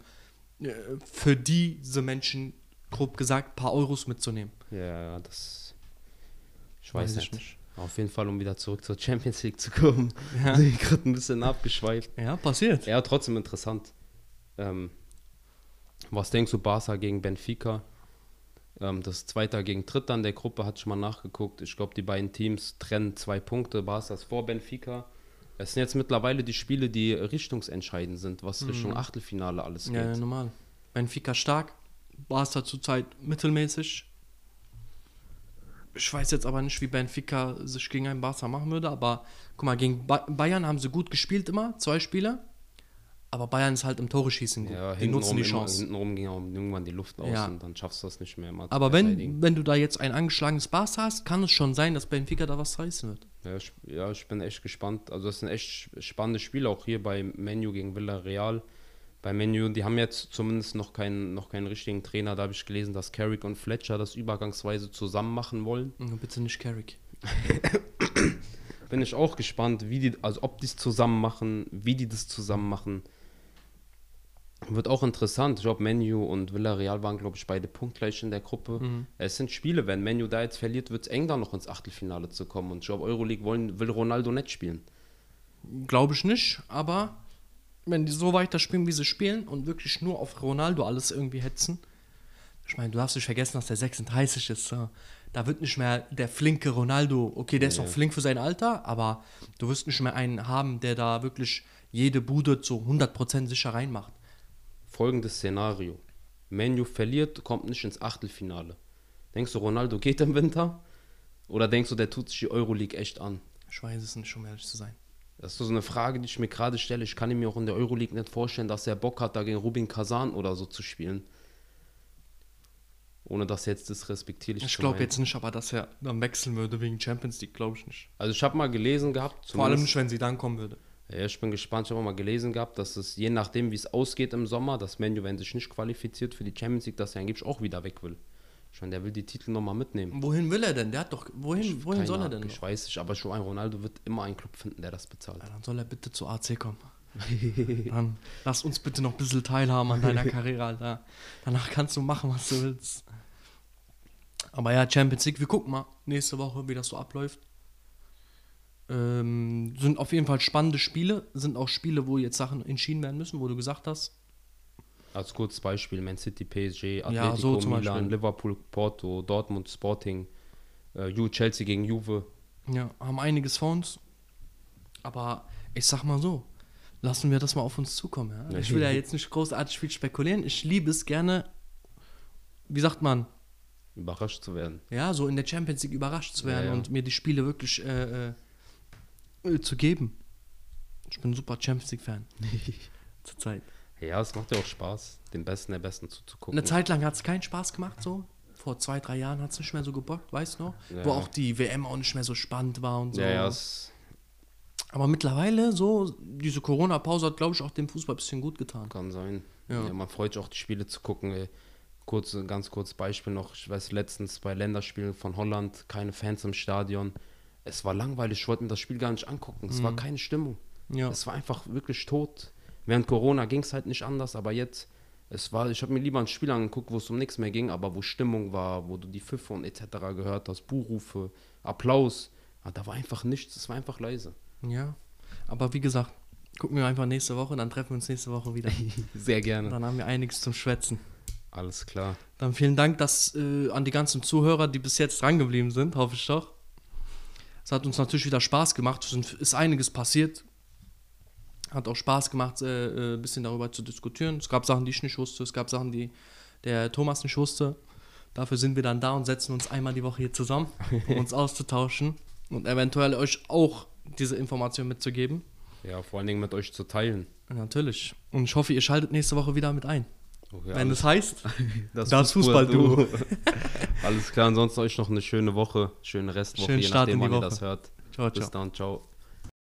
Speaker 1: äh, für diese Menschen, grob gesagt, ein paar Euros mitzunehmen.
Speaker 2: Ja, ja, das. Ich weiß,
Speaker 1: Weiß ich
Speaker 2: nicht. Auf jeden Fall, um wieder zurück zur Champions League zu kommen.
Speaker 1: Ja. *laughs*
Speaker 2: Bin ich gerade ein bisschen abgeschweift.
Speaker 1: Ja, passiert.
Speaker 2: Ja, trotzdem interessant. Ähm, was denkst du, Barca gegen Benfica? Ähm, das Zweiter gegen Dritter in der Gruppe hat schon mal nachgeguckt. Ich glaube, die beiden Teams trennen zwei Punkte. Barca ist vor Benfica. Es sind jetzt mittlerweile die Spiele, die richtungsentscheidend sind, was Richtung Achtelfinale alles geht.
Speaker 1: Mhm. Ja, normal. Benfica stark, Barca zurzeit mittelmäßig. Ich weiß jetzt aber nicht, wie Benfica sich gegen einen Barca machen würde, aber guck mal, gegen ba Bayern haben sie gut gespielt immer, zwei Spiele. Aber Bayern ist halt im Tore schießen gut.
Speaker 2: Ja,
Speaker 1: die nutzen die
Speaker 2: hintenrum immer-
Speaker 1: Chance.
Speaker 2: Hintenrum ging auch irgendwann die Luft aus
Speaker 1: Ja.
Speaker 2: und dann schaffst du das nicht mehr.
Speaker 1: Aber wenn, wenn du da jetzt ein angeschlagenes Barca hast, kann es schon sein, dass Benfica da was reißen wird.
Speaker 2: Ja ich, ja, ich bin echt gespannt. Also, das sind echt spannende Spiele, auch hier bei Menu gegen Villarreal. Bei Menu, die haben jetzt zumindest noch keinen, noch keinen richtigen Trainer. Da habe ich gelesen, dass Carrick und Fletcher das übergangsweise zusammen machen wollen.
Speaker 1: Mhm, Bitte nicht Carrick. *coughs*
Speaker 2: Bin ich auch gespannt, wie die, also ob die es zusammen machen, wie die das zusammen machen. Wird auch interessant. Ich glaube, Menu und Villarreal waren, glaube ich, beide punktgleich in der Gruppe. Es sind Spiele, wenn Menu da jetzt verliert, wird es eng, da noch ins Achtelfinale zu kommen. Und ich glaube, Euroleague wollen, will Ronaldo nicht spielen.
Speaker 1: Glaube ich nicht, aber wenn die so weiterspielen, wie sie spielen und wirklich nur auf Ronaldo alles irgendwie hetzen. Ich meine, du darfst nicht vergessen, dass der 36 ist. Da wird nicht mehr der flinke Ronaldo, okay, der ist noch flink für sein Alter, aber du wirst nicht mehr einen haben, der da wirklich jede Bude zu 100% sicher reinmacht.
Speaker 2: Folgendes Szenario. Menu verliert, kommt nicht ins Achtelfinale. Denkst du, Ronaldo geht im Winter? Oder denkst du, der tut sich die Euroleague echt an?
Speaker 1: Ich weiß es nicht, um ehrlich zu sein.
Speaker 2: Das ist so eine Frage, die ich mir gerade stelle. Ich kann mir auch in der Euroleague nicht vorstellen, dass er Bock hat, da gegen Rubin Kazan oder so zu spielen. Ohne das jetzt disrespektierlich
Speaker 1: Ich
Speaker 2: zu
Speaker 1: glaube jetzt nicht, aber dass er dann wechseln würde wegen Champions League, glaube ich nicht.
Speaker 2: Also ich habe mal gelesen gehabt,
Speaker 1: Vor allem nicht, wenn sie dann kommen würde.
Speaker 2: Ja, ich bin gespannt. Ich habe mal gelesen gehabt, dass es je nachdem, wie es ausgeht im Sommer, dass Menu, wenn sich nicht qualifiziert für die Champions League, dass er angeblich auch wieder weg will. Ich meine, der will die Titel nochmal mitnehmen.
Speaker 1: Wohin will er denn? Der hat doch. Wohin, wohin
Speaker 2: Keine
Speaker 1: soll er denn?
Speaker 2: Ich
Speaker 1: Noch?
Speaker 2: weiß nicht, aber schon ein Ronaldo wird immer einen Club finden, der das bezahlt.
Speaker 1: Ja, dann soll er bitte zu AC kommen. *laughs* dann lass uns bitte noch ein bisschen teilhaben an deiner *laughs* Karriere, Alter. Danach kannst du machen, was du willst. Aber ja, Champions League, wir gucken mal nächste Woche, wie das so abläuft. Ähm, sind auf jeden Fall spannende Spiele. Sind auch Spiele, wo jetzt Sachen entschieden werden müssen, wo du gesagt hast.
Speaker 2: Als kurzes Beispiel: Man City, PSG, Atletico,
Speaker 1: Ja, so zum
Speaker 2: Milan,
Speaker 1: Beispiel.
Speaker 2: Liverpool, Porto, Dortmund, Sporting, äh, Chelsea gegen Juve.
Speaker 1: Ja, haben einiges vor uns. Aber ich sag mal so, lassen wir das mal auf uns zukommen. Ja? Ich will ja jetzt nicht großartig viel spekulieren. Ich liebe es gerne, wie sagt man,
Speaker 2: Überrascht zu werden.
Speaker 1: ja, so in der Champions League überrascht zu werden
Speaker 2: Ja, ja.
Speaker 1: und mir die Spiele wirklich äh, äh, zu geben. Ich bin ein super Champions League-Fan. *laughs* Zurzeit.
Speaker 2: Ja, es macht ja auch Spaß, den Besten der Besten zuzugucken.
Speaker 1: Eine Zeit lang hat es keinen Spaß gemacht, so. Vor zwei, drei Jahren hat es nicht mehr so gebockt, weißt du noch?
Speaker 2: Ja.
Speaker 1: Wo auch die WM auch nicht mehr so spannend war und so.
Speaker 2: Ja, ja,
Speaker 1: Aber mittlerweile, so, diese Corona-Pause hat, glaube ich, auch dem Fußball ein bisschen gut getan.
Speaker 2: kann sein.
Speaker 1: Ja.
Speaker 2: Ja. man freut sich auch, die Spiele zu gucken. Ey. Kurz, ganz kurz Beispiel noch, ich weiß letztens bei Länderspielen von Holland, keine Fans im Stadion. Es war langweilig, ich wollte mir das Spiel gar nicht angucken. Es war keine Stimmung.
Speaker 1: Mhm. Ja.
Speaker 2: Es war einfach wirklich tot. Während Corona ging es halt nicht anders, aber jetzt, es war, ich habe mir lieber ein Spiel angeguckt, wo es um nichts mehr ging, aber wo Stimmung war, wo du die Pfiffe und etc. gehört hast, Buhrufe, Applaus. Aber da war einfach nichts, es war einfach leise.
Speaker 1: Ja. Aber wie gesagt, gucken wir einfach nächste Woche, dann treffen wir uns nächste Woche wieder. *laughs*
Speaker 2: Sehr gerne.
Speaker 1: dann haben wir einiges zum Schwätzen.
Speaker 2: Alles klar.
Speaker 1: Dann vielen Dank dass, äh, an die ganzen Zuhörer, die bis jetzt dran geblieben sind, hoffe ich doch. Es hat uns natürlich wieder Spaß gemacht. Es ist einiges passiert. Hat auch Spaß gemacht, äh, äh, ein bisschen darüber zu diskutieren. Es gab Sachen, die ich nicht wusste. Es gab Sachen, die der Thomas nicht wusste. Dafür sind wir dann da und setzen uns einmal die Woche hier zusammen, um uns *laughs* auszutauschen und eventuell euch auch diese Information mitzugeben.
Speaker 2: Ja, vor allen Dingen mit euch zu teilen.
Speaker 1: Natürlich. Und ich hoffe, ihr schaltet nächste Woche wieder mit ein.
Speaker 2: Okay,
Speaker 1: Wenn es heißt, *laughs*
Speaker 2: das,
Speaker 1: das Fußballduo.
Speaker 2: Alles klar, ansonsten euch noch eine schöne Woche, schöne Restwoche,
Speaker 1: Schönen
Speaker 2: je
Speaker 1: Start
Speaker 2: nachdem, wann ihr das hört.
Speaker 1: ciao,
Speaker 2: Bis
Speaker 1: ciao.
Speaker 2: dann, ciao.